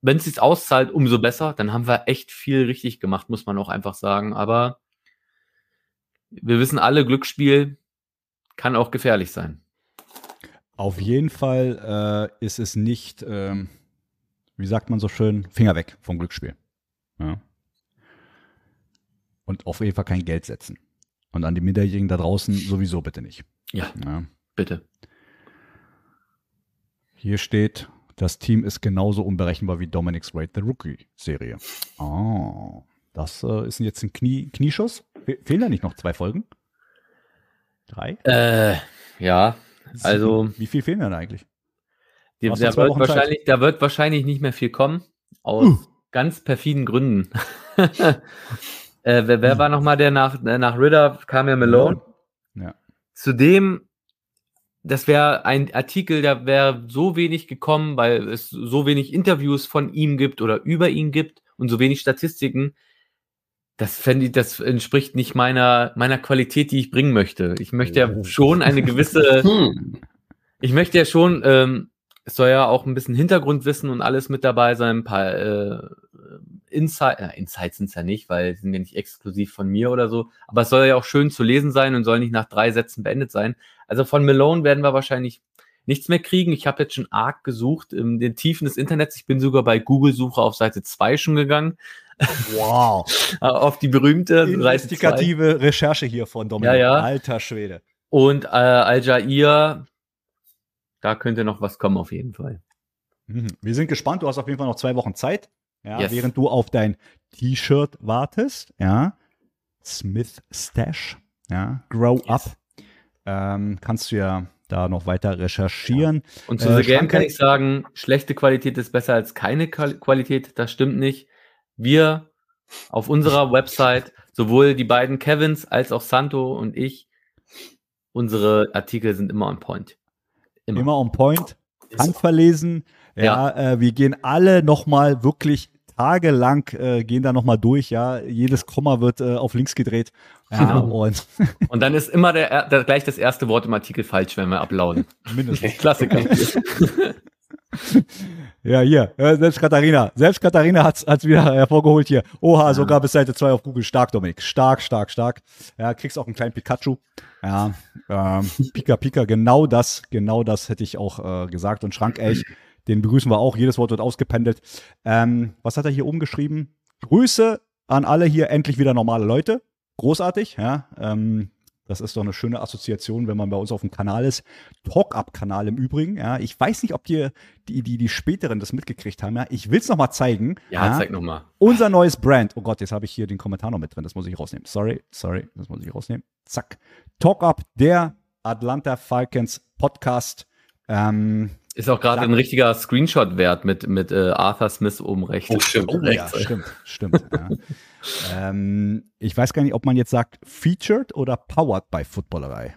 Wenn es sich auszahlt, umso besser. Dann haben wir echt viel richtig gemacht, muss man auch einfach sagen. Aber wir wissen alle, Glücksspiel kann auch gefährlich sein. Auf jeden Fall äh, ist es nicht, ähm, wie sagt man so schön, Finger weg vom Glücksspiel. Ja. Und auf jeden Fall kein Geld setzen. Und an die Minderjährigen da draußen sowieso bitte nicht. Ja, ja. bitte. Hier steht, das Team ist genauso unberechenbar wie Dominic's Raid the Rookie-Serie. Oh, das äh, ist jetzt ein Knie Knieschuss. Fe fehlen da nicht noch zwei Folgen? Drei? Äh, ja, also. Wie viel fehlen denn eigentlich? Die, da, wird wahrscheinlich, da wird wahrscheinlich nicht mehr viel kommen. Aus uh. ganz perfiden Gründen. Äh, wer wer hm. war nochmal der nach, äh, nach Ritter? Kam ja Malone. Ja. Zudem, das wäre ein Artikel, da wäre so wenig gekommen, weil es so wenig Interviews von ihm gibt oder über ihn gibt und so wenig Statistiken. Das fände ich, das entspricht nicht meiner, meiner Qualität, die ich bringen möchte. Ich möchte ja schon eine gewisse, hm. ich möchte ja schon, ähm, es soll ja auch ein bisschen Hintergrundwissen und alles mit dabei sein, ein paar äh, Insight, äh, Insights sind es ja nicht, weil sie sind ja nicht exklusiv von mir oder so, aber es soll ja auch schön zu lesen sein und soll nicht nach drei Sätzen beendet sein. Also von Malone werden wir wahrscheinlich nichts mehr kriegen. Ich habe jetzt schon arg gesucht in den Tiefen des Internets. Ich bin sogar bei Google-Suche auf Seite 2 schon gegangen. Wow. auf die berühmte Investigative Recherche hier von Dominik. Ja, ja. Alter Schwede. Und äh, Al-Jair, da könnte noch was kommen auf jeden Fall. Mhm. Wir sind gespannt. Du hast auf jeden Fall noch zwei Wochen Zeit ja, yes. während du auf dein T-Shirt wartest, ja, Smith Stash, ja, Grow yes. Up, ähm, kannst du ja da noch weiter recherchieren. Ja. Und zu äh, The Game kann ich sagen, schlechte Qualität ist besser als keine Qualität, das stimmt nicht. Wir auf unserer Website, sowohl die beiden Kevins als auch Santo und ich, unsere Artikel sind immer on point. Immer, immer on point, handverlesen. Ja, ja. Äh, wir gehen alle nochmal wirklich tagelang äh, gehen da nochmal durch, ja. Jedes Komma wird äh, auf links gedreht. Ja, genau. und, und dann ist immer der, der, gleich das erste Wort im Artikel falsch, wenn wir uploaden. Mindestens. Klassiker. ja, hier, selbst Katharina. Selbst Katharina hat es wieder hervorgeholt hier. Oha, sogar bis Seite 2 auf Google. Stark, Dominik. Stark, stark, stark. Ja, kriegst auch einen kleinen Pikachu. Ja, ähm, Pika, Pika, genau das, genau das hätte ich auch äh, gesagt. Und Schrank echt den begrüßen wir auch. Jedes Wort wird ausgependelt. Ähm, was hat er hier oben geschrieben? Grüße an alle hier, endlich wieder normale Leute. Großartig, ja. Ähm, das ist doch eine schöne Assoziation, wenn man bei uns auf dem Kanal ist. Talk-Up-Kanal im Übrigen. Ja, ich weiß nicht, ob die, die, die, die späteren das mitgekriegt haben. Ja, ich will es noch mal zeigen. Ja, ja. zeig noch mal. Unser neues Brand. Oh Gott, jetzt habe ich hier den Kommentar noch mit drin. Das muss ich rausnehmen. Sorry, sorry, das muss ich rausnehmen. Zack. Talk-Up, der Atlanta Falcons Podcast. Ähm, ist auch gerade ein richtiger Screenshot wert mit, mit äh, Arthur Smith oben rechts. Oh, stimmt. Oh, ja, stimmt, stimmt. ja. ähm, ich weiß gar nicht, ob man jetzt sagt featured oder powered bei Footballerei.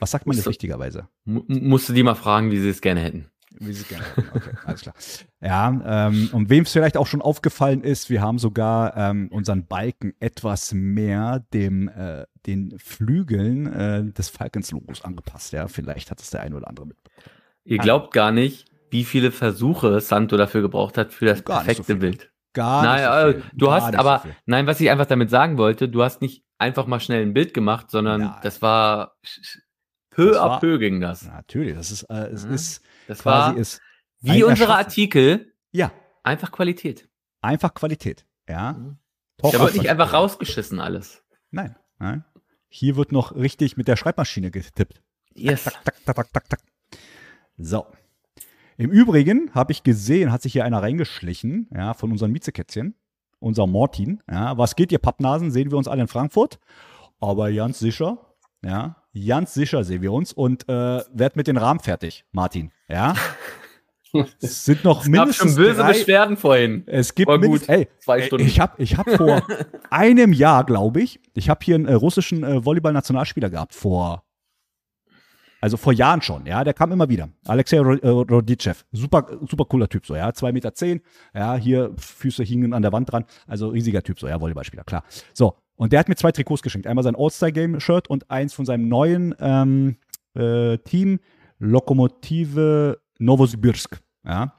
Was sagt man jetzt richtigerweise? Musst du die mal fragen, wie sie es gerne hätten. Wie sie es gerne hätten. Okay, alles klar. Ja, ähm, und wem es vielleicht auch schon aufgefallen ist, wir haben sogar ähm, unseren Balken etwas mehr dem äh, den Flügeln äh, des Falcons-Logos angepasst. Ja, vielleicht hat es der ein oder andere mitbekommen. Ihr glaubt gar nicht, wie viele Versuche Santo dafür gebraucht hat für das gar perfekte so Bild. Gar nein, nicht. So viel. du gar hast aber, so nein, was ich einfach damit sagen wollte, du hast nicht einfach mal schnell ein Bild gemacht, sondern nein. das war peu à peu ging das. Natürlich, das ist, äh, es ja. ist das quasi war ist wie unsere Artikel. Ja. Einfach Qualität. Einfach Qualität, ja. Mhm. Da wird nicht einfach rausgeschissen alles. Nein, nein. Hier wird noch richtig mit der Schreibmaschine getippt. Yes. Tak, tak, tak, tak, tak, tak. So. Im Übrigen habe ich gesehen, hat sich hier einer reingeschlichen, ja, von unseren Miezekätzchen, unser Martin. Ja, was geht, ihr Pappnasen? Sehen wir uns alle in Frankfurt. Aber ganz sicher Ja, ganz sicher sehen wir uns und äh, werd mit den Rahmen fertig, Martin. Ja. Es sind noch es mindestens gab schon böse drei, Beschwerden vorhin. Es gibt War mindestens, ey, zwei Stunden. Ich habe ich hab vor einem Jahr, glaube ich, ich habe hier einen äh, russischen äh, Volleyball-Nationalspieler gehabt vor also vor Jahren schon, ja, der kam immer wieder. Alexei äh, Rodicev, super, super cooler Typ, so, ja, zwei Meter, zehn, ja, hier Füße hingen an der Wand dran, also riesiger Typ, so, ja, Volleyballspieler, klar. So, und der hat mir zwei Trikots geschenkt. Einmal sein All-Star-Game-Shirt und eins von seinem neuen ähm, äh, Team, Lokomotive Novosibirsk, ja,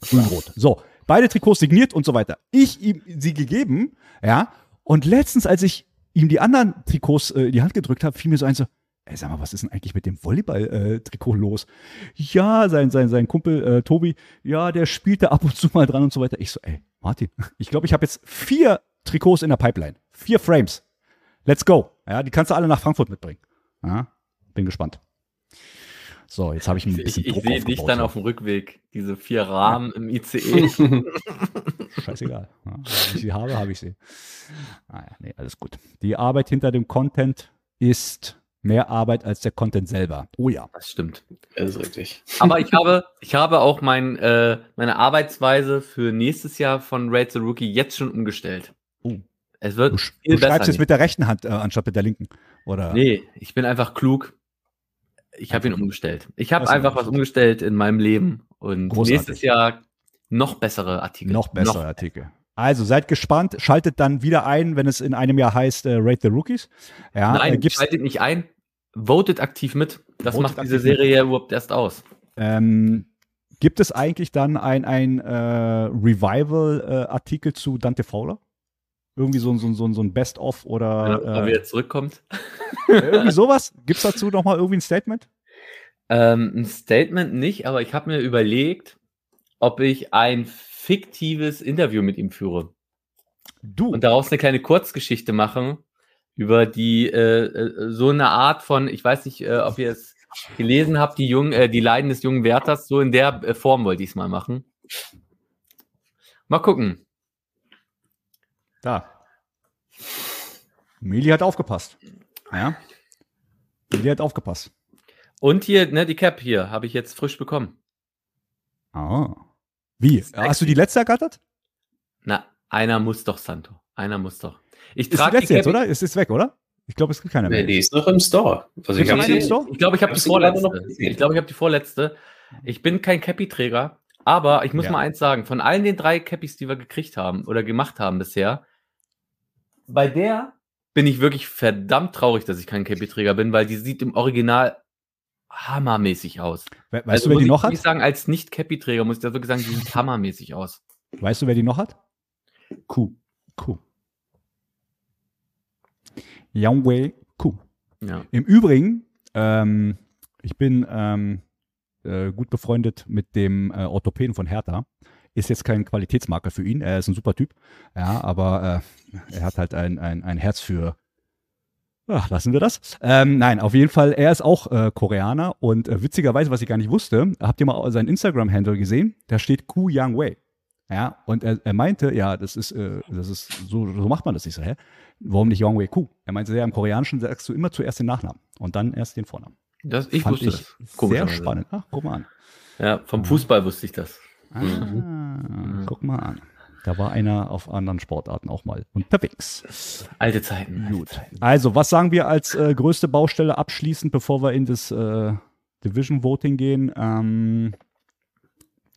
grün-rot. So, beide Trikots signiert und so weiter. Ich ihm sie gegeben, ja, und letztens, als ich ihm die anderen Trikots äh, in die Hand gedrückt habe, fiel mir so ein so, ey, sag mal, was ist denn eigentlich mit dem Volleyball-Trikot los? Ja, sein, sein, sein Kumpel äh, Tobi, ja, der spielt da ab und zu mal dran und so weiter. Ich so, ey, Martin, ich glaube, ich habe jetzt vier Trikots in der Pipeline. Vier Frames. Let's go. Ja, die kannst du alle nach Frankfurt mitbringen. Ja, bin gespannt. So, jetzt habe ich ein bisschen Ich, ich sehe dich dann auf dem Rückweg, diese vier Rahmen ja. im ICE. Scheißegal. Ja, wenn ich sie habe, habe ich sie. Naja, ah nee, alles gut. Die Arbeit hinter dem Content ist mehr Arbeit als der Content selber. Oh ja. Das stimmt. Das ist richtig. Aber ich habe, ich habe auch mein, äh, meine Arbeitsweise für nächstes Jahr von Raid the Rookie jetzt schon umgestellt. Oh. Es wird du, viel du schreibst jetzt mit der rechten Hand äh, anstatt mit der linken, oder? Nee, ich bin einfach klug. Ich habe ihn umgestellt. Ich habe einfach was umgestellt in meinem Leben und Großartig. nächstes Jahr noch bessere Artikel. Noch bessere noch Artikel. Also seid gespannt, schaltet dann wieder ein, wenn es in einem Jahr heißt äh, Rate the Rookies. Ja, Nein, äh, schaltet nicht ein, votet aktiv mit. Das macht diese Serie ja überhaupt erst aus. Ähm, gibt es eigentlich dann ein, ein äh, Revival-Artikel zu Dante Fowler? Irgendwie so, so, so, so ein Best-of oder. Wenn er äh, wieder zurückkommt. irgendwie sowas? Gibt es dazu nochmal irgendwie ein Statement? Ähm, ein Statement nicht, aber ich habe mir überlegt, ob ich ein fiktives Interview mit ihm führe. Du. Und daraus eine kleine Kurzgeschichte machen über die äh, äh, so eine Art von, ich weiß nicht, äh, ob ihr es gelesen habt, die jungen, äh, die Leiden des jungen Werthers, so in der äh, Form wollte ich es mal machen. Mal gucken. Da. Meli hat aufgepasst. Ja. Meli hat aufgepasst. Und hier, ne, die Cap hier, habe ich jetzt frisch bekommen. Ah. Wie? Hast du die letzte ergattert? Na, einer muss doch, Santo. Einer muss doch. Ich ist die letzte die jetzt, oder? Es ist weg, oder? Ich glaube, es gibt keine mehr. Nee, die ist noch im Store. Also ich glaube, ich, glaub, ich habe die vorletzte. Ich glaube, ich habe die vorletzte. Ich bin kein Cappy-Träger, aber ich muss ja. mal eins sagen: Von allen den drei Cappies, die wir gekriegt haben oder gemacht haben bisher, bei der bin ich wirklich verdammt traurig, dass ich kein Cappy-Träger bin, weil die sieht im Original hammermäßig aus. We weißt also, du, wer die noch hat? Ich sagen, als Nicht-Cappy-Träger muss ich da wirklich sagen, die sieht hammermäßig aus. Weißt du, wer die noch hat? Kuh. Kuh. Yangwei Kuh. Ja. Im Übrigen, ähm, ich bin ähm, äh, gut befreundet mit dem äh, Orthopäden von Hertha. Ist jetzt kein Qualitätsmarker für ihn. Er ist ein super Typ. Ja, aber äh, er hat halt ein, ein, ein Herz für Ach, lassen wir das. Ähm, nein, auf jeden Fall, er ist auch äh, Koreaner und äh, witzigerweise, was ich gar nicht wusste, habt ihr mal seinen Instagram-Handle gesehen? Da steht Ku Yang Wei. Ja, und er, er meinte, ja, das ist, äh, das ist, so, so macht man das. Ich so, hä? Warum nicht Yang Wei Ku? Er meinte, ja, im Koreanischen sagst du immer zuerst den Nachnamen und dann erst den Vornamen. Das, ich Fand wusste ich das. Sehr spannend. Ach, guck mal an. Ja, vom Fußball wusste ich das. Ah, mhm. Guck mal an. Da war einer auf anderen Sportarten auch mal unterwegs. Alte Zeiten. Gut. Zeiten. Also, was sagen wir als äh, größte Baustelle abschließend, bevor wir in das äh, Division Voting gehen? Ähm,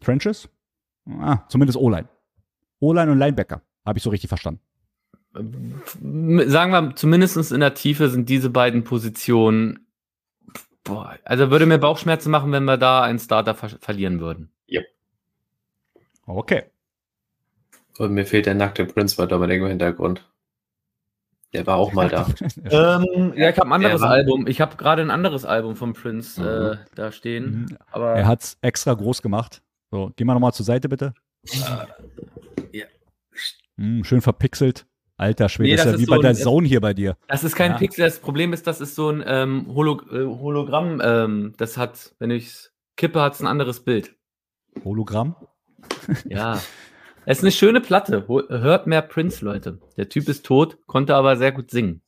Trenches? Ah, zumindest O-Line. O-Line und Linebacker. Habe ich so richtig verstanden. Sagen wir, zumindest in der Tiefe sind diese beiden Positionen. Boah, also würde mir Bauchschmerzen machen, wenn wir da einen Starter ver verlieren würden. Ja. Okay. Und mir fehlt der nackte Prince bei Dominik im Hintergrund. Der war auch mal da. ähm, ja, ich habe ein anderes Album. Ich habe gerade ein anderes Album von Prince mhm. äh, da stehen. Mhm. Aber er hat es extra groß gemacht. So, geh mal nochmal zur Seite, bitte. Äh, ja. Hm, schön verpixelt. Alter Schwede, nee, das, ist ja wie so bei der ein, Zone hier bei dir. Das ist kein ja. Pixel, das Problem ist, das ist so ein ähm, Holo äh, Hologramm. Ähm, das hat, wenn ich kippe, hat es ein anderes Bild. Hologramm? Ja. Es ist eine schöne Platte. Hört mehr Prince, Leute. Der Typ ist tot, konnte aber sehr gut singen.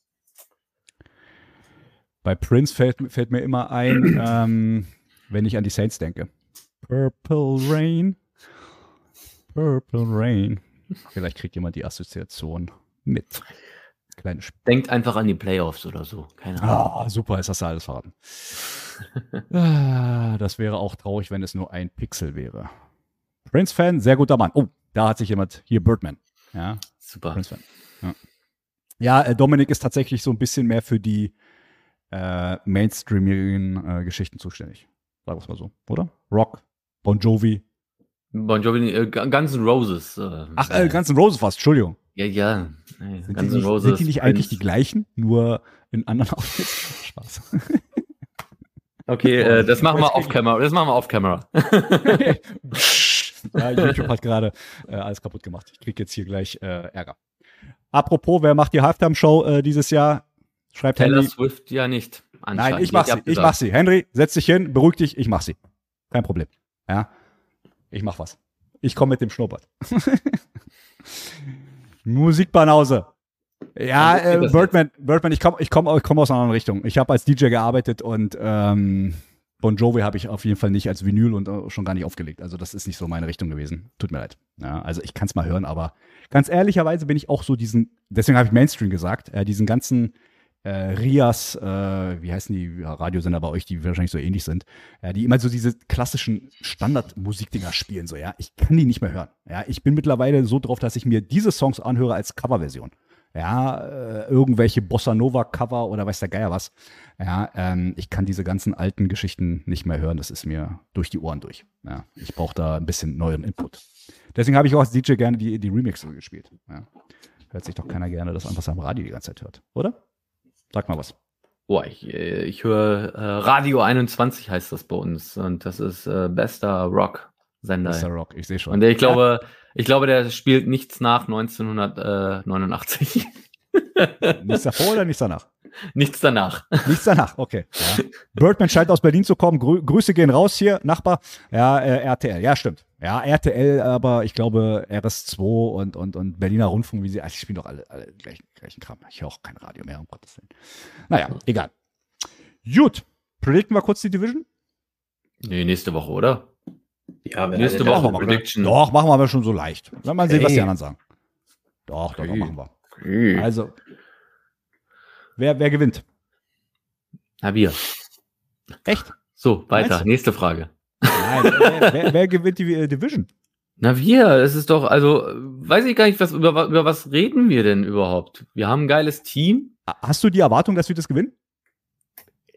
Bei Prince fällt, fällt mir immer ein, ähm, wenn ich an die Saints denke. Purple Rain. Purple Rain. Vielleicht kriegt jemand die Assoziation mit. Kleine Sp Denkt einfach an die Playoffs oder so. Keine Ahnung. Ah, super, ist das alles verraten. Ah, das wäre auch traurig, wenn es nur ein Pixel wäre. Prince-Fan, sehr guter Mann. Oh, da hat sich jemand, hier Birdman. Ja, super. Prince-Fan. Ja, ja äh, Dominik ist tatsächlich so ein bisschen mehr für die äh, mainstreamigen äh, Geschichten zuständig. Sagen wir es mal so, oder? Rock, Bon Jovi. Bon Jovi, äh, Guns N' Roses. Äh, Ach, äh, Guns N' Roses fast, Entschuldigung. Ja, ja. Nee, sind, Guns die nicht, Roses, sind die nicht eigentlich die gleichen, nur in anderen Outfits? Spaß. Okay, äh, das machen wir off camera. Das machen wir off camera. ja, YouTube hat gerade äh, alles kaputt gemacht. Ich kriege jetzt hier gleich äh, Ärger. Apropos, wer macht die Halftime-Show äh, dieses Jahr? Schreibt Taylor Henry. Swift ja nicht. Nein, ich mach sie. Ich mach sie. Henry, setz dich hin, beruhig dich, ich mach sie. Kein Problem. Ja, ich mach was. Ich komme mit dem Schnurrbart. Musikbanause. Ja, äh, Birdman, Birdman, ich komme ich komm, ich komm aus einer anderen Richtung. Ich habe als DJ gearbeitet und ähm, Bon Jovi habe ich auf jeden Fall nicht als Vinyl und uh, schon gar nicht aufgelegt. Also das ist nicht so meine Richtung gewesen. Tut mir leid. Ja, also ich kann es mal hören, aber ganz ehrlicherweise bin ich auch so diesen, deswegen habe ich Mainstream gesagt, äh, diesen ganzen äh, Rias, äh, wie heißen die Radiosender bei euch, die wahrscheinlich so ähnlich sind, ja, die immer so diese klassischen Standardmusikdinger spielen, so, ja. Ich kann die nicht mehr hören. Ja, ich bin mittlerweile so drauf, dass ich mir diese Songs anhöre als Coverversion ja, äh, irgendwelche Bossa Nova Cover oder weiß der Geier was. Ja, ähm, ich kann diese ganzen alten Geschichten nicht mehr hören. Das ist mir durch die Ohren durch. Ja, ich brauche da ein bisschen neuen Input. Deswegen habe ich auch als DJ gerne die, die Remixe gespielt. Ja. Hört sich doch keiner gerne das an, was am Radio die ganze Zeit hört, oder? Sag mal was. Boah, ich, äh, ich höre äh, Radio 21 heißt das bei uns und das ist äh, bester Rock. Sender. Bester Rock, ich sehe schon. Und ich glaube, ja. Ich glaube, der spielt nichts nach 1989. nichts davor oder nichts danach? Nichts danach. Nichts danach, okay. Ja. Birdman scheint aus Berlin zu kommen. Grü Grüße gehen raus hier, Nachbar. Ja, äh, RTL. Ja, stimmt. Ja, RTL, aber ich glaube RS2 und, und, und Berliner Rundfunk, wie sie, also ich spiele doch alle, alle gleichen, gleichen Kram. Ich höre auch kein Radio mehr, um Gottes Willen. Naja, egal. Gut. Predikten wir kurz die Division? Nee, nächste Woche, oder? Ja, nächste Woche Prediction. Doch, machen wir aber schon so leicht. Mal sehen, hey. was die anderen sagen. Doch, doch, okay. doch, machen wir. Okay. Also, wer, wer gewinnt? Na, wir. Echt? So, weiter. Nächste Frage. Nein, wer, wer, wer, gewinnt die äh, Division? Na, wir. Es ist doch, also, weiß ich gar nicht, was, über, über was reden wir denn überhaupt? Wir haben ein geiles Team. Hast du die Erwartung, dass wir das gewinnen?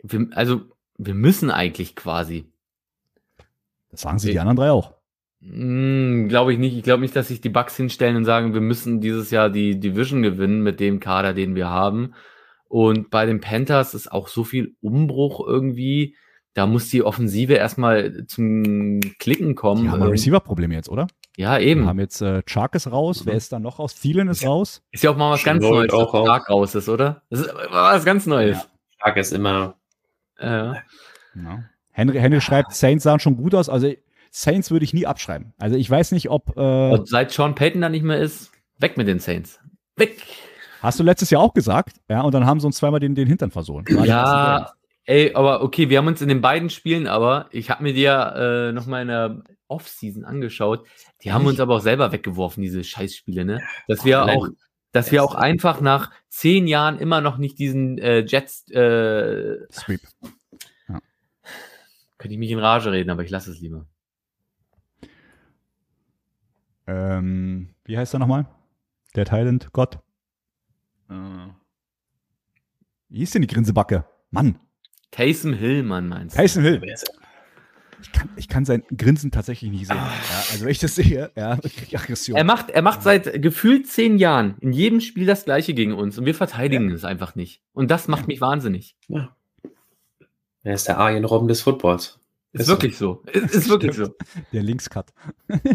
Wir, also, wir müssen eigentlich quasi. Das sagen sie die anderen drei auch. Mm, glaube ich nicht. Ich glaube nicht, dass sich die Bugs hinstellen und sagen, wir müssen dieses Jahr die Division gewinnen mit dem Kader, den wir haben. Und bei den Panthers ist auch so viel Umbruch irgendwie. Da muss die Offensive erstmal zum Klicken kommen. Die haben ein Receiver-Problem jetzt, oder? Ja, eben. Wir haben jetzt äh, Chark ist raus. Mhm. Wer ist da noch raus? Thielen ist raus. Ist ja auch mal was ganz Neues, dass Chark raus ist, oder? Das ist was ganz Neues. Ja. Chark ist immer. Äh, ja. Henry, Henry schreibt, Saints sahen schon gut aus. Also Saints würde ich nie abschreiben. Also ich weiß nicht, ob. Äh, Und seit Sean Payton da nicht mehr ist, weg mit den Saints. Weg! Hast du letztes Jahr auch gesagt, ja, und dann haben sie uns zweimal den, den Hintern versohlen. Ja, ey, aber okay, wir haben uns in den beiden Spielen, aber ich habe mir die ja äh, noch mal in der Offseason angeschaut. Die haben uns aber auch selber weggeworfen, diese Scheißspiele, ne? Dass wir auch, dass wir auch einfach nach zehn Jahren immer noch nicht diesen äh, Jets äh, Sweep könnte ich mich in Rage reden, aber ich lasse es lieber. Ähm, wie heißt er nochmal? Der Thailand Gott. Äh. Wie hieß denn die Grinsebacke? Mann. Taysom Hill, Mann, meinst du? Taysom Hill. Ich kann, ich kann sein Grinsen tatsächlich nicht sehen. Ja, also wenn ich das sehe, ja, ich Aggression. Er macht, er macht seit gefühlt zehn Jahren in jedem Spiel das Gleiche gegen uns und wir verteidigen ja. es einfach nicht. Und das macht mich wahnsinnig. Ja. Er ist der Arjen Robben des Footballs. Ist, ist wirklich so. so. Ist, ist wirklich so. Der Linkscut.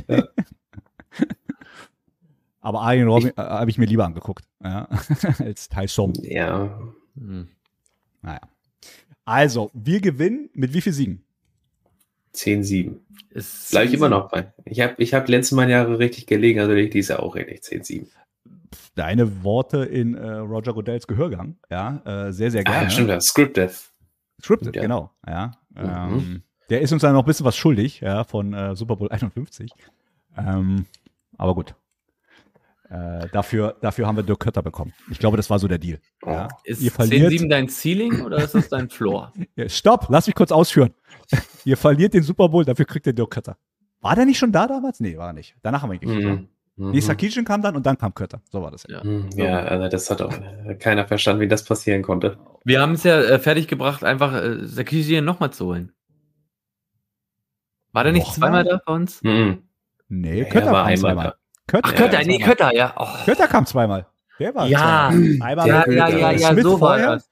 Ja. Aber Arjen Robben äh, habe ich mir lieber angeguckt, ja, als Tyson. Ja. Hm. Naja. Also, wir gewinnen mit wie viel Siegen? 10-7. Bleib ich immer noch bei. Ich habe ich hab letzten Mal Jahre richtig gelegen, also ich diese auch richtig 10-7. deine Worte in äh, Roger Goodell's Gehörgang. Ja, äh, sehr, sehr gerne. Ah, stimmt, ja, Scripted. Scripted, ja. genau. Ja. Mhm. Ähm, der ist uns dann noch ein bisschen was schuldig, ja, von äh, Super Bowl 51. Ähm, aber gut. Äh, dafür, dafür haben wir Dirk Kötter bekommen. Ich glaube, das war so der Deal. Ja. Ist Ihr verliert, 10-7 dein Ceiling oder ist das dein Floor? stopp, lass mich kurz ausführen. Ihr verliert den Super Bowl, dafür kriegt ihr Dirk Kötter. War der nicht schon da damals? Nee, war er nicht. Danach haben wir ihn gekriegt. Mhm. Mhm. Die Sarkisian kam dann und dann kam Kötter. So war das ja. Mhm. Ja, also das hat auch äh, keiner verstanden, wie das passieren konnte. Wir haben es ja äh, fertiggebracht, einfach äh, Sarkisian nochmal zu holen. War der nicht zweimal da bei uns? Mhm. Nee, Kötter ja, war kam zweimal. Kötter, Ach, Kötter, nee, Kötter, ja. Oh. Kötter kam zweimal. Der war ja. Einmal ja, ja, ja, ja, Smith so vorher. war das.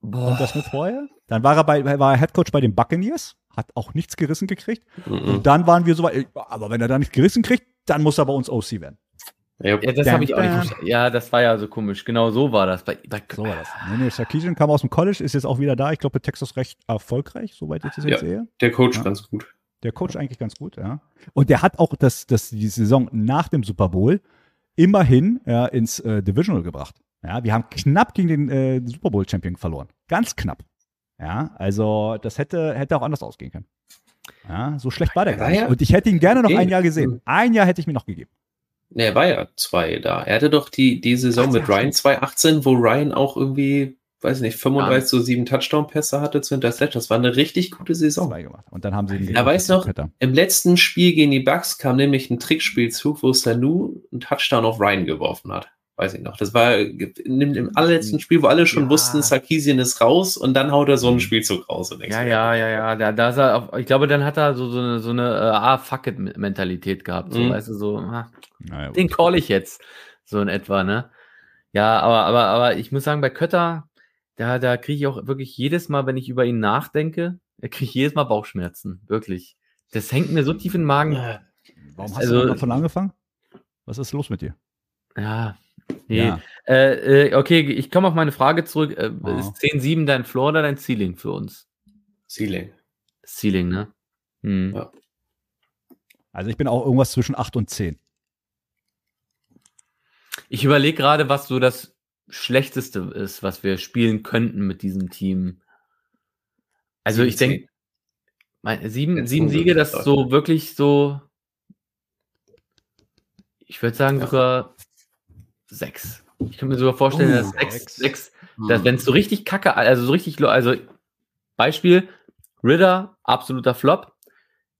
Boah. Und das mit vorher? Dann war er bei, war er Headcoach bei den Buccaneers, hat auch nichts gerissen gekriegt. Mhm. Und dann waren wir so weit, aber wenn er da nichts gerissen kriegt, dann muss er bei uns OC werden. Ja, das habe ich auch nicht verstanden. Ja, das war ja so komisch. Genau so war das. Bei, bei so war das. Nee, nee, Sarkisian kam aus dem College, ist jetzt auch wieder da. Ich glaube, bei Texas recht erfolgreich, soweit ich das jetzt ja, sehe. Der Coach ja. ganz gut. Der Coach eigentlich ganz gut, ja. Und der hat auch das, das, die Saison nach dem Super Bowl immerhin ja, ins äh, Divisional gebracht. Ja, wir haben knapp gegen den äh, Super Bowl Champion verloren. Ganz knapp. Ja, also das hätte, hätte auch anders ausgehen können. Ja, so schlecht war der gar nicht. Und ich hätte ihn gerne noch ein Jahr gesehen. Ein Jahr hätte ich mir noch gegeben. Ne, er war ja zwei da. Er hatte doch die, die Saison mit Ryan 2018, wo Ryan auch irgendwie weiß nicht, 35 zu 7 Touchdown-Pässe hatte zu Interception. Das war eine richtig gute Saison. Und dann haben sie ihn. Er weiß noch, im letzten Spiel gegen die Bucks kam nämlich ein Trickspielzug, wo Sanu einen Touchdown auf Ryan geworfen hat. Weiß ich noch. Das war im, im allerletzten Spiel, wo alle schon ja. wussten, Sarkisian ist raus und dann haut er so einen Spielzug raus. ja, ja, ja, ja. Da, da er auf, ich glaube, dann hat er so, so eine, so eine uh, ah, fuck it Mentalität gehabt. So, mhm. weißt du, so, ah, naja, den call ich jetzt. So in etwa, ne? Ja, aber, aber, aber ich muss sagen, bei Kötter, da, da kriege ich auch wirklich jedes Mal, wenn ich über ihn nachdenke, kriege ich jedes Mal Bauchschmerzen. Wirklich. Das hängt mir so tief in den Magen. Warum hast also, du davon angefangen? Was ist los mit dir? Ja, nee. Ja. Äh, äh, okay, ich komme auf meine Frage zurück. Oh. Ist 10-7 dein Floor oder dein Ceiling für uns? Ceiling. Ceiling, ne? Hm. Ja. Also ich bin auch irgendwas zwischen 8 und 10. Ich überlege gerade, was so das Schlechteste ist, was wir spielen könnten mit diesem Team. Also ich denke, sieben, sieben Siege, das ist so wirklich so, ich würde sagen sogar sechs. Ich kann mir sogar vorstellen, uh, dass sechs, sechs, dass wenn es so richtig kacke, also so richtig, also Beispiel, Ritter, absoluter Flop.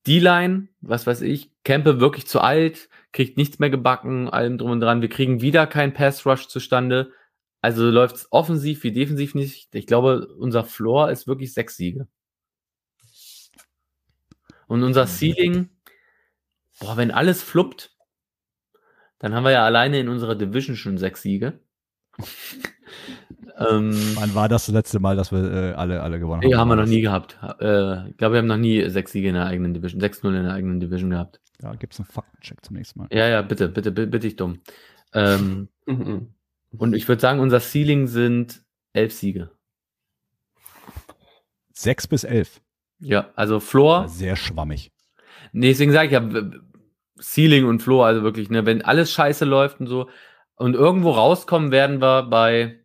D-Line, was weiß ich, Kempe wirklich zu alt, kriegt nichts mehr gebacken, allem drum und dran. Wir kriegen wieder keinen Pass-Rush zustande. Also läuft es offensiv wie defensiv nicht. Ich glaube, unser Floor ist wirklich sechs Siege. Und unser mhm. Ceiling, boah, wenn alles fluppt, dann haben wir ja alleine in unserer Division schon sechs Siege. ähm, Wann war das, das letzte Mal, dass wir äh, alle, alle gewonnen haben? Ja, haben wir noch nie gehabt. Äh, ich glaube, wir haben noch nie sechs Siege in der eigenen Division, 6-0 in der eigenen Division gehabt. Da gibt es einen Faktencheck zum nächsten Mal. Ja, ja, bitte, bitte, bitte, bitte ich dumm. Ähm, mhm. Und ich würde sagen, unser Ceiling sind elf Siege. Sechs bis elf. Ja, also Floor. Sehr schwammig. Nee, deswegen sage ich ja, Ceiling und Floor, also wirklich, ne, wenn alles scheiße läuft und so. Und irgendwo rauskommen werden wir bei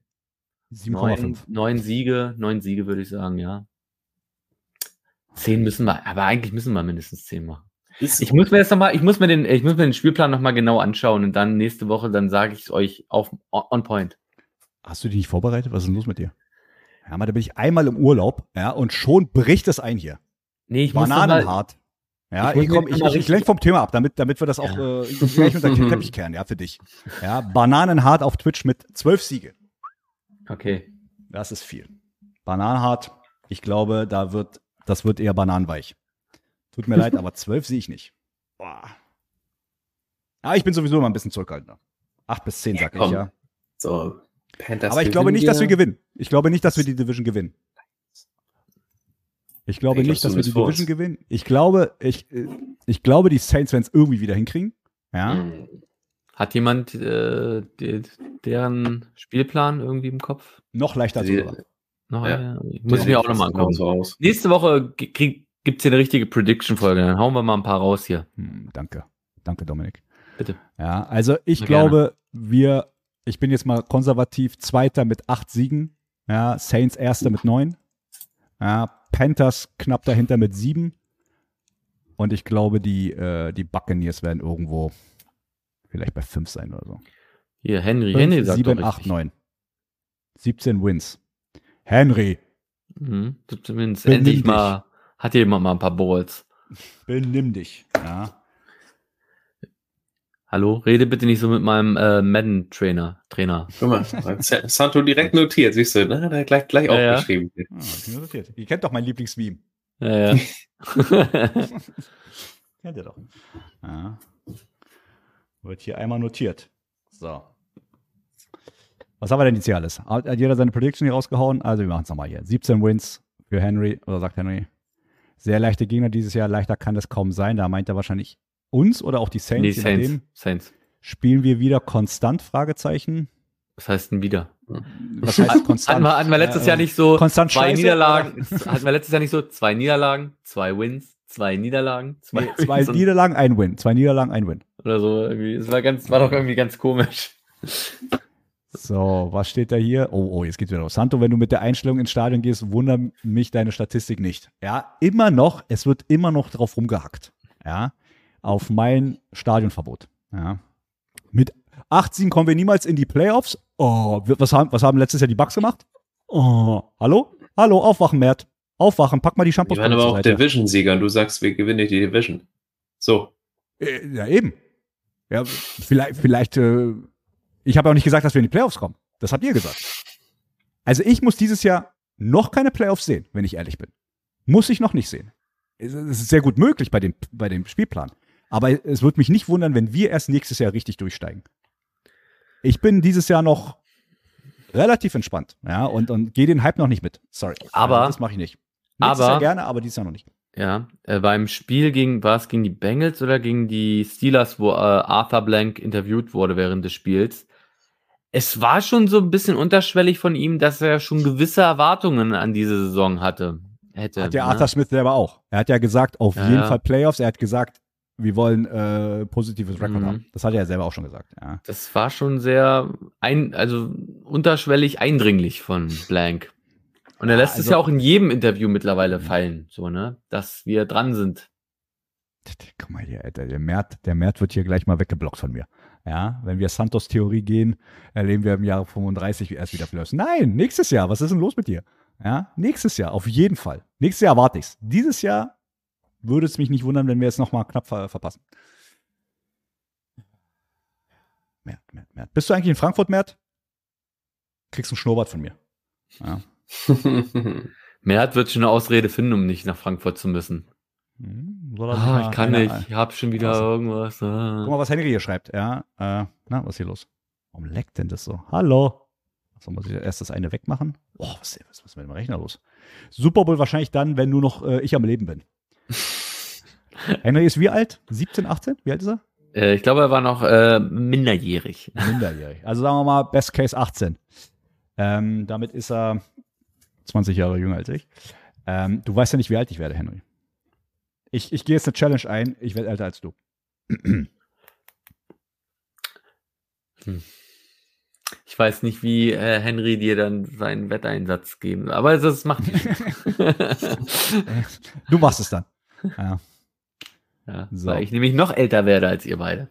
7,5. Neun Siege, neun Siege würde ich sagen, ja. Zehn müssen wir, aber eigentlich müssen wir mindestens zehn machen. Ich muss mir jetzt nochmal, ich muss mir den, ich muss mir den Spielplan nochmal genau anschauen und dann nächste Woche, dann sage ich es euch auf on point. Hast du die nicht vorbereitet? Was ist denn los mit dir? Ja, mal, da bin ich einmal im Urlaub, ja, und schon bricht es ein hier. Nee, ich Bananenhart. Ja, ich, ich, komm, ich, ich lenke vom Thema ab, damit, damit wir das auch ja. äh, gleich unter den Teppich kehren, ja, für dich. Ja, Bananenhart auf Twitch mit zwölf Siege. Okay. Das ist viel. Bananenhart, ich glaube, da wird, das wird eher bananenweich. Tut mir leid, aber zwölf sehe ich nicht. Boah. Ah, ich bin sowieso immer ein bisschen zurückhaltender. Acht bis zehn, sag ja, ich, ja. So, Panthers aber ich glaube nicht, dass wir gewinnen. Ich glaube nicht, dass wir die Division gewinnen. Ich glaube ich nicht, dass wir die Division gewinnen. Ich glaube, ich, ich glaube, die Saints werden es irgendwie wieder hinkriegen. Ja. Hm. Hat jemand äh, die, deren Spielplan irgendwie im Kopf? Noch leichter zu Noch, ja. Muss ich mir auch nochmal angucken. So Nächste Woche krieg, gibt es hier eine richtige Prediction-Folge. Dann hauen wir mal ein paar raus hier. Hm, danke. Danke, Dominik. Bitte. Ja, also ich Na, glaube, gerne. wir ich bin jetzt mal konservativ, Zweiter mit acht Siegen. Ja, Saints Erster mit neun. Ja, Panthers knapp dahinter mit sieben. Und ich glaube, die, äh, die Buccaneers werden irgendwo vielleicht bei fünf sein oder so. Hier, Henry. Fünf, Henry sagt sieben, doch acht, richtig. neun. 17 Wins. Henry, Mhm, 17 Wins. Benimm Endlich dich. mal, hat jemand mal ein paar Balls. benimm dich. Ja. Hallo, rede bitte nicht so mit meinem äh, Madden-Trainer. Trainer. Guck mal, Santo direkt notiert, siehst du, ne? Hat er gleich, gleich Ja, ja. aufgeschrieben. Ah, ich mir notiert. Ihr kennt doch mein Lieblingsmeme. Ja, ja. Kennt ihr doch. Ja. Wird hier einmal notiert. So. Was haben wir denn jetzt hier alles? Hat hat jeder seine Prediction hier rausgehauen? Also wir machen es nochmal hier. 17 Wins für Henry, oder sagt Henry. Sehr leichte Gegner dieses Jahr, leichter kann es kaum sein. Da meint er wahrscheinlich uns oder auch die Saints. nee, Saints. nachdem. Saints. Spielen wir wieder konstant? Fragezeichen. Was heißt denn wieder? Was heißt konstant? Hatten wir, hatten wir letztes Ja, Jahr nicht so konstant zwei scheiße, Niederlagen? hatten wir letztes Jahr nicht so zwei Niederlagen, zwei Wins, zwei Niederlagen, zwei, Nee, zwei Niederlagen, ein Win. Zwei Niederlagen, ein Win. oder so irgendwie. Es war ganz, war doch irgendwie ganz komisch. So, was steht da hier? Oh, oh, jetzt geht's wieder los. Santo, wenn du mit der Einstellung ins Stadion gehst, wundert mich deine Statistik nicht. Ja, immer noch, es wird immer noch drauf rumgehackt. Ja, auf mein Stadionverbot. Ja. Mit 18 kommen wir niemals in die Playoffs. Oh, wir- was haben, was haben letztes Jahr die Bucks gemacht? Oh, hallo? Hallo, aufwachen, Mert. Aufwachen, pack mal die Wir Shampoos waren aber auch. Division-Sieger und du sagst, wir gewinnen die Division. So. Äh, Ja, eben. Ja, vielleicht, vielleicht, äh, ich habe auch nicht gesagt, dass wir in die Playoffs kommen. Das habt ihr gesagt. Also ich muss dieses Jahr noch keine Playoffs sehen, wenn ich ehrlich bin. Muss ich noch nicht sehen. Es es ist sehr gut möglich bei dem, bei dem Spielplan. Aber es wird mich nicht wundern, wenn wir erst nächstes Jahr richtig durchsteigen. Ich bin dieses Jahr noch relativ entspannt, ja, und, und gehe den Hype noch nicht mit. Sorry. Aber- das mache ich nicht. Nächstes aber- Jahr gerne, aber dieses Jahr noch nicht. Ja, äh, beim Spiel gegen, war es gegen die Bengals oder gegen die Steelers, wo äh, Arthur Blank interviewt wurde während des Spiels? Es war schon so ein bisschen unterschwellig von ihm, dass er schon gewisse Erwartungen an diese Saison hatte. Hätte. Hat der ne? Arthur Smith selber auch. Er hat ja gesagt, auf Ja, jeden ja. Fall Playoffs. Er hat gesagt, wir wollen äh, positives Rekord Mhm. haben. Das hat er ja selber auch schon gesagt. Ja. Das war schon sehr ein, also unterschwellig eindringlich von Blank. Und er Ja, lässt es also- ja auch in jedem Interview mittlerweile fallen, so, ne? Dass wir dran sind. Guck mal hier, Alter, der Mert, der Mert wird hier gleich mal weggeblockt von mir. Ja, wenn wir Santos Theorie gehen, erleben wir im Jahr 35 erst wieder Playoffs. Nein, nächstes Jahr. Was ist denn los mit dir? Ja, nächstes Jahr, auf jeden Fall. Nächstes Jahr warte ich's. Dieses Jahr würde es mich nicht wundern, wenn wir es nochmal knapp ver verpassen. Mert, Mert, Mert. Bist du eigentlich in Frankfurt, Mert? Kriegst einen Schnurrbart von mir. Ja. Mert wird schon eine Ausrede finden, um nicht nach Frankfurt zu müssen. Hm, Ah, ich kann nicht, ich hab schon wieder Also. irgendwas. Ah. Guck mal, was Henry hier schreibt. Ja, äh, na, was ist hier los? Warum leckt denn das so? Hallo? So, muss ich erst das eine wegmachen? Boah, was, was ist mit dem Rechner los? Super Bowl wahrscheinlich dann, wenn nur noch äh, ich am Leben bin. Henry ist wie alt? 17, 18? Wie alt ist er? Äh, ich glaube, er war noch äh, minderjährig. Minderjährig. Also sagen wir mal, Best Case 18. Ähm, damit ist er 20 Jahre jünger als ich. Ähm, du weißt ja nicht, wie alt ich werde, Henry. Ich, ich gehe jetzt eine Challenge ein. Ich werde älter als du. Ich weiß nicht, wie äh, Henry dir dann seinen Wetteinsatz geben, aber das macht Du machst es dann. Ja. ja, So. weil ich nämlich noch älter werde als ihr beide.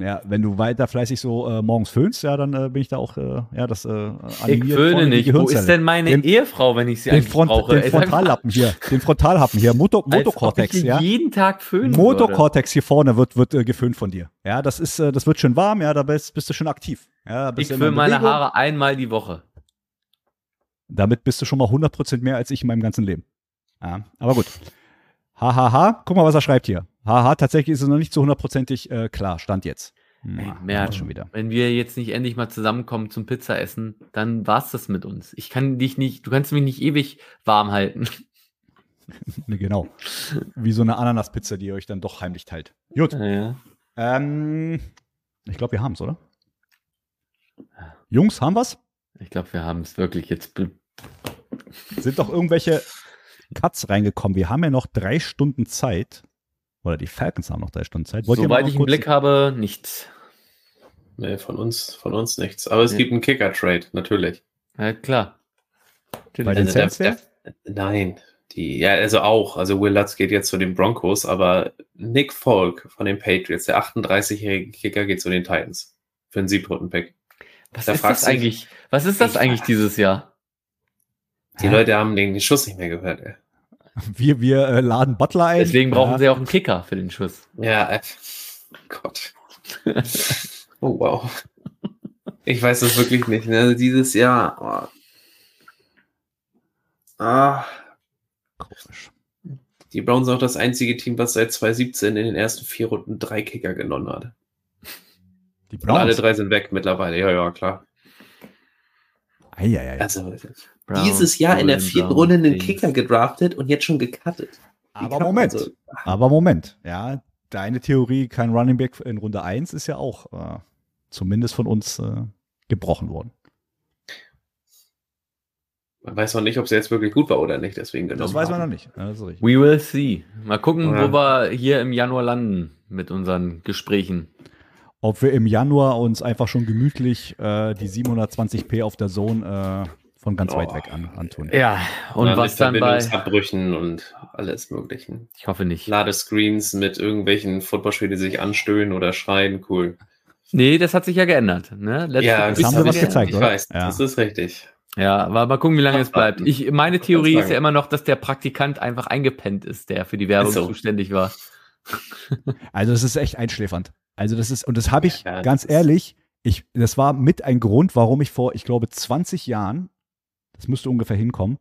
Ja, wenn du weiter fleißig so äh, morgens föhnst, ja, dann äh, bin ich da auch, äh, ja, das äh, Ich föhne nicht. Wo ist denn meine Den- Ehefrau, wenn ich sie den, eigentlich Front, brauche? den Frontallappen hier, den Frontalhappen hier, Moto, als ob ich Motokortex, hier ja. jeden Tag föhnen. Motokortex hier vorne wird, wird äh, geföhnt von dir. Ja, das ist, äh, das wird schön warm, ja, da bist, bist du schon aktiv. Ja, Ich föhne in meine. Haare einmal die Woche. Damit bist du schon mal 100% mehr als ich in meinem ganzen Leben. Ja, aber gut. Hahaha, guck mal, was er schreibt hier. Haha, tatsächlich ist es noch nicht zu hundertprozentig äh, klar, Stand jetzt. Ey, Ja, Mert, schon wieder. Wenn wir jetzt nicht endlich mal zusammenkommen zum Pizzaessen, dann war's das mit uns. Ich kann dich nicht, du kannst mich nicht ewig warm halten. Genau. Wie so eine Ananaspizza, die ihr euch dann doch heimlich teilt. Gut. Ja. Ähm, ich glaube, wir haben es, oder? Jungs, haben wir's? Ich glaube, wir haben es wirklich jetzt. Sind doch irgendwelche Cuts reingekommen. Wir haben ja noch drei Stunden Zeit. Oder die Falcons haben noch drei Stunden Zeit. Wollt Soweit ich einen Blick habe, nichts. Nee, von uns, von uns nichts. Aber es ja. gibt einen Kicker-Trade, natürlich. Ja, klar. Bei den also der, der, Nein, die, ja, also auch. Also Will Lutz geht jetzt zu den Broncos, aber Nick Folk von den Patriots, der 38-jährige Kicker, geht zu den Titans. Für einen Siebrunden-Pick. Was da ist das eigentlich? Was ist das eigentlich dieses Jahr? Die Hä? Leute haben den, den Schuss nicht mehr gehört, ey. Wir, wir äh, laden Butler ein. Deswegen brauchen ja. sie auch einen Kicker für den Schuss. Ja, äh, Gott. oh, wow. Ich weiß das wirklich nicht. Ne? Also dieses Jahr. Oh. Ah. Komisch. Die Browns sind auch das einzige Team, was seit 2017 in den ersten vier Runden drei Kicker genommen hat. Die Browns? Und alle drei sind weg mittlerweile. Ja, ja, klar. Eieiei. Also, Browns, dieses Jahr in der vierten Runde einen Kicker gedraftet und jetzt schon gecuttet. Aber Moment. Also, aber Moment. Ja, deine Theorie, kein Running Back in Runde 1 ist ja auch äh, zumindest von uns äh, gebrochen worden. Man weiß noch nicht, ob es jetzt wirklich gut war oder nicht, deswegen genau. Das weiß man noch nicht. We will see. Mal gucken, ja. wo wir hier im Januar landen mit unseren Gesprächen. Ob wir im Januar uns einfach schon gemütlich äh, die 720p auf der Zone äh, von ganz oh. weit weg an, antun. Ja, und, und was dann bei Abbrüchen und alles möglichen. Ich hoffe nicht. Ladescreens mit irgendwelchen Footballspielen, die sich anstöhnen oder schreien, cool. Nee, das hat sich ja geändert. Ne? Letzte ja, das haben wir was gezeigt, ich oder? weiß, ja. das ist richtig. Ja, aber mal gucken, wie lange es bleibt. Ich, meine Theorie ist ja immer noch, dass der Praktikant einfach eingepennt ist, der für die Werbung so. zuständig war. Also das ist echt einschläfernd. Also das ist, und das habe ich ja, ganz ehrlich, ich, das war mit ein Grund, warum ich vor, ich glaube, 20 Jahren das müsste ungefähr hinkommen.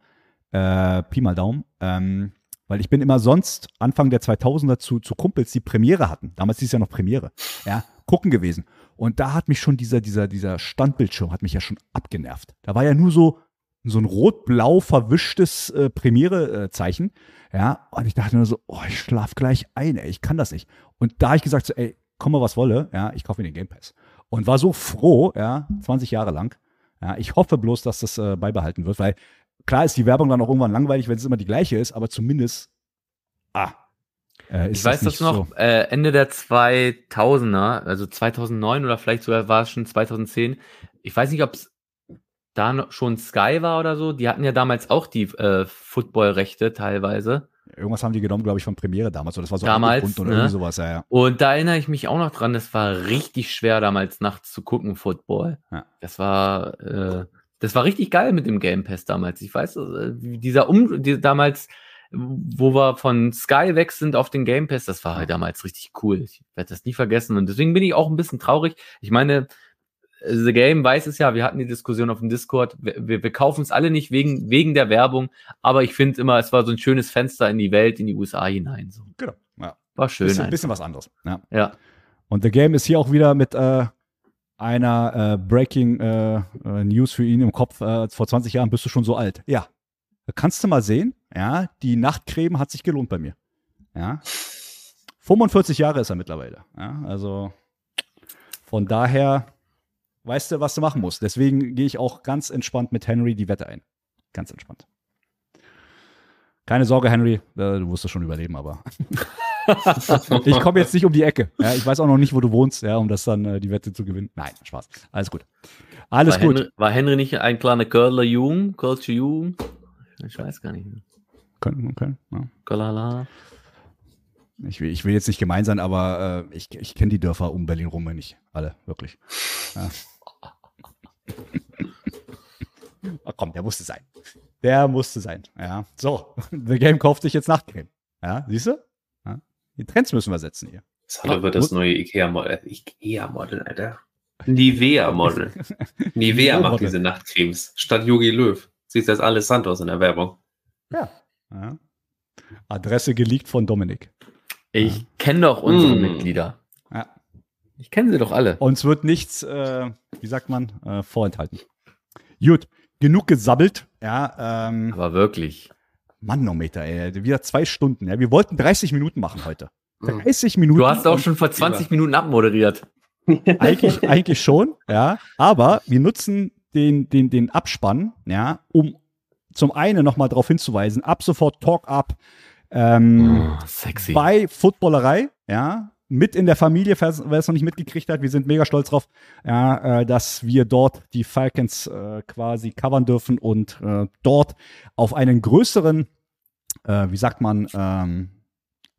Äh, Pi mal Daumen. Ähm, weil ich bin immer sonst Anfang der 2000er zu, zu Kumpels, die Premiere hatten. Damals ist ja noch Premiere. Ja, gucken gewesen. Und da hat mich schon dieser, dieser, dieser Standbildschirm hat mich ja schon abgenervt. Da war ja nur so, so ein rot-blau verwischtes äh, Premiere-Zeichen. ja, und ich dachte nur so, oh, ich schlaf gleich ein, ey, ich kann das nicht. Und da habe ich gesagt so, ey, komm mal was wolle, ja, ich kaufe mir den Game Pass. Und war so froh, ja, 20 Jahre lang, ja, ich hoffe bloß, dass das äh, beibehalten wird, weil klar ist die Werbung dann auch irgendwann langweilig, wenn es immer die gleiche ist, aber zumindest, ah, äh, ich weiß das noch, so. äh, Ende der 2000er, also 2009 oder vielleicht sogar war es schon 2010. Ich weiß nicht, ob es da schon Sky war oder so. Die hatten ja damals auch die äh, Football-Rechte teilweise. Irgendwas haben die genommen, glaube ich, von Premiere damals. Oder das war so damals, oder ne? irgendwie sowas, ja, ja. Und da erinnere ich mich auch noch dran, das war richtig schwer damals nachts zu gucken, Football. Ja. Das war, äh, das war richtig geil mit dem Game Pass damals. Ich weiß, äh, dieser Um, die, damals, wo wir von Sky weg sind auf den Game Pass, das war halt damals richtig cool. Ich werde das nie vergessen. Und deswegen bin ich auch ein bisschen traurig. Ich meine, The Game weiß es ja, wir hatten die Diskussion auf dem Discord, wir, wir kaufen es alle nicht wegen, wegen der Werbung, aber ich finde immer, es war so ein schönes Fenster in die Welt, in die USA hinein. So. Genau, ja. War schön. Bisschen, ein bisschen was anderes. Ja. ja. Und The Game ist hier auch wieder mit äh, einer äh, Breaking äh, äh News für ihn im Kopf. Äh, vor 20 Jahren bist du schon so alt. Ja. Kannst du mal sehen, ja, die Nachtcreme hat sich gelohnt bei mir. Ja. 45 Jahre ist er mittlerweile. Ja, also von daher weißt du, was du machen musst. Deswegen gehe ich auch ganz entspannt mit Henry die Wette ein. Ganz entspannt. Keine Sorge, Henry, äh, du wirst das schon überleben, aber ich komme jetzt nicht um die Ecke. Ja, ich weiß auch noch nicht, wo du wohnst, ja, um das dann äh, die Wette zu gewinnen. Nein, Spaß. Alles gut. Alles war gut. Henry, war Henry nicht ein kleiner Curler Jung? Culture Jung? Ich weiß gar nicht. Können, können. Ja. Ich will, ich will jetzt nicht gemein sein, aber äh, ich, ich kenne die Dörfer um Berlin rum nicht. Alle, wirklich. Ja. Oh, komm, der musste sein. Der musste sein. Ja. So, The Game kauft sich jetzt Nachtcreme. Ja, siehst du? Ja. Die Trends müssen wir setzen hier. Das wird das neue Ikea-Modell. Ikea-Modell, Alter. Nivea-Model. Nivea macht diese Nachtcremes. Statt Yogi Löw. Siehst du das alles Santos in der Werbung. Ja. ja. Adresse geleakt von Dominik. Ich kenne doch unsere mm. Mitglieder. Ich kenne sie doch alle. Uns wird nichts, äh, wie sagt man, äh, vorenthalten. Gut, genug gesabbelt. Ja, ähm, Aber wirklich. Manometer, ey. Wieder zwei Stunden. Ja. Wir wollten 30 Minuten machen heute. 30 Minuten. Du hast auch schon vor 20 Minuten abmoderiert. eigentlich, eigentlich schon, ja. Aber wir nutzen den, den, den Abspann, ja, um zum einen nochmal darauf hinzuweisen, ab sofort Talk Up ähm, oh, sexy. bei Footballerei, ja, mit in der Familie, wer es noch nicht mitgekriegt hat. Wir sind mega stolz drauf, ja, äh, dass wir dort die Falcons äh, quasi covern dürfen und äh, dort auf einen größeren, äh, wie sagt man, ähm, äh,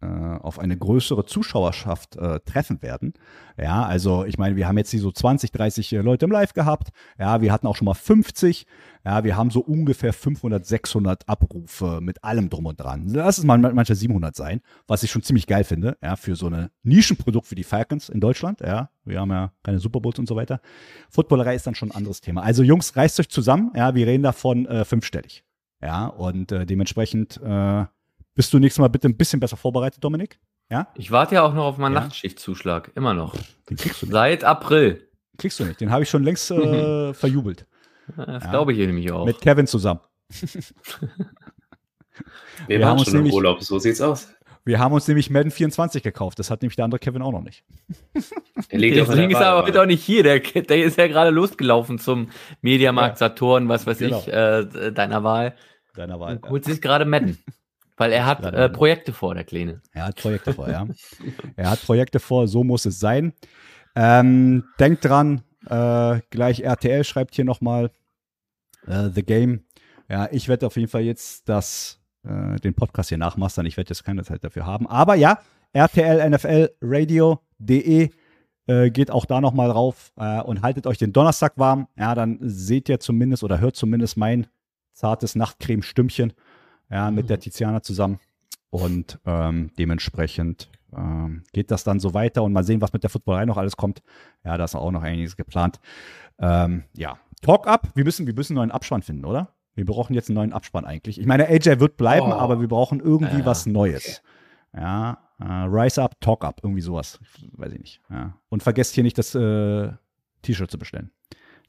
auf eine größere Zuschauerschaft äh, treffen werden. Ja, also ich meine, wir haben jetzt hier so 20, 30 äh, Leute im Live gehabt. Ja, wir hatten auch schon mal 50. Ja, wir haben so ungefähr 500, 600 Abrufe mit allem drum und dran. Lass es mal manchmal 700 sein, was ich schon ziemlich geil finde, ja, für so ein Nischenprodukt wie die Falcons in Deutschland. Ja, wir haben ja keine Super Bowls und so weiter. Footballerei ist dann schon ein anderes Thema. Also Jungs, reißt euch zusammen. Ja, wir reden davon äh, fünfstellig. Ja, und äh, dementsprechend äh, bist du nächstes Mal bitte ein bisschen besser vorbereitet, Dominik? Ja? Ich warte ja auch noch auf meinen ja. Nachtschichtzuschlag. Immer noch. Den kriegst du nicht. Seit April. Kriegst du nicht. Den habe ich schon längst äh, verjubelt. Das ja. glaube ich nämlich auch. Mit Kevin zusammen. Wir, wir waren schon nämlich, im Urlaub, so sieht's aus. Wir haben uns nämlich Madden 24 gekauft. Das hat nämlich der andere Kevin auch noch nicht. Der liegt Deswegen ist er aber heute auch nicht hier. Der, der ist ja gerade losgelaufen zum Mediamarkt ja. Saturn, was weiß genau. ich, äh, deiner Wahl. Deiner Wahl. Und holt sich gerade Madden. Weil er hat äh, Projekte vor, der Kleine. Er hat Projekte vor, ja. er hat Projekte vor, so muss es sein. Ähm, denkt dran, äh, gleich RTL schreibt hier nochmal äh, The Game. Ja, ich werde auf jeden Fall jetzt das, äh, den Podcast hier nachmastern. Ich werde jetzt keine Zeit dafür haben. Aber ja, RTL NFL Radio.de äh, geht auch da nochmal rauf äh, und haltet euch den Donnerstag warm. Ja, dann seht ihr zumindest oder hört zumindest mein zartes Nachtcreme-Stümmchen ja, mit mhm. der Tiziana zusammen. Und ähm, dementsprechend ähm, geht das dann so weiter und mal sehen, was mit der Footballerei noch alles kommt. Ja, da ist auch noch einiges geplant. Ähm, ja, Talk up. Wir müssen, wir müssen einen neuen Abspann finden, oder? Wir brauchen jetzt einen neuen Abspann eigentlich. Ich meine, AJ wird bleiben, oh. aber wir brauchen irgendwie ja. was Neues. Ja, äh, Rise Up, Talk Up, irgendwie sowas. Weiß ich nicht. Ja. Und vergesst hier nicht das äh, T-Shirt zu bestellen.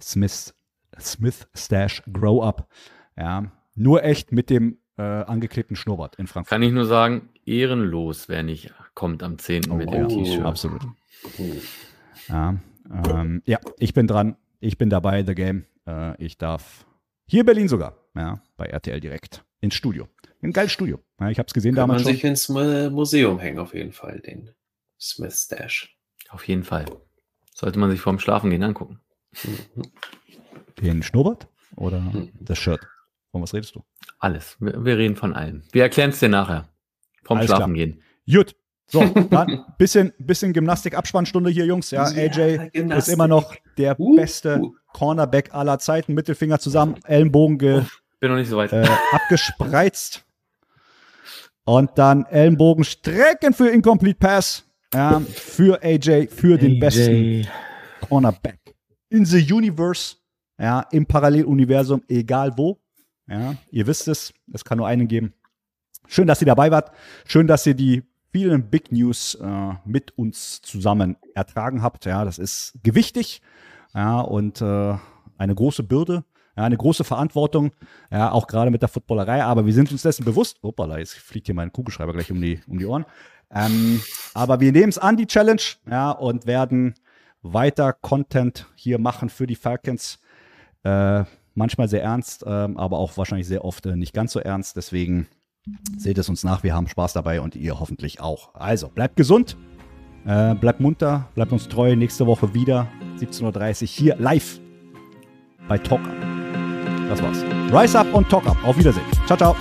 Smith, Smith Stash Grow Up. Ja, nur echt mit dem äh, angeklebten Schnurrbart in Frankfurt. Kann ich nur sagen, ehrenlos, wer nicht kommt am 10. Oh, mit dem T-Shirt. Absolut. Ja, ähm, ja, ich bin dran. Ich bin dabei, The Game. Äh, ich darf hier in Berlin sogar, ja, bei RTL direkt ins Studio. Ein geiles Studio. Ja, ich habe es gesehen Kann damals man sich ins Museum hängen, auf jeden Fall, den Smith Stash. Auf jeden Fall. Sollte man sich vorm Schlafengehen angucken. Mhm. Den Schnurrbart oder mhm. das Shirt? Von was redest du? Alles. Wir, wir reden von allem. Wir erklären es dir nachher. Vom Alles Schlafen klar. gehen. Gut. So, dann bisschen, bisschen Gymnastik-Abspannstunde hier, Jungs. Ja, AJ ja, ist immer noch der uh, beste uh. Cornerback aller Zeiten. Mittelfinger zusammen, Ellenbogen ge, Bin noch nicht so weit. Äh, abgespreizt. Und dann Ellenbogen strecken für Incomplete Pass. Ja, für AJ, für den AJ. besten Cornerback in the Universe. Ja, im Paralleluniversum, egal wo. Ja, ihr wisst es, es kann nur einen geben. Schön, dass ihr dabei wart. Schön, dass ihr die vielen Big News äh, mit uns zusammen ertragen habt. Ja, das ist gewichtig. Ja, und äh, eine große Bürde. Ja, eine große Verantwortung, ja, auch gerade mit der Footballerei, aber wir sind uns dessen bewusst. Hoppala, jetzt fliegt hier mein Kugelschreiber gleich um die, um die Ohren. Ähm, aber wir nehmen es an, die Challenge, ja, und werden weiter Content hier machen für die Falcons. Äh, manchmal sehr ernst, ähm, aber auch wahrscheinlich sehr oft äh, nicht ganz so ernst. Deswegen seht es uns nach. Wir haben Spaß dabei und ihr hoffentlich auch. Also bleibt gesund, äh, bleibt munter, bleibt uns treu. Nächste Woche wieder 17.30 Uhr hier live bei Talk Up. Das war's. Rise up und Talk Up. Auf Wiedersehen. Ciao, ciao.